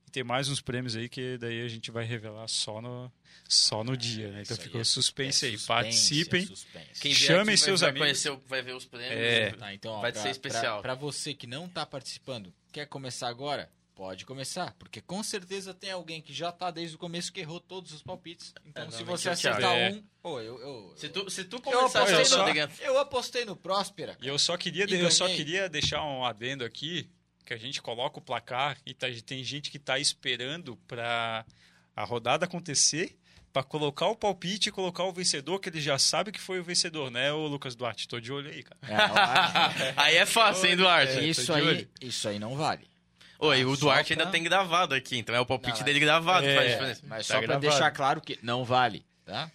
Speaker 3: E tem mais uns prêmios aí que daí a gente vai revelar só no, só no dia, né? Então
Speaker 2: aí
Speaker 3: ficou
Speaker 2: é-
Speaker 3: suspense
Speaker 2: é
Speaker 3: aí.
Speaker 2: suspense,
Speaker 3: Participem.
Speaker 2: é suspense.
Speaker 1: Quem
Speaker 3: Chamem
Speaker 1: aqui
Speaker 3: seus
Speaker 1: vai,
Speaker 3: amigos.
Speaker 1: Vai, conhecer, vai ver os prêmios.
Speaker 3: É.
Speaker 2: Tá, então, ó,
Speaker 1: Vai
Speaker 2: pra-
Speaker 1: ser especial.
Speaker 2: Pra, pra você que não tá participando, quer começar agora? Pode começar, porque com certeza tem alguém que já tá desde o começo que errou todos os palpites. Então,
Speaker 1: É,
Speaker 2: se você
Speaker 1: é
Speaker 2: acertar
Speaker 3: É.
Speaker 2: um, pô, eu, eu,
Speaker 1: Se tu, se tu
Speaker 2: eu,
Speaker 1: começar
Speaker 2: apostei
Speaker 3: eu
Speaker 1: a
Speaker 3: só-
Speaker 2: no,
Speaker 1: dentro...
Speaker 2: eu apostei no Próspera.
Speaker 3: E eu só queria,
Speaker 2: E
Speaker 3: eu só queria deixar um adendo aqui, que a gente coloca o placar e tá- tem gente que tá esperando para a rodada acontecer para colocar o palpite e colocar o vencedor, que ele já sabe que foi o vencedor, né, ô Lucas Duarte? Tô de olho aí, cara.
Speaker 2: É,
Speaker 1: Aí é fácil, hein, Duarte?
Speaker 2: ó, isso, aí, isso aí não vale.
Speaker 1: Oi, o Duarte
Speaker 2: pra-
Speaker 1: ainda tem gravado aqui, então é o palpite
Speaker 2: Não,
Speaker 1: dele gravado
Speaker 3: é.
Speaker 2: Mas
Speaker 3: Tá
Speaker 2: só pra
Speaker 3: gravado.
Speaker 2: deixar claro que não vale, tá?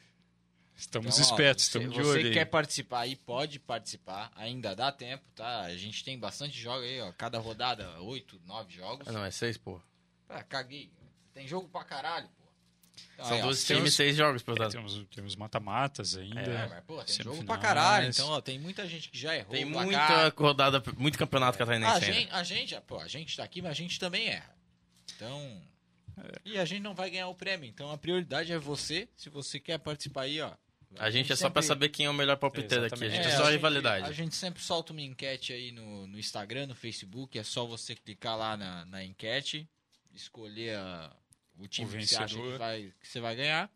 Speaker 3: Estamos
Speaker 2: Então, ó,
Speaker 3: espertos,
Speaker 2: você-
Speaker 3: estamos de
Speaker 2: Você
Speaker 3: olho
Speaker 2: que
Speaker 3: aí.
Speaker 2: quer participar aí, pode participar. Ainda dá tempo, tá? A gente tem bastante jogos aí, ó. Cada rodada, oito, nove jogos.
Speaker 1: Ah, não, é seis, pô.
Speaker 2: Ah, caguei. Tem jogo pra caralho, pô. Então,
Speaker 1: São
Speaker 2: aí, ó,
Speaker 1: 12
Speaker 2: tem
Speaker 1: times,
Speaker 2: os-
Speaker 1: seis jogos por
Speaker 3: É,
Speaker 1: rodada.
Speaker 3: temos, temos mata-matas ainda.
Speaker 2: É, mas, pô, tem jogo pra caralho. Então, ó, tem muita gente que já errou.
Speaker 1: Tem muita
Speaker 2: placar.
Speaker 1: rodada, muito campeonato catarinense
Speaker 2: A gente, a gente, pô, a gente tá aqui, mas a gente também erra. Então.
Speaker 1: É.
Speaker 2: E a gente não vai ganhar o prêmio. Então a prioridade é você. Se você quer participar aí, ó.
Speaker 1: A gente é só pra
Speaker 2: sempre-
Speaker 1: saber quem é o melhor palpiteiro aqui. A gente é,
Speaker 2: É,
Speaker 1: só
Speaker 2: a
Speaker 1: rivalidade.
Speaker 2: A gente sempre solta uma enquete aí no, no Instagram, no Facebook. É só você clicar lá na, na enquete, escolher a- o time
Speaker 3: O
Speaker 2: que você acha que, vai, que você vai ganhar.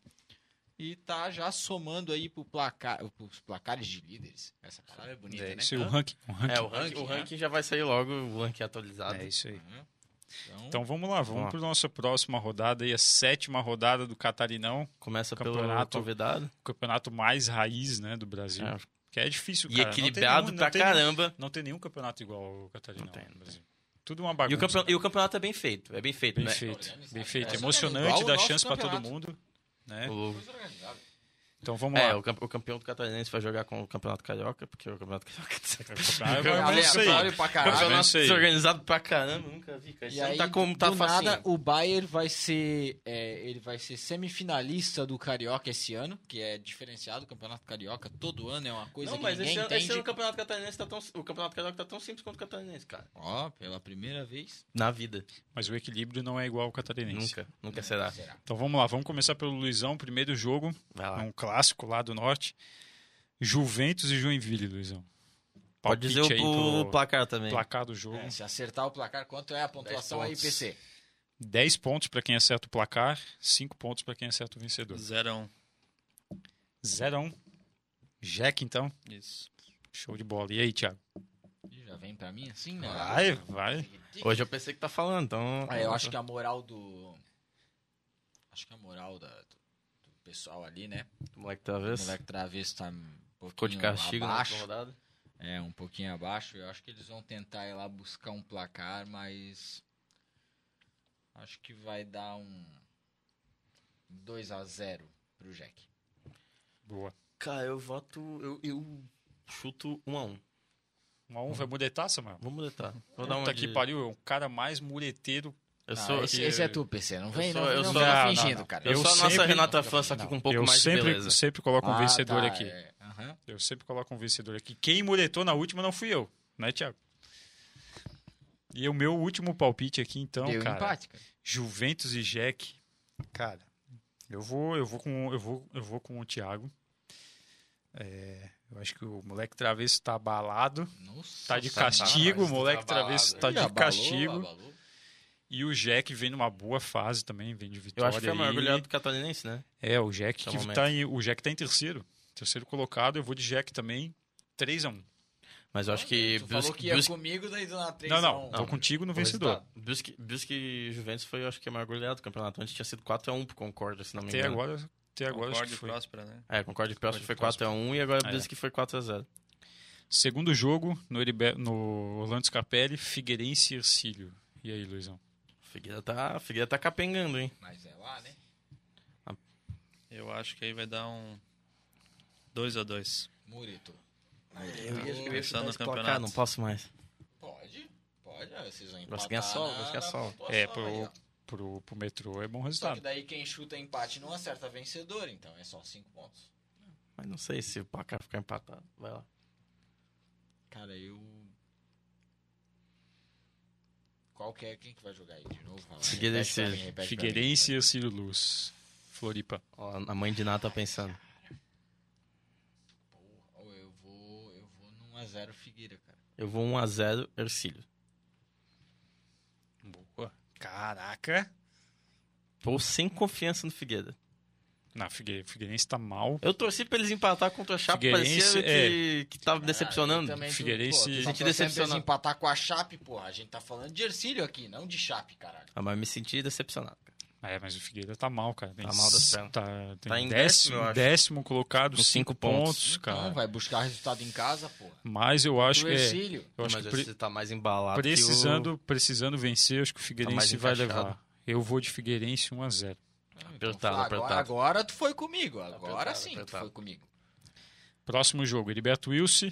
Speaker 2: E tá já somando aí pro placar, pros placares de líderes. Essa palavra é bonita,
Speaker 3: É
Speaker 2: né?
Speaker 3: isso o ranking. O ranking.
Speaker 1: É, o ranking, o
Speaker 2: ranking,
Speaker 1: ranking já vai sair logo, o ranking atualizado.
Speaker 3: É isso aí.
Speaker 2: Uhum. Então,
Speaker 3: Então vamos lá, vamos para nossa próxima rodada aí, a sétima rodada do Catarinão,
Speaker 1: Começa pelo
Speaker 3: Campeonato.
Speaker 1: convidado.
Speaker 3: o campeonato mais raiz, né, do Brasil.
Speaker 1: É.
Speaker 3: Que é difícil,
Speaker 1: E
Speaker 3: cara. Não tem
Speaker 1: equilibrado
Speaker 3: nenhum-
Speaker 1: pra
Speaker 3: não
Speaker 1: caramba.
Speaker 3: Não tem nenhum campeonato igual ao Catarinão
Speaker 1: Não tem,
Speaker 3: no
Speaker 1: não
Speaker 3: Brasil. Tudo uma
Speaker 1: E
Speaker 3: bagunça.
Speaker 1: o, campeonato, e o campeoto é bem feito. É bem feito,
Speaker 3: Bem
Speaker 1: né?
Speaker 3: feito, bem feito.
Speaker 2: É,
Speaker 3: Emocionante,
Speaker 2: igual o
Speaker 3: dá chance pra todo
Speaker 2: campeonato.
Speaker 3: mundo. né?
Speaker 1: O-.
Speaker 3: Então vamos
Speaker 1: É,
Speaker 3: lá.
Speaker 1: o, campe- o campeão do Catarinense vai jogar com o Campeonato Carioca, porque o Campeonato Carioca
Speaker 2: É aleatório pra caralho.
Speaker 3: Campeonato-
Speaker 1: Campeonato
Speaker 3: sei.
Speaker 1: desorganizado pra caramba, nunca vi, cara.
Speaker 2: E
Speaker 1: ano
Speaker 2: aí,
Speaker 1: tá como tá
Speaker 2: do
Speaker 1: facinho.
Speaker 2: nada, o Bayern vai ser, é, ele vai ser semifinalista do Carioca esse ano, que é diferenciado. O Campeonato Carioca todo ano é uma coisa
Speaker 1: Não,
Speaker 2: que
Speaker 1: mas
Speaker 2: ninguém
Speaker 1: esse ano,
Speaker 2: entende.
Speaker 1: esse ano o Campeonato Catarinense tá tão, o Campeonato Carioca tá tão simples quanto o Catarinense, cara.
Speaker 2: Ó, pela primeira vez.
Speaker 1: Na vida.
Speaker 3: Mas o equilíbrio não é igual ao catarinense.
Speaker 1: Nunca, nunca será.
Speaker 2: Será?
Speaker 3: Então vamos lá, vamos começar pelo Luizão, primeiro jogo,
Speaker 1: Vai
Speaker 3: é
Speaker 1: lá.
Speaker 3: um clássico lá do norte. Juventus e Joinville, Luizão.
Speaker 1: Pode dizer o, placar também.
Speaker 3: placar do jogo.
Speaker 2: É, se acertar o placar, quanto é a pontuação aí. PC?
Speaker 3: 10 pontos para quem acerta o placar, 5 pontos para quem acerta o vencedor.
Speaker 4: 0 a 1
Speaker 3: 0 a 1. Jack, então.
Speaker 4: Isso.
Speaker 3: Show de bola. E aí, Thiago?
Speaker 2: Já vem pra mim assim, né?
Speaker 3: Vai, vai.
Speaker 1: Hoje eu pensei que tá falando, então.
Speaker 2: Ah, eu acho que a moral do. Acho que a moral da- do pessoal ali, né?
Speaker 1: O moleque tá
Speaker 2: O
Speaker 1: vez.
Speaker 2: moleque travesso tá um pouquinho
Speaker 1: de castigo
Speaker 2: abaixo.
Speaker 1: rodada.
Speaker 2: É, um pouquinho abaixo. Eu acho que eles vão tentar ir lá buscar um placar, mas. Acho que vai dar um. 2 a 0 pro Jack.
Speaker 3: Boa.
Speaker 1: Cara, eu voto. Eu, eu chuto 1 a 1
Speaker 3: 1 a 1 vai muretar, Samuel?
Speaker 1: Vamos muletar. Vou dar
Speaker 3: Puta
Speaker 1: uma
Speaker 3: que
Speaker 1: de...
Speaker 3: pariu, é o cara mais mureteiro.
Speaker 1: Eu
Speaker 2: Ah,
Speaker 1: sou,
Speaker 2: esse, esse é tu, PC. Não vem,
Speaker 1: sou-
Speaker 2: não,
Speaker 1: eu
Speaker 2: não
Speaker 1: sou-
Speaker 3: Não, não,
Speaker 2: fingindo,
Speaker 3: não.
Speaker 2: cara.
Speaker 1: eu
Speaker 3: eu
Speaker 1: sou a nossa
Speaker 3: sempre-
Speaker 1: Renata Fã, só que com um pouco
Speaker 3: eu
Speaker 1: mais
Speaker 3: sempre,
Speaker 1: de beleza.
Speaker 3: sempre coloco um
Speaker 2: Ah,
Speaker 3: vencedor
Speaker 2: tá,
Speaker 3: aqui.
Speaker 2: é. Aham.
Speaker 3: Eu sempre coloco um vencedor aqui. Quem muretou na última não fui eu, né, Thiago? E o meu último palpite aqui, então,
Speaker 2: Deu
Speaker 3: cara.
Speaker 2: empate, cara.
Speaker 3: Juventus e Jack. Cara, eu vou, eu vou com, eu vou, eu vou com o Thiago. É, eu acho que o moleque travesso tá abalado,
Speaker 2: Nossa,
Speaker 3: tá de castigo, o
Speaker 1: tá
Speaker 3: moleque
Speaker 1: abalado.
Speaker 3: travesso tá de
Speaker 2: abalou,
Speaker 3: castigo.
Speaker 2: abalou.
Speaker 3: E o Jack vem numa boa fase também, vem de
Speaker 1: Eu
Speaker 3: vitória.
Speaker 1: acho que foi o maior goleado do catarinense, né?
Speaker 3: É, o Jack
Speaker 1: Até o
Speaker 3: que
Speaker 1: momento.
Speaker 3: tá em, o Jack tá em terceiro. Terceiro colocado, eu vou de Jack também. 3 a 1
Speaker 1: Mas eu acho que
Speaker 2: Tu falou
Speaker 1: Brusque,
Speaker 2: que ia
Speaker 1: Brusque,
Speaker 2: comigo, daí deu na 3
Speaker 3: Não,
Speaker 2: a
Speaker 3: não,
Speaker 2: 1.
Speaker 3: tô contigo no vencedor.
Speaker 1: resultado. Brusque, Brusque e Juventus foi, eu acho que, o maior goleado do campeonato. Antes tinha sido 4x1 pro Concórdia, se não me
Speaker 3: Até
Speaker 1: engano.
Speaker 3: agora, até agora acho
Speaker 4: Concorde
Speaker 3: que
Speaker 4: e
Speaker 3: foi.
Speaker 4: próspera, né?
Speaker 1: É, Concórdia e Próximo foi
Speaker 3: Concórdia e
Speaker 1: 4x1 e agora
Speaker 3: É.
Speaker 1: Brusque foi 4x0.
Speaker 3: Segundo jogo, no, Heribe- no Orlando Scarpelli, Figueirense e Ercílio. E aí, Luizão?
Speaker 1: Figueira tá, Figueira tá capengando, hein?
Speaker 2: Mas é lá, né?
Speaker 4: Eu acho que aí vai dar um 2 a 2
Speaker 2: Murito.
Speaker 1: Eu ia, eu ia
Speaker 4: Pensando
Speaker 1: chutar
Speaker 4: no campeonato.
Speaker 1: não posso mais.
Speaker 2: Pode, pode. ó, Vocês vão empatar
Speaker 1: de ganhar sol, ganhar
Speaker 2: na
Speaker 1: sol.
Speaker 3: É, pro, pro, pro metrô é bom
Speaker 2: Só que
Speaker 3: resultado.
Speaker 2: daí quem chuta empate não acerta vencedor, então é só 5 pontos.
Speaker 1: Mas não sei se o placar ficar empatado. Vai lá.
Speaker 2: Cara, eu. Qual que é? Quem que vai jogar aí de novo?
Speaker 1: Figueirense.
Speaker 2: mim.
Speaker 3: Figueirense e Ercílio Luz. Floripa.
Speaker 1: Ó, a mãe de Ná tá pensando.
Speaker 2: Porra, eu vou. Eu vou num 1x0 Figueira, cara.
Speaker 1: Eu vou 1x0 Ercílio.
Speaker 3: Boa. Caraca.
Speaker 1: Vou sem confiança no Figueira.
Speaker 3: Não, Figue- Figueirense tá mal.
Speaker 1: Eu torci pra eles empatar contra a Chape, parecia que, que tava decepcionando.
Speaker 2: Ah, também tô-
Speaker 3: Figueirense-
Speaker 2: pô,
Speaker 1: Senti
Speaker 2: tá
Speaker 1: decepcionado.
Speaker 2: eles empatar com a Chape, porra. A gente tá falando de Ercílio aqui, não de Chape, caralho.
Speaker 1: Ah, mas me senti decepcionado. cara.
Speaker 3: É, mas o Figueira tá mal, cara. Tem
Speaker 1: Tá mal das
Speaker 3: s-
Speaker 1: pernas.
Speaker 3: Tá,
Speaker 1: Tá em
Speaker 3: décimo,
Speaker 1: décimo,
Speaker 3: décimo colocado,
Speaker 1: Com
Speaker 3: cinco
Speaker 1: cinco pontos.
Speaker 3: pontos, cara.
Speaker 2: Não, vai buscar resultado em casa, porra.
Speaker 3: Mas eu acho que é,
Speaker 2: Ercílio.
Speaker 3: eu acho
Speaker 1: mas
Speaker 3: que pre-
Speaker 1: você tá mais embalado
Speaker 3: precisando, precisando vencer, acho que o
Speaker 1: mais
Speaker 3: Figueirense vai
Speaker 1: encaixado.
Speaker 3: levar. Eu vou de Figueirense 1 a 0.
Speaker 1: Apertado,
Speaker 2: agora,
Speaker 1: apertado.
Speaker 2: agora tu foi comigo. Agora
Speaker 1: Apertado,
Speaker 2: sim, tu
Speaker 1: apertado.
Speaker 2: foi comigo.
Speaker 3: Próximo jogo, Heriberto Wilson,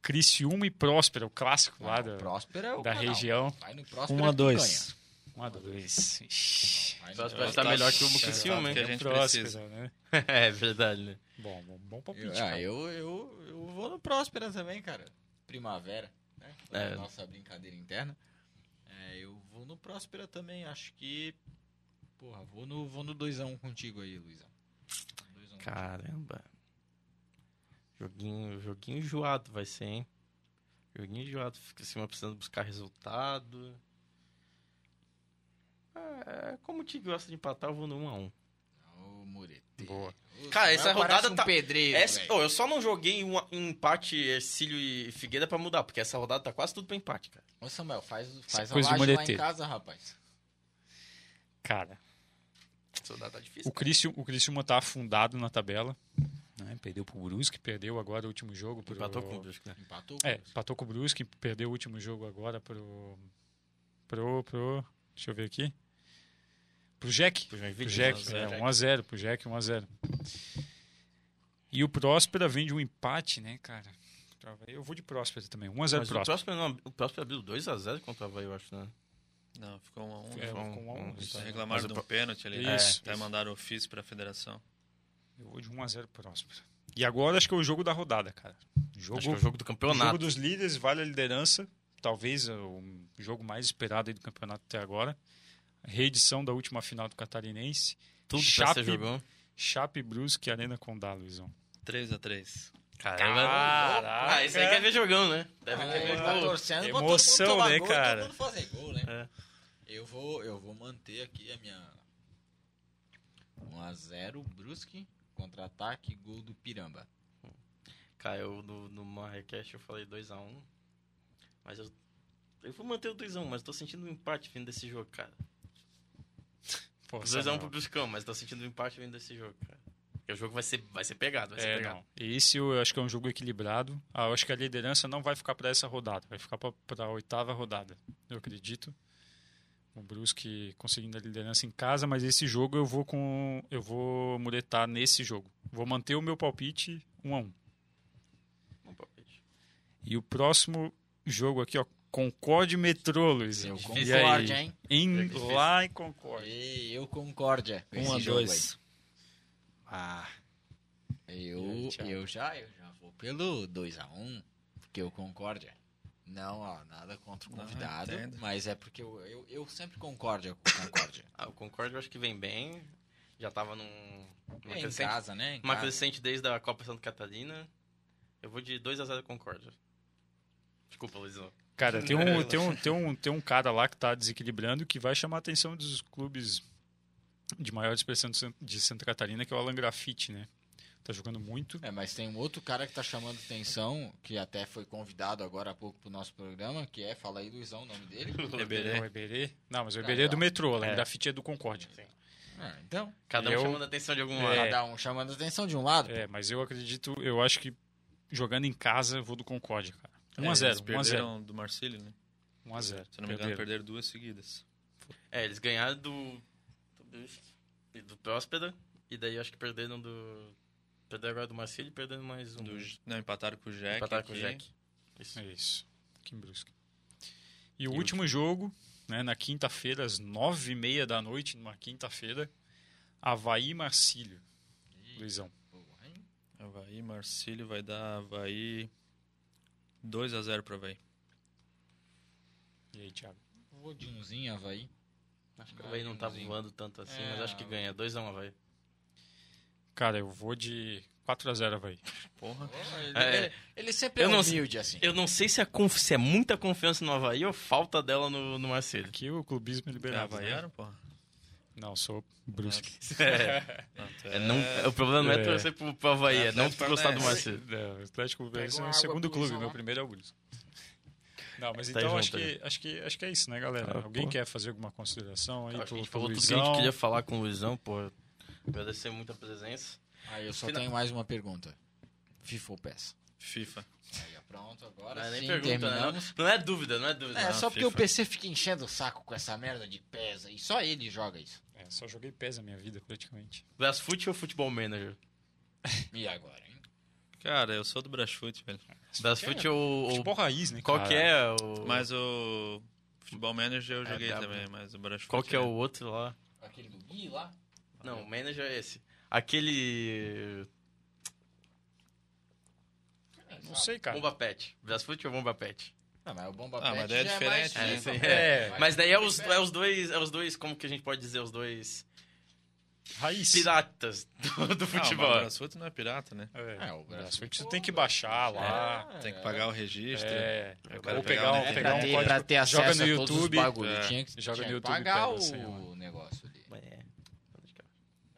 Speaker 3: Criciúma e Próspera, o clássico lá
Speaker 2: Não,
Speaker 3: da,
Speaker 2: o Próspero é o
Speaker 3: da
Speaker 2: canal.
Speaker 3: região.
Speaker 2: Vai no Próspero
Speaker 7: 1 a
Speaker 2: é que
Speaker 7: 2.
Speaker 3: 1 a 2. Ixi,
Speaker 2: ganha. Vai no
Speaker 1: Próspero
Speaker 2: Próspero.
Speaker 1: tá melhor que o
Speaker 4: É,
Speaker 1: Criciúma, hein?
Speaker 4: que a gente
Speaker 3: Próspera,
Speaker 4: precisa.
Speaker 3: né?
Speaker 1: é verdade, né?
Speaker 3: Bom, bom, bom palpite.
Speaker 2: Eu, ah, eu, eu, eu vou no Próspera também, cara. Primavera, né?
Speaker 1: É.
Speaker 2: nossa brincadeira interna. É, eu vou no Próspera também. Acho que. Porra, vou no, vou no 2x1 contigo aí, Luizão. 2x1
Speaker 1: Caramba. Joguinho, joguinho enjoado vai ser, hein? Joguinho enjoado. Fica assim, precisando buscar resultado. É, como o time gosta de empatar, eu vou no 1x1.
Speaker 2: Ô, Murete.
Speaker 3: Boa.
Speaker 1: Cara, essa rodada
Speaker 2: um
Speaker 1: tá-
Speaker 2: pedreiro,
Speaker 1: Essa. Ô, eu só não joguei um, um empate Ercílio e Figueira pra mudar, porque essa rodada tá quase tudo pra empate, cara.
Speaker 2: Ô, Samuel, faz, faz a
Speaker 3: coisa de
Speaker 2: laje lá em casa, rapaz.
Speaker 3: Cara,
Speaker 1: Rodada tá difícil.
Speaker 3: o Criciúma, o Criciúma tá afundado na tabela. Né? Perdeu pro Brusque, perdeu agora o último jogo. Pro...
Speaker 1: Empatou com o Brusque, né?
Speaker 2: Empatou?
Speaker 3: É, empatou com o Brusque, perdeu o último jogo agora pro. Pro. Pro. Deixa eu ver aqui. Pro Jack?
Speaker 1: Pro
Speaker 3: Jack,
Speaker 1: 1 a 0.
Speaker 3: é, 1x0, pro Jack, 1x0. E o Próspera vem de um empate, né, cara? Eu vou de Próspera também, 1x0
Speaker 1: Mas o
Speaker 3: Próspera.
Speaker 1: Não, o Próspero abriu 2x0 contra o Havaí, eu acho, né?
Speaker 4: Não, ficou um a um.
Speaker 3: É,
Speaker 1: Foi um-
Speaker 3: 1 a 1,
Speaker 1: um-
Speaker 3: isso.
Speaker 1: Mas
Speaker 4: Reclamaram de um pênalti ali.
Speaker 3: Isso,
Speaker 4: Até mandaram ofício pra federação.
Speaker 3: Eu vou de 1x0 Próspera. E agora acho que é o jogo da rodada, cara. Jogo,
Speaker 1: Acho que é o jogo do
Speaker 3: o
Speaker 1: campeonato.
Speaker 3: jogo dos líderes, vale a liderança. Talvez é o jogo mais esperado aí do campeonato até agora. Reedição da última final do Catarinense.
Speaker 1: Tudo
Speaker 3: Chape-
Speaker 1: pra ser jogão.
Speaker 3: Chape Brusque Arena Condá, Luizão.
Speaker 4: 3x3.
Speaker 1: Caramba.
Speaker 3: Caraca.
Speaker 1: Ah, esse aí quer ver jogão, né? Deve
Speaker 2: Ah,
Speaker 1: quer ver
Speaker 2: tá torcendo pra
Speaker 3: Emoção,
Speaker 2: todo mundo tomar
Speaker 3: né,
Speaker 2: gol,
Speaker 3: cara?
Speaker 2: Todo mundo fazer gol, né?
Speaker 1: É.
Speaker 2: Eu vou, eu vou manter aqui a minha 1x0 Brusque, contra-ataque, gol do Piramba.
Speaker 1: Cara, eu no, no Marrakech eu falei 2x1. Mas eu. Eu vou manter o 2x1, mas tô sentindo um empate vindo desse jogo, cara.
Speaker 3: Pô,
Speaker 1: 2x1 pro. Bruscão, mas tô sentindo um empate vindo desse jogo, cara. Porque o jogo vai ser, vai ser pegado, vai ser
Speaker 3: É,
Speaker 1: pegado.
Speaker 3: não. Esse eu acho que é um jogo equilibrado. Ah, eu acho que a liderança não vai ficar para essa rodada, vai ficar para a oitava rodada. Eu acredito. O Brusque conseguindo a liderança em casa, mas esse jogo eu vou com eu vou muretar nesse jogo. Vou manter o meu palpite 1 a 1.
Speaker 1: Bom palpite.
Speaker 3: E o próximo jogo aqui, ó, Concorde Metrô, Luiz. E
Speaker 2: concordo, hein?
Speaker 3: Em,
Speaker 1: Difícil.
Speaker 3: lá em Concorde.
Speaker 2: E eu concórdia com
Speaker 4: 1
Speaker 2: esse
Speaker 4: a
Speaker 2: jogo
Speaker 4: 2
Speaker 3: Ah.
Speaker 2: Eu, eu, já, eu já vou pelo 2x1, porque eu concórdia. Não, ó, nada contra o
Speaker 4: Não,
Speaker 2: convidado,
Speaker 4: entendo.
Speaker 2: mas é porque eu, eu, eu sempre concórdia com concórdia.
Speaker 1: Ah, o Concorde eu acho que vem bem. Já tava num. Numa
Speaker 2: É, em casa, né? Em
Speaker 1: uma
Speaker 2: casa.
Speaker 1: crescente desde a Copa Santa Catarina. Eu vou de 2x0 Concorde. Desculpa, Luizão.
Speaker 3: Cara, tem um, tem, um, tem, um, tem um cara lá que tá desequilibrando que vai chamar a atenção dos clubes de maior expressão de San- de Santa Catarina, que é o Alan Grafite, né? Tá jogando muito.
Speaker 2: É, mas tem um outro cara que tá chamando atenção, que até foi convidado agora há pouco pro nosso programa, que é, fala aí, Luizão, o nome dele.
Speaker 3: É o
Speaker 4: Eberê.
Speaker 3: Eberê. Não, mas o Eberê é do metrô, o Alan
Speaker 1: É.
Speaker 3: Grafite é do Concórdia.
Speaker 2: Ah, então,
Speaker 1: Cada um
Speaker 3: Eu-
Speaker 1: chamando a atenção de algum
Speaker 3: É.
Speaker 1: lado.
Speaker 2: cada um chamando atenção de um lado.
Speaker 3: É, mas eu acredito, eu acho que jogando em casa, eu vou do Concórdia, cara.
Speaker 4: É, eles
Speaker 3: 1x0, 1x0.
Speaker 4: perderam do Marcílio, né?
Speaker 3: 1x0.
Speaker 4: Se eu não me engano, perderam duas seguidas.
Speaker 1: É, eles ganharam do. Do, e do Próspera. E daí acho que perderam do. Perderam agora do Marcílio e perderam mais um.
Speaker 4: Do, não, empataram com o Jack.
Speaker 1: Empataram com o
Speaker 4: aqui.
Speaker 1: Jack. Isso.
Speaker 3: É isso. Aqui em Brusque. E o último jogo, né, na quinta-feira, às nove e meia da noite, numa quinta-feira, Havaí e Marcílio. Luizão.
Speaker 2: Porra, hein?
Speaker 4: Havaí, Marcílio vai dar Havaí 2x0 pro Havaí.
Speaker 3: E aí, Thiago?
Speaker 2: Vou de umzinho, Havaí.
Speaker 1: Acho que o Havaí não tá voando tanto assim, mas
Speaker 2: É,
Speaker 1: acho que ganha. 2x1 Havaí.
Speaker 3: Cara, eu vou de 4x0 Havaí.
Speaker 4: Porra.
Speaker 2: Ele,
Speaker 1: É.
Speaker 2: ele- ele sempre é
Speaker 1: não-
Speaker 2: humilde, assim.
Speaker 1: Eu não sei se é, conf- se é muita confiança no Havaí ou falta dela no, no Marcílio.
Speaker 3: Aqui o clubismo é
Speaker 4: É
Speaker 3: liberado. né?
Speaker 4: Havaiano, porra?
Speaker 3: Não, sou Brusque.
Speaker 1: É,
Speaker 4: Não,
Speaker 1: é não, o problema não é
Speaker 3: É.
Speaker 1: torcer pro, pro Havaí, é não gostar do
Speaker 4: Paranaense.
Speaker 1: Marcílio.
Speaker 3: É, o Atlético Paranaense é o segundo clube,
Speaker 2: Luizão
Speaker 3: meu
Speaker 2: lá.
Speaker 3: primeiro é o Brusque. Não, mas
Speaker 1: Tá
Speaker 3: então acho, que, acho, que, acho que é isso, né, galera?
Speaker 1: Tá,
Speaker 3: Alguém
Speaker 1: pô.
Speaker 3: quer fazer alguma consideração aí
Speaker 1: Acho que a
Speaker 3: pro,
Speaker 1: gente
Speaker 3: pro
Speaker 1: falou tudo que a gente queria falar com o Luizão, pô. Agradecer muito a presença.
Speaker 2: Aí eu só
Speaker 1: Final-
Speaker 2: tenho mais uma pergunta. FIFA ou PES?
Speaker 4: FIFA.
Speaker 2: Aí, pronto, agora
Speaker 1: Não é nem
Speaker 2: sim,
Speaker 1: pergunta, né?
Speaker 2: terminamos.
Speaker 1: Não, não é dúvida, não é dúvida.
Speaker 2: É,
Speaker 1: não.
Speaker 2: só porque
Speaker 4: FIFA.
Speaker 2: o PC fica enchendo o saco com essa merda de PES aí. Só ele joga isso.
Speaker 3: É, só joguei pés a minha vida, praticamente.
Speaker 1: Brasfoot ou Futebol Manager?
Speaker 2: E agora, hein?
Speaker 4: Cara, eu sou do Brasfoot, velho.
Speaker 1: Brasfoot ou, ou
Speaker 3: Futebol raiz, né,
Speaker 1: qual
Speaker 3: cara?
Speaker 1: que é o...
Speaker 4: Mas o Futebol Manager eu
Speaker 1: É,
Speaker 4: joguei também, mas o Brasfoot...
Speaker 1: Qual que é o outro lá?
Speaker 2: Aquele do Gui lá?
Speaker 1: Não, o Manager é esse. Aquele...
Speaker 3: Não sei, cara.
Speaker 1: Bomba Pet. Brasfoot ou Bomba Pet?
Speaker 2: Não, mas o Bomba
Speaker 4: Ah,
Speaker 2: Pet
Speaker 4: mas daí é diferente,
Speaker 2: mais
Speaker 1: né? É,
Speaker 3: é.
Speaker 1: Mas daí é os, é os dois, é os dois, como que a gente pode dizer, os dois
Speaker 3: Raiz.
Speaker 1: piratas do, do
Speaker 4: Ah,
Speaker 1: futebol.
Speaker 4: mas o Brasfoot não é pirata, né?
Speaker 3: É,
Speaker 2: É, o Brasfoot,
Speaker 3: você tem que baixar lá.
Speaker 4: Tem que pagar o registro.
Speaker 3: É, ou
Speaker 4: pegar
Speaker 3: um, pegar um código,
Speaker 2: pra ter acesso
Speaker 3: joga no
Speaker 2: a todos os
Speaker 3: YouTube.
Speaker 4: É.
Speaker 2: Tinha que,
Speaker 3: Joga
Speaker 2: tinha
Speaker 3: no
Speaker 2: que
Speaker 3: YouTube,
Speaker 2: pagar o
Speaker 3: assim,
Speaker 2: negócio ali.
Speaker 1: É.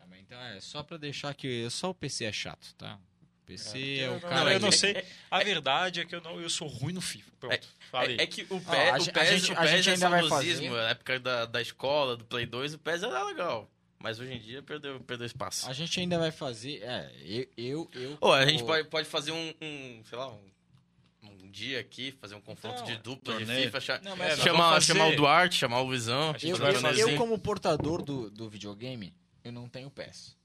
Speaker 2: Ah, mas Então é só pra deixar que só o PC é chato, tá? O PC
Speaker 3: É,
Speaker 2: é, o
Speaker 3: não-
Speaker 2: cara
Speaker 3: eu não sei. A verdade é que eu, não, eu sou ruim no FIFA. Pronto, falei.
Speaker 1: É, é que o PES,
Speaker 2: a
Speaker 1: o
Speaker 2: gente-
Speaker 1: PES,
Speaker 2: a gente-
Speaker 1: o
Speaker 2: a
Speaker 1: PES
Speaker 2: gente
Speaker 1: é
Speaker 2: ainda vai
Speaker 1: saudosismo,
Speaker 2: fazer.
Speaker 1: na época da, da escola, do Play 2, o PES era legal. Mas hoje em dia perdeu, perdeu espaço.
Speaker 2: A gente ainda vai fazer. É, eu. eu, eu
Speaker 1: Ô, a gente
Speaker 2: vou-
Speaker 1: pode, pode fazer um, um, sei lá, um, um dia aqui, fazer um confronto
Speaker 2: Então,
Speaker 1: de dupla de
Speaker 4: torneio.
Speaker 1: FIFA. cha-
Speaker 2: Não,
Speaker 3: É,
Speaker 2: mas
Speaker 3: nós
Speaker 1: chamar, chamar o Duarte, chamar o
Speaker 3: gente
Speaker 2: Eu,
Speaker 3: vai
Speaker 2: eu- eu, como portador do, do videogame, eu não tenho PES.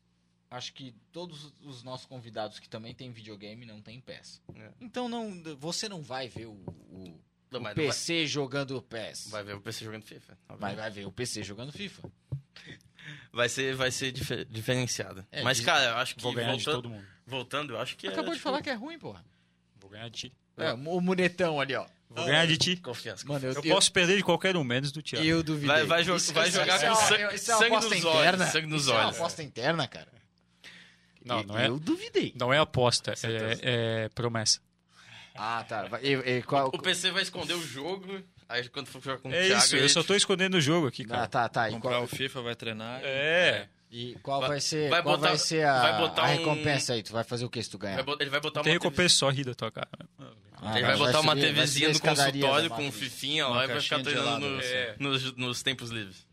Speaker 2: Acho que todos os nossos convidados que também têm videogame não têm PES.
Speaker 1: É.
Speaker 2: Então não, você não vai ver o, o-
Speaker 1: Não,
Speaker 2: o
Speaker 1: não vai-
Speaker 2: PC jogando PES.
Speaker 1: Vai ver o PC jogando FIFA.
Speaker 2: Mas vai ver o PC jogando FIFA.
Speaker 1: Vai ser, vai ser difer- diferenciado.
Speaker 2: É,
Speaker 1: Mas,
Speaker 2: de-
Speaker 1: cara, eu acho que
Speaker 3: Vou ganhar de
Speaker 1: voltando,
Speaker 3: todo mundo.
Speaker 1: voltando, eu acho que
Speaker 2: Acabou
Speaker 1: é,
Speaker 2: de
Speaker 1: tipo,
Speaker 2: falar que é ruim, porra.
Speaker 3: Vou ganhar de ti.
Speaker 2: É, o munetão ali, ó.
Speaker 3: Vou ganhar de ti.
Speaker 1: Confiança.
Speaker 2: Mano, eu,
Speaker 3: Eu
Speaker 2: eu,
Speaker 3: posso perder de qualquer um, menos do Thiago.
Speaker 2: eu duvidei.
Speaker 1: Vai, vai,
Speaker 2: Isso-
Speaker 1: vai
Speaker 2: isso-
Speaker 1: jogar
Speaker 2: isso
Speaker 1: com
Speaker 2: é uma-
Speaker 1: sangue,
Speaker 2: isso é uma
Speaker 1: sangue
Speaker 2: aposta
Speaker 1: nos
Speaker 2: interna.
Speaker 1: olhos. Sangue nos
Speaker 2: Isso é uma
Speaker 1: olhos.
Speaker 2: aposta interna, cara.
Speaker 3: Não, não é,
Speaker 2: Eu duvidei.
Speaker 3: não é aposta, é, é promessa.
Speaker 2: Ah, tá. E- e qual-
Speaker 1: O PC vai esconder o jogo, aí quando for jogar com o
Speaker 3: É
Speaker 1: Thiago...
Speaker 3: isso,
Speaker 1: ele-
Speaker 3: eu só tô escondendo o jogo aqui,
Speaker 2: Ah,
Speaker 3: cara.
Speaker 2: tá, tá. E
Speaker 4: Comprar
Speaker 2: qual,
Speaker 4: o FIFA, vai treinar.
Speaker 3: É.
Speaker 2: e qual
Speaker 1: Vai-
Speaker 2: vai ser,
Speaker 1: vai
Speaker 2: qual
Speaker 1: botar-
Speaker 2: vai ser a,
Speaker 1: vai botar
Speaker 2: a
Speaker 1: um-
Speaker 2: recompensa aí? Tu vai fazer o que se tu ganhar?
Speaker 1: Ele vai botar
Speaker 3: Tem
Speaker 1: uma
Speaker 3: recompensa só rir da tua cara.
Speaker 2: Ah,
Speaker 1: Ele vai botar uma
Speaker 2: subir-
Speaker 1: TVzinha no consultório com um
Speaker 2: Matrix.
Speaker 1: fifinha lá e vai ficar treinando nos,
Speaker 3: é.
Speaker 1: nos, nos tempos livres.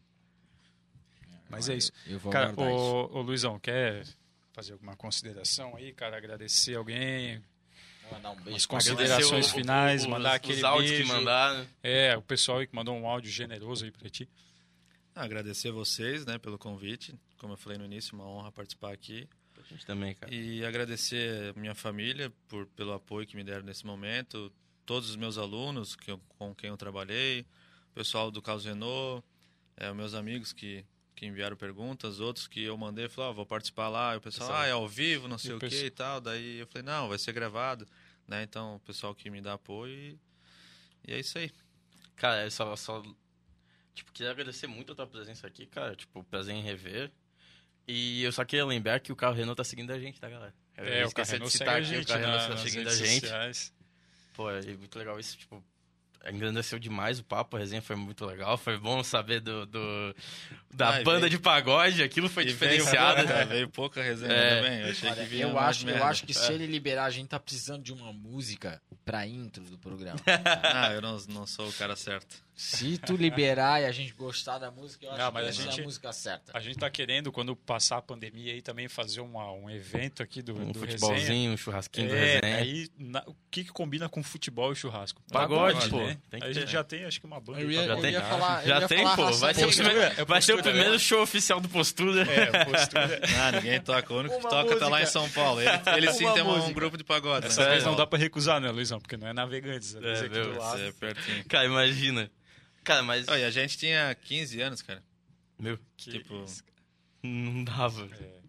Speaker 3: Mas é isso.
Speaker 2: Eu vou
Speaker 3: Cara,
Speaker 2: isso.
Speaker 3: ô, ô Luizão, quer fazer alguma consideração aí, cara? Agradecer alguém?
Speaker 2: Mandar um beijo pra
Speaker 3: considerações
Speaker 1: o-
Speaker 3: finais,
Speaker 1: os-
Speaker 3: mandar aquele
Speaker 1: Os áudios
Speaker 3: beijo.
Speaker 1: que mandaram.
Speaker 3: É, o pessoal aí que mandou um áudio generoso aí pra ti.
Speaker 4: Agradecer vocês, né, pelo convite. Como eu falei no início, uma honra participar aqui.
Speaker 1: A gente também, cara.
Speaker 4: E agradecer a minha família por, pelo apoio que me deram nesse momento, todos os meus alunos que eu- com quem eu trabalhei, o pessoal do Carlos Renault, é, meus amigos que, que enviaram perguntas, outros que eu mandei, falaram, ah, vou participar lá, e o pessoal,
Speaker 1: Pessoal.
Speaker 4: ah, é ao vivo, não sei
Speaker 3: E o
Speaker 4: o que e tal, daí eu falei, não, vai ser gravado, né, então o pessoal que me dá apoio e, e é isso aí.
Speaker 1: Cara, eu só, só. Tipo, queria agradecer muito a tua presença aqui, cara. Tipo, prazer em rever. E eu só queria lembrar que o carro Renault tá seguindo a gente, tá, galera? Eu
Speaker 3: É, o Carrenou
Speaker 1: de
Speaker 3: segue
Speaker 1: citar
Speaker 3: a
Speaker 1: aqui,
Speaker 3: gente
Speaker 1: o carro Renault
Speaker 3: na,
Speaker 1: tá seguindo a
Speaker 3: redes
Speaker 1: gente.
Speaker 3: sociais.
Speaker 1: Pô, é muito legal isso, tipo, engrandeceu demais o papo, a resenha foi muito legal, foi bom saber do, do- da
Speaker 4: e
Speaker 1: banda
Speaker 4: veio-
Speaker 1: de pagode, aquilo foi
Speaker 4: E
Speaker 1: diferenciado.
Speaker 4: Veio, pouca- veio pouca resenha
Speaker 1: É.
Speaker 4: também, eu achei
Speaker 2: Olha,
Speaker 4: que vinha
Speaker 2: eu, acho, eu acho que se ele liberar, a gente tá precisando de uma música pra intro do programa.
Speaker 4: Ah, eu não, não sou o cara certo.
Speaker 2: Se tu liberar e a gente gostar da música, eu acho
Speaker 3: Não,
Speaker 2: que
Speaker 3: mas a
Speaker 2: essa é
Speaker 3: gente-
Speaker 2: a música certa.
Speaker 3: A gente tá querendo, quando passar a pandemia aí, também fazer uma, um evento aqui do,
Speaker 1: Um
Speaker 3: do Resenha.
Speaker 1: futebolzinho, um churrasquinho do
Speaker 3: É,
Speaker 1: resenha.
Speaker 3: aí na- o que, que combina com futebol e churrasco?
Speaker 1: Pagode,
Speaker 3: Pagode,
Speaker 1: pô.
Speaker 3: né?
Speaker 1: Tem que
Speaker 3: a
Speaker 1: ter.
Speaker 3: gente já tem, acho que uma banda.
Speaker 2: Eu ia-
Speaker 1: Já tem?
Speaker 2: ia falar- eu
Speaker 1: Já
Speaker 2: ia
Speaker 1: tem,
Speaker 2: falar
Speaker 1: pô. Vai ser, o
Speaker 2: negra.
Speaker 1: primeiro,
Speaker 3: É
Speaker 1: vai ser o
Speaker 3: postura,
Speaker 1: primeiro
Speaker 3: né?
Speaker 1: show oficial do Postura.
Speaker 3: É, postura.
Speaker 4: Ah, ninguém toca. O único que
Speaker 2: Uma
Speaker 4: toca tá lá em
Speaker 2: música.
Speaker 4: São Paulo. Ele, ele sim tem um
Speaker 2: música.
Speaker 4: grupo de pagode. né?
Speaker 3: Dessa vez não
Speaker 1: É.
Speaker 3: dá pra recusar, né, Luizão? Porque não é navegantes. É,
Speaker 1: É,
Speaker 3: do
Speaker 4: é pertinho.
Speaker 1: Cara, imagina. Cara, mas.
Speaker 4: Olha, a gente tinha 15 anos, cara.
Speaker 1: Meu,
Speaker 3: Que
Speaker 4: Tipo,
Speaker 3: isso,
Speaker 1: não dava.
Speaker 3: É.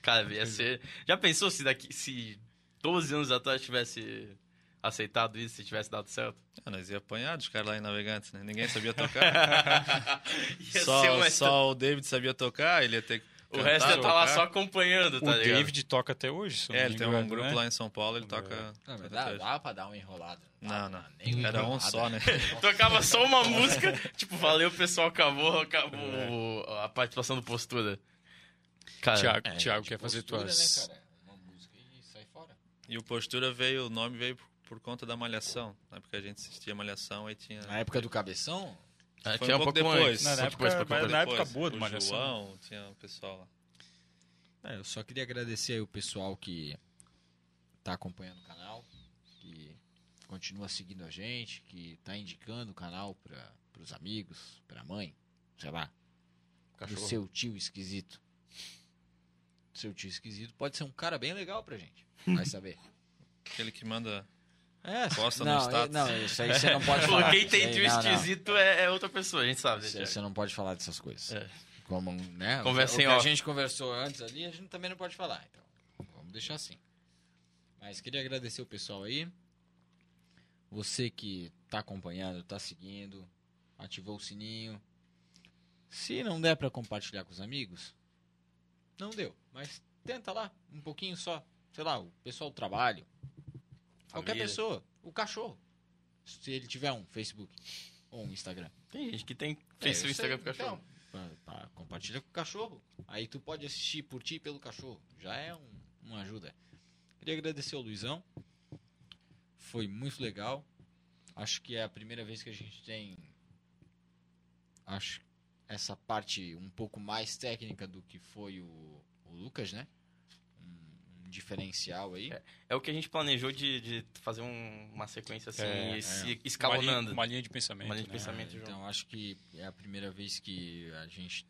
Speaker 1: Cara, ia ser. Já pensou se daqui. Se 12 anos atrás tivesse aceitado isso, se tivesse dado certo?
Speaker 4: ah, nós ia apanhar dos caras lá em Navegantes, né? Ninguém sabia tocar. Só, só o David sabia tocar, ele ia ter que
Speaker 1: O resto ia estar lá só acompanhando, tá
Speaker 3: O
Speaker 1: ligado?
Speaker 3: David toca até hoje,
Speaker 4: É,
Speaker 3: não
Speaker 4: ele tem um grupo
Speaker 3: né?
Speaker 4: lá em São Paulo, ele
Speaker 3: É.
Speaker 4: toca...
Speaker 2: Não, mas dá, dá pra dar uma enrolada.
Speaker 4: Não, não.
Speaker 2: nem uma
Speaker 4: Era um só, né?
Speaker 1: Tocava só uma música, tipo, valeu, pessoal, acabou, acabou a participação do Postura. Cara,
Speaker 3: Tiago,
Speaker 2: É,
Speaker 3: Tiago quer fazer
Speaker 2: postura,
Speaker 3: tuas...
Speaker 2: Né, cara? Uma música e sai fora.
Speaker 4: E o Postura veio, o nome veio por, por conta da Malhação. Na época a gente assistia Malhação, aí tinha...
Speaker 2: Na época do Cabeção,
Speaker 1: é,
Speaker 4: Foi
Speaker 1: tinha
Speaker 4: um
Speaker 1: um
Speaker 4: pouco
Speaker 1: pouco
Speaker 4: depois.
Speaker 1: antes.
Speaker 3: Não, na
Speaker 1: depois,
Speaker 3: época-
Speaker 1: pouco
Speaker 3: mas na
Speaker 1: depois.
Speaker 3: época boa do
Speaker 4: o
Speaker 3: Malhação.
Speaker 4: João, tinha o pessoal lá.
Speaker 2: É, eu só queria agradecer aí o pessoal que tá acompanhando o canal, que continua seguindo a gente, que tá indicando o canal para os amigos, pra mãe, sei lá, pro
Speaker 1: Cachorro.
Speaker 2: seu tio esquisito. Seu tio esquisito pode ser um cara bem legal pra gente. Vai saber.
Speaker 4: Aquele que manda...
Speaker 2: É,
Speaker 4: Posta no
Speaker 2: não,
Speaker 4: status.
Speaker 2: não, isso aí você não pode falar.
Speaker 1: quem tem
Speaker 2: Isso
Speaker 1: tio
Speaker 2: aí,
Speaker 1: esquisito é, é outra pessoa, a gente sabe, né,
Speaker 2: Você,
Speaker 1: Thiago?
Speaker 2: você não pode falar dessas coisas.
Speaker 1: É.
Speaker 2: Como, né? o-
Speaker 1: Conversa
Speaker 2: o que a gente conversou antes ali, a gente também não pode falar. Então, vamos deixar assim. Mas queria agradecer o pessoal aí. Você que tá acompanhando, tá seguindo, ativou o sininho. Se não der pra compartilhar com os amigos, não deu. Mas tenta lá, um pouquinho só. Sei lá, o pessoal do trabalho. Qualquer pessoa. O cachorro. Se ele tiver um Facebook ou um Instagram.
Speaker 1: Tem gente que tem
Speaker 2: É,
Speaker 1: Facebook e Instagram pro cachorro.
Speaker 2: então, pá, pá, compartilha com o cachorro. Aí tu pode assistir por ti e pelo cachorro. Já é um, uma ajuda. Queria agradecer ao Luizão. Foi muito legal. Acho que é a primeira vez que a gente tem. Acho essa parte um pouco mais técnica do que foi o, o Lucas, né? Diferencial aí.
Speaker 1: É o que a gente planejou de, de fazer um- uma sequência assim,
Speaker 3: É,
Speaker 1: e se
Speaker 3: Uma linha,
Speaker 1: escalonando.
Speaker 3: uma linha de pensamento.
Speaker 1: Uma linha de
Speaker 3: né?
Speaker 1: pensamento.
Speaker 2: É,
Speaker 1: João.
Speaker 2: então acho que é a primeira vez que a gente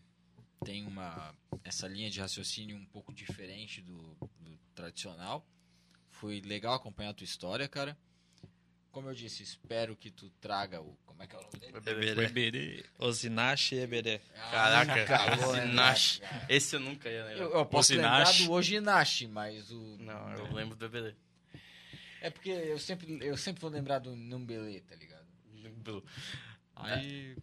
Speaker 2: tem uma essa linha de raciocínio um pouco diferente do, do tradicional. Foi legal acompanhar a tua história, cara. Como eu disse, espero que tu traga o. Como é que é o nome dele?
Speaker 3: O
Speaker 4: Eberê.
Speaker 3: Eberê.
Speaker 4: Osinashi Eberê.
Speaker 1: Caraca,
Speaker 2: acabou, né?
Speaker 1: Zinache. Esse eu nunca ia lembrar.
Speaker 2: Eu, eu posso lembrar do mas o.
Speaker 1: Não, eu lembro do BBD.
Speaker 2: É porque eu sempre, eu sempre vou lembrar do Numbelê, tá ligado? Aí.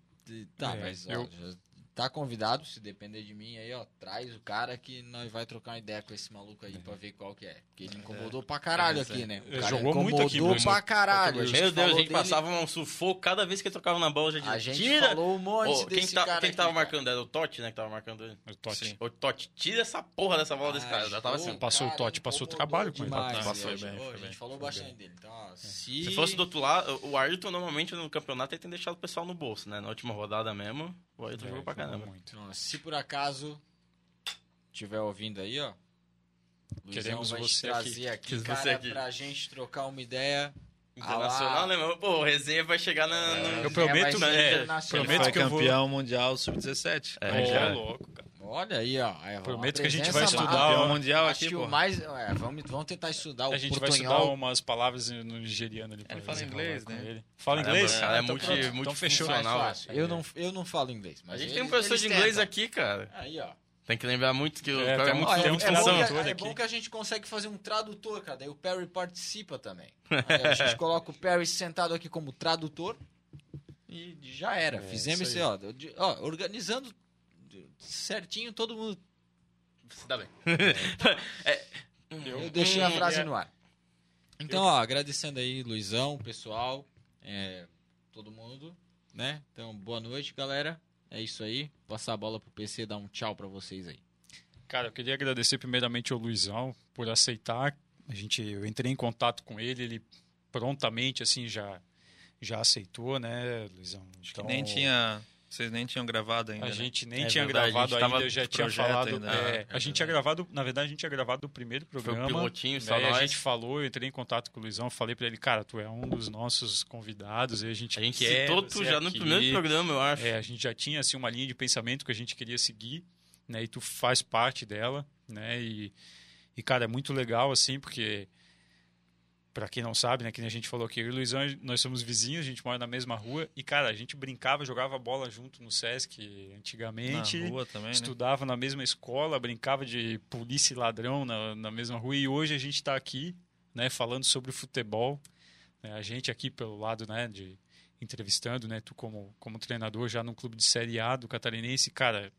Speaker 2: Tá,
Speaker 3: É,
Speaker 2: mas ó,
Speaker 3: eu-
Speaker 2: já tá convidado, se depender de mim aí, ó, traz o cara que nós vai trocar uma ideia com esse maluco aí pra ver qual que é. Porque ele incomodou pra caralho
Speaker 1: É,
Speaker 2: aqui, né? O
Speaker 3: é,
Speaker 2: cara
Speaker 3: jogou muito aqui,
Speaker 2: incomodou pra caralho. A gente
Speaker 1: Meu Deus, a gente
Speaker 2: dele-
Speaker 1: passava um sufoco cada vez que ele tocava na bola. Já dizia,
Speaker 2: A gente
Speaker 1: tira!
Speaker 2: falou um monte
Speaker 1: Ô, quem
Speaker 2: desse
Speaker 1: tá-
Speaker 2: cara
Speaker 1: quem tava
Speaker 2: aqui, cara.
Speaker 1: marcando? Era o Totti, né? Que tava marcando ele.
Speaker 3: O Totti.
Speaker 4: Sim.
Speaker 1: Ô, Totti, tira essa porra dessa bola desse cara. Eu já tava assim.
Speaker 3: Passou o
Speaker 2: cara,
Speaker 3: Totti, passou
Speaker 2: incomodou
Speaker 3: trabalho com ele.
Speaker 1: Passou bem,
Speaker 2: A gente falou bastante dele. Então, ó, se...
Speaker 1: Se fosse do outro lado, o Ayrton normalmente no campeonato ele tem deixado o pessoal no bolso, né? Na última rodada mesmo, o Ayrton
Speaker 3: É,
Speaker 1: jogou pra caramba.
Speaker 3: muito.
Speaker 2: Então, se por acaso tiver ouvindo aí, ó. Luizão
Speaker 3: Queremos
Speaker 2: vai
Speaker 3: você
Speaker 2: trazer aqui,
Speaker 1: Queremos
Speaker 2: cara,
Speaker 1: aqui.
Speaker 2: pra gente trocar uma ideia.
Speaker 1: Internacional,
Speaker 2: Ah
Speaker 1: né? Pô, o resenha vai chegar na. na-
Speaker 3: Eu prometo, é,
Speaker 2: internacional.
Speaker 3: prometo que eu vou-
Speaker 4: campeão mundial sub-17.
Speaker 1: É,
Speaker 3: Ô,
Speaker 1: já.
Speaker 3: louco, cara.
Speaker 2: Olha aí, ó. Aí, ó,
Speaker 3: Prometo que a gente vai estudar, ó.
Speaker 4: mundial
Speaker 2: Acho
Speaker 4: aqui, pô.
Speaker 2: o mais. É, vamos, vamos tentar estudar o
Speaker 3: A gente vai
Speaker 2: portunhol.
Speaker 3: estudar umas palavras no nigeriano ali.
Speaker 4: Ele fala inglês, né?
Speaker 3: ele. Fala
Speaker 1: Caramba,
Speaker 3: inglês?
Speaker 1: cara, é
Speaker 3: então
Speaker 1: multi-
Speaker 3: pronto.
Speaker 1: multi-
Speaker 3: Então fechou.
Speaker 2: Mais
Speaker 1: funcional.
Speaker 2: fácil. Eu não, eu não falo inglês,
Speaker 1: A
Speaker 2: mas
Speaker 1: gente
Speaker 2: eles-
Speaker 1: tem um professor de inglês
Speaker 2: tentam.
Speaker 1: aqui, cara.
Speaker 2: Aí, ó.
Speaker 1: Tem que lembrar muito que o
Speaker 3: É,
Speaker 1: é
Speaker 3: tem um-
Speaker 1: muito
Speaker 2: Ó, é,
Speaker 3: tem um
Speaker 2: é bom que, é bom que a gente consegue fazer um tradutor, cara. Daí o Perry participa também. Aí a gente coloca o Perry sentado aqui como tradutor e já era.
Speaker 3: É,
Speaker 2: Fizemos
Speaker 3: isso
Speaker 2: isso, ó, ó. Organizando certinho, todo mundo.
Speaker 1: Se dá bem.
Speaker 2: Eu deixei a frase
Speaker 3: é.
Speaker 2: no ar. Então, ó, agradecendo aí, Luizão, pessoal, é, todo mundo, né? Então, boa noite, galera. É isso aí. Passar a bola pro PC, dar um tchau pra vocês aí.
Speaker 3: Cara, eu queria agradecer primeiramente ao Luizão por aceitar. A gente, eu entrei em contato com ele, ele prontamente assim já já aceitou, né, Luizão? Então,
Speaker 4: Nem tinha. Vocês nem tinham gravado ainda.
Speaker 3: a
Speaker 4: né?
Speaker 3: gente nem
Speaker 1: É
Speaker 3: tinha
Speaker 1: verdade, a
Speaker 3: gravado ainda, eu já tinha falado.
Speaker 4: ainda.
Speaker 3: é,
Speaker 4: Ah,
Speaker 3: a
Speaker 4: é
Speaker 3: gente tinha gravado, na verdade, a gente tinha gravado o primeiro
Speaker 1: Foi
Speaker 3: programa.
Speaker 1: o pilotinho, só
Speaker 3: Daí a
Speaker 1: nós.
Speaker 3: gente falou, eu entrei em contato com o Luizão, falei pra ele, cara, tu é um dos nossos convidados, e a gente
Speaker 1: A gente
Speaker 3: quer
Speaker 1: citou tu já no
Speaker 3: aqui.
Speaker 1: primeiro programa, eu acho.
Speaker 3: É, a gente já tinha assim uma linha de pensamento que a gente queria seguir, né? E tu faz parte dela, né? E, e cara, é muito legal assim, porque Pra quem não sabe, né, que a gente falou aqui, eu e o Luizão, nós somos vizinhos, a gente mora na mesma rua e cara, a gente brincava, jogava bola junto no SESC antigamente.
Speaker 4: Na rua também, né?
Speaker 3: Estudava na mesma escola, brincava de polícia e ladrão na, na mesma rua e hoje a gente está aqui, né, falando sobre futebol. né, a gente aqui pelo lado, né, de entrevistando, né, tu como como treinador já num clube de série A do Catarinense, cara,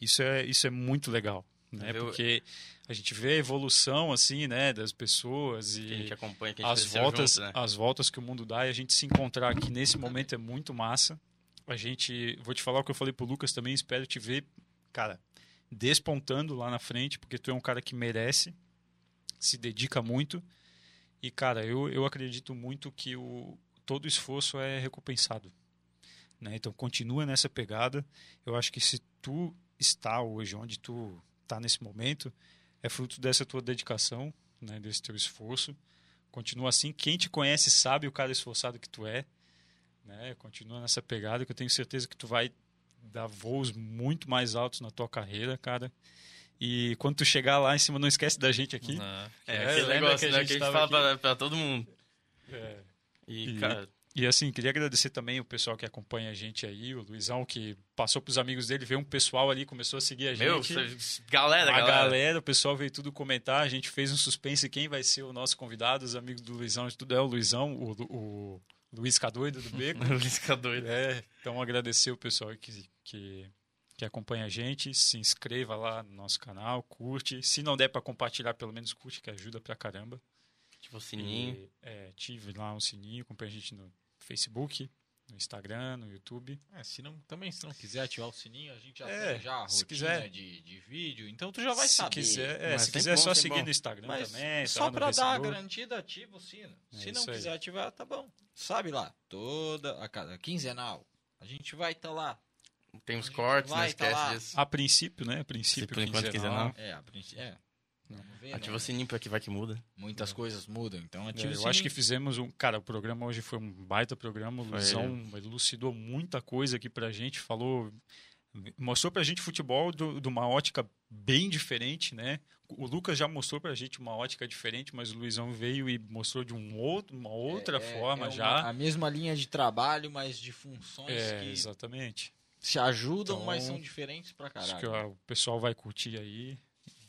Speaker 3: isso é isso é muito legal, né,
Speaker 1: Eu-
Speaker 3: porque a gente vê a evolução assim, né, das pessoas e
Speaker 1: gente acompanha,
Speaker 3: as voltas,
Speaker 1: junto, né?
Speaker 3: as voltas que o mundo dá e a gente se encontrar aqui nesse momento é muito massa. A gente, vou te falar o que eu falei pro Lucas também, espero te ver, cara, despontando lá na frente, porque tu é um cara que merece, se dedica muito. E cara, eu, eu acredito muito que o todo esforço é recompensado. Né? Então continua nessa pegada. Eu acho que se tu está hoje onde tu está nesse momento, é fruto dessa tua dedicação, né? desse teu esforço. Continua assim. Quem te conhece sabe o cara esforçado que tu é. Né? Continua nessa pegada que eu tenho certeza que tu vai dar voos muito mais altos na tua carreira, cara. E quando tu chegar lá em cima, não esquece da gente aqui.
Speaker 4: Não.
Speaker 1: É,
Speaker 3: É,
Speaker 1: aquele
Speaker 3: lembra
Speaker 1: negócio,
Speaker 3: que a
Speaker 1: né?
Speaker 3: gente
Speaker 1: Que a gente fala pra, pra todo mundo.
Speaker 3: É.
Speaker 1: E,
Speaker 3: E-
Speaker 1: cara,
Speaker 3: E assim, queria agradecer também o pessoal que acompanha a gente aí, o Luizão, que passou pros amigos dele, veio um pessoal ali, começou a seguir a
Speaker 1: meu,
Speaker 3: gente.
Speaker 1: cê- galera,
Speaker 3: a
Speaker 1: galera.
Speaker 3: galera, o pessoal veio tudo comentar, a gente fez um suspense quem vai ser o nosso convidado, os amigos do Luizão, tudo é o Luizão, o, o Luiz Cadoido do Beco.
Speaker 1: Luiz fica doido.
Speaker 3: É, então agradecer o pessoal que, que, que acompanha a gente, se inscreva lá no nosso canal, curte. Se não der para compartilhar, pelo menos curte, que ajuda pra caramba.
Speaker 1: Tipo, o sininho.
Speaker 3: E, é, tive lá um sininho, acompanha a gente no Facebook, no Instagram, no YouTube.
Speaker 2: É, se não, também se não quiser ativar o sininho, a gente já
Speaker 3: É,
Speaker 2: tem já a
Speaker 3: se
Speaker 2: rotina
Speaker 3: quiser.
Speaker 2: de, de vídeo, então tu já vai
Speaker 3: se
Speaker 2: saber.
Speaker 3: Quiser, é, se quiser
Speaker 1: bom,
Speaker 3: só seguir
Speaker 1: bom.
Speaker 3: no Instagram
Speaker 2: Mas
Speaker 3: também. tá
Speaker 2: só pra dar a garantida, ativa o sino.
Speaker 3: É
Speaker 2: Se não
Speaker 3: isso aí.
Speaker 2: quiser ativar, tá bom. Sabe lá, toda a cada quinzenal, a gente vai estar lá.
Speaker 1: Tem uns
Speaker 2: A gente
Speaker 1: cortes,
Speaker 2: vai
Speaker 1: não
Speaker 2: tá
Speaker 1: esquece
Speaker 2: lá.
Speaker 1: disso.
Speaker 3: A princípio, né? A princípio,
Speaker 1: por enquanto
Speaker 3: quinzenal.
Speaker 1: quinzenal.
Speaker 2: É, a princ- é. Vamos ver,
Speaker 1: Ativa
Speaker 2: né?
Speaker 1: o sininho pra que vai que muda.
Speaker 2: Muitas coisas mudam, então
Speaker 3: É,
Speaker 2: ativa o
Speaker 3: eu acho que
Speaker 2: sininho.
Speaker 3: fizemos um. Cara, o programa hoje foi um baita programa. O. Luizão elucidou muita coisa aqui pra gente, falou. Mostrou pra gente futebol do- de uma ótica bem diferente, né? O Lucas já mostrou pra gente uma ótica diferente, mas o Luizão veio e mostrou de um outro, uma outra
Speaker 2: É-
Speaker 3: forma
Speaker 2: é uma-
Speaker 3: já.
Speaker 2: A mesma linha de trabalho, mas de funções
Speaker 3: É,
Speaker 2: que
Speaker 3: exatamente.
Speaker 2: se ajudam, mas
Speaker 3: Então,
Speaker 2: são diferentes pra
Speaker 3: Acho
Speaker 2: caralho.
Speaker 3: que ó, o pessoal vai curtir aí.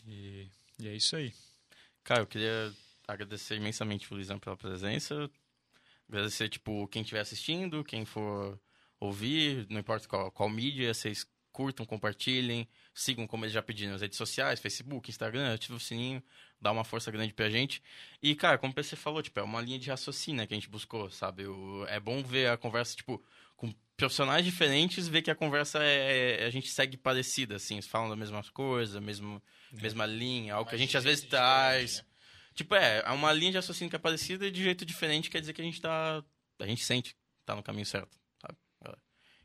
Speaker 3: E, e é isso aí.
Speaker 1: Cara, eu queria agradecer imensamente o Luizão pela presença. Agradecer, tipo, quem estiver assistindo, quem for ouvir, não importa qual, qual mídia, vocês curtam, compartilhem, sigam como eles já pediram nas redes sociais, Facebook, Instagram, ativa o sininho, dá uma força grande pra gente. E, cara, como PC falou, tipo, é uma linha de raciocínio né, que a gente buscou, sabe? O- é bom ver a conversa, tipo, com profissionais diferentes, ver que a conversa é, a gente segue parecida, assim, eles falam da mesma coisa, mesmo, mesma linha, algo que a
Speaker 2: Mas
Speaker 1: gente às vezes traz.
Speaker 2: né?
Speaker 1: Tipo, é, é uma linha de raciocínio que é parecida e de jeito diferente quer dizer que a gente tá. A gente sente que tá no caminho certo, sabe?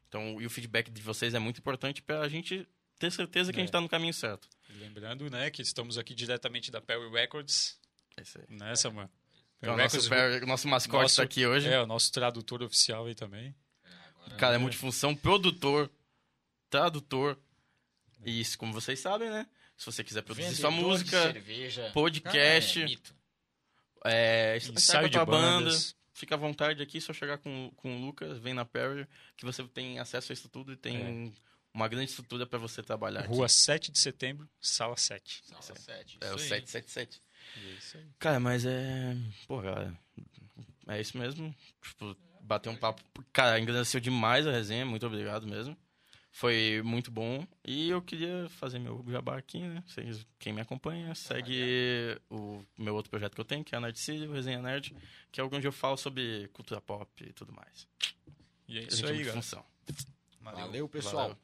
Speaker 1: Então, e o feedback de vocês é muito importante pra gente ter certeza que a gente
Speaker 3: É.
Speaker 1: tá no caminho certo.
Speaker 3: Lembrando, né, que estamos aqui diretamente da Perry Records,
Speaker 1: É isso aí.
Speaker 3: né, Samuel?
Speaker 1: Então, o nosso, o nosso mascote
Speaker 3: nosso-
Speaker 1: tá aqui hoje.
Speaker 3: É, o nosso tradutor oficial aí também.
Speaker 1: Cara, é multifunção, produtor, tradutor. E isso, como vocês sabem, né? Se você quiser produzir sua
Speaker 2: Vendedor de
Speaker 1: música, podcast,
Speaker 2: Cara, é
Speaker 1: é,
Speaker 3: Ensaio de
Speaker 1: banda, fica à vontade aqui, só chegar com, com o Lucas, vem na Perry, que você tem acesso a isso tudo e tem uma grande estrutura pra você trabalhar
Speaker 3: Rua
Speaker 1: aqui.
Speaker 3: 7 de setembro, sala 7.
Speaker 2: Sala sete,
Speaker 1: É o
Speaker 2: isso aí.
Speaker 1: 777.
Speaker 3: E é isso aí.
Speaker 1: Cara, mas é. Pô, cara. É isso mesmo. Tipo, bater um papo. Cara, engrandeceu demais a resenha. Muito obrigado mesmo. Foi muito bom. E eu queria fazer meu jabá aqui, né? Vocês, quem me acompanha, segue o meu outro projeto que eu tenho, que é a Nerd City, o Resenha Nerd, que é onde eu falo sobre cultura pop e tudo mais.
Speaker 3: E é isso
Speaker 1: é
Speaker 3: aí, galera.
Speaker 1: função.
Speaker 2: Valeu, pessoal.
Speaker 1: Valeu.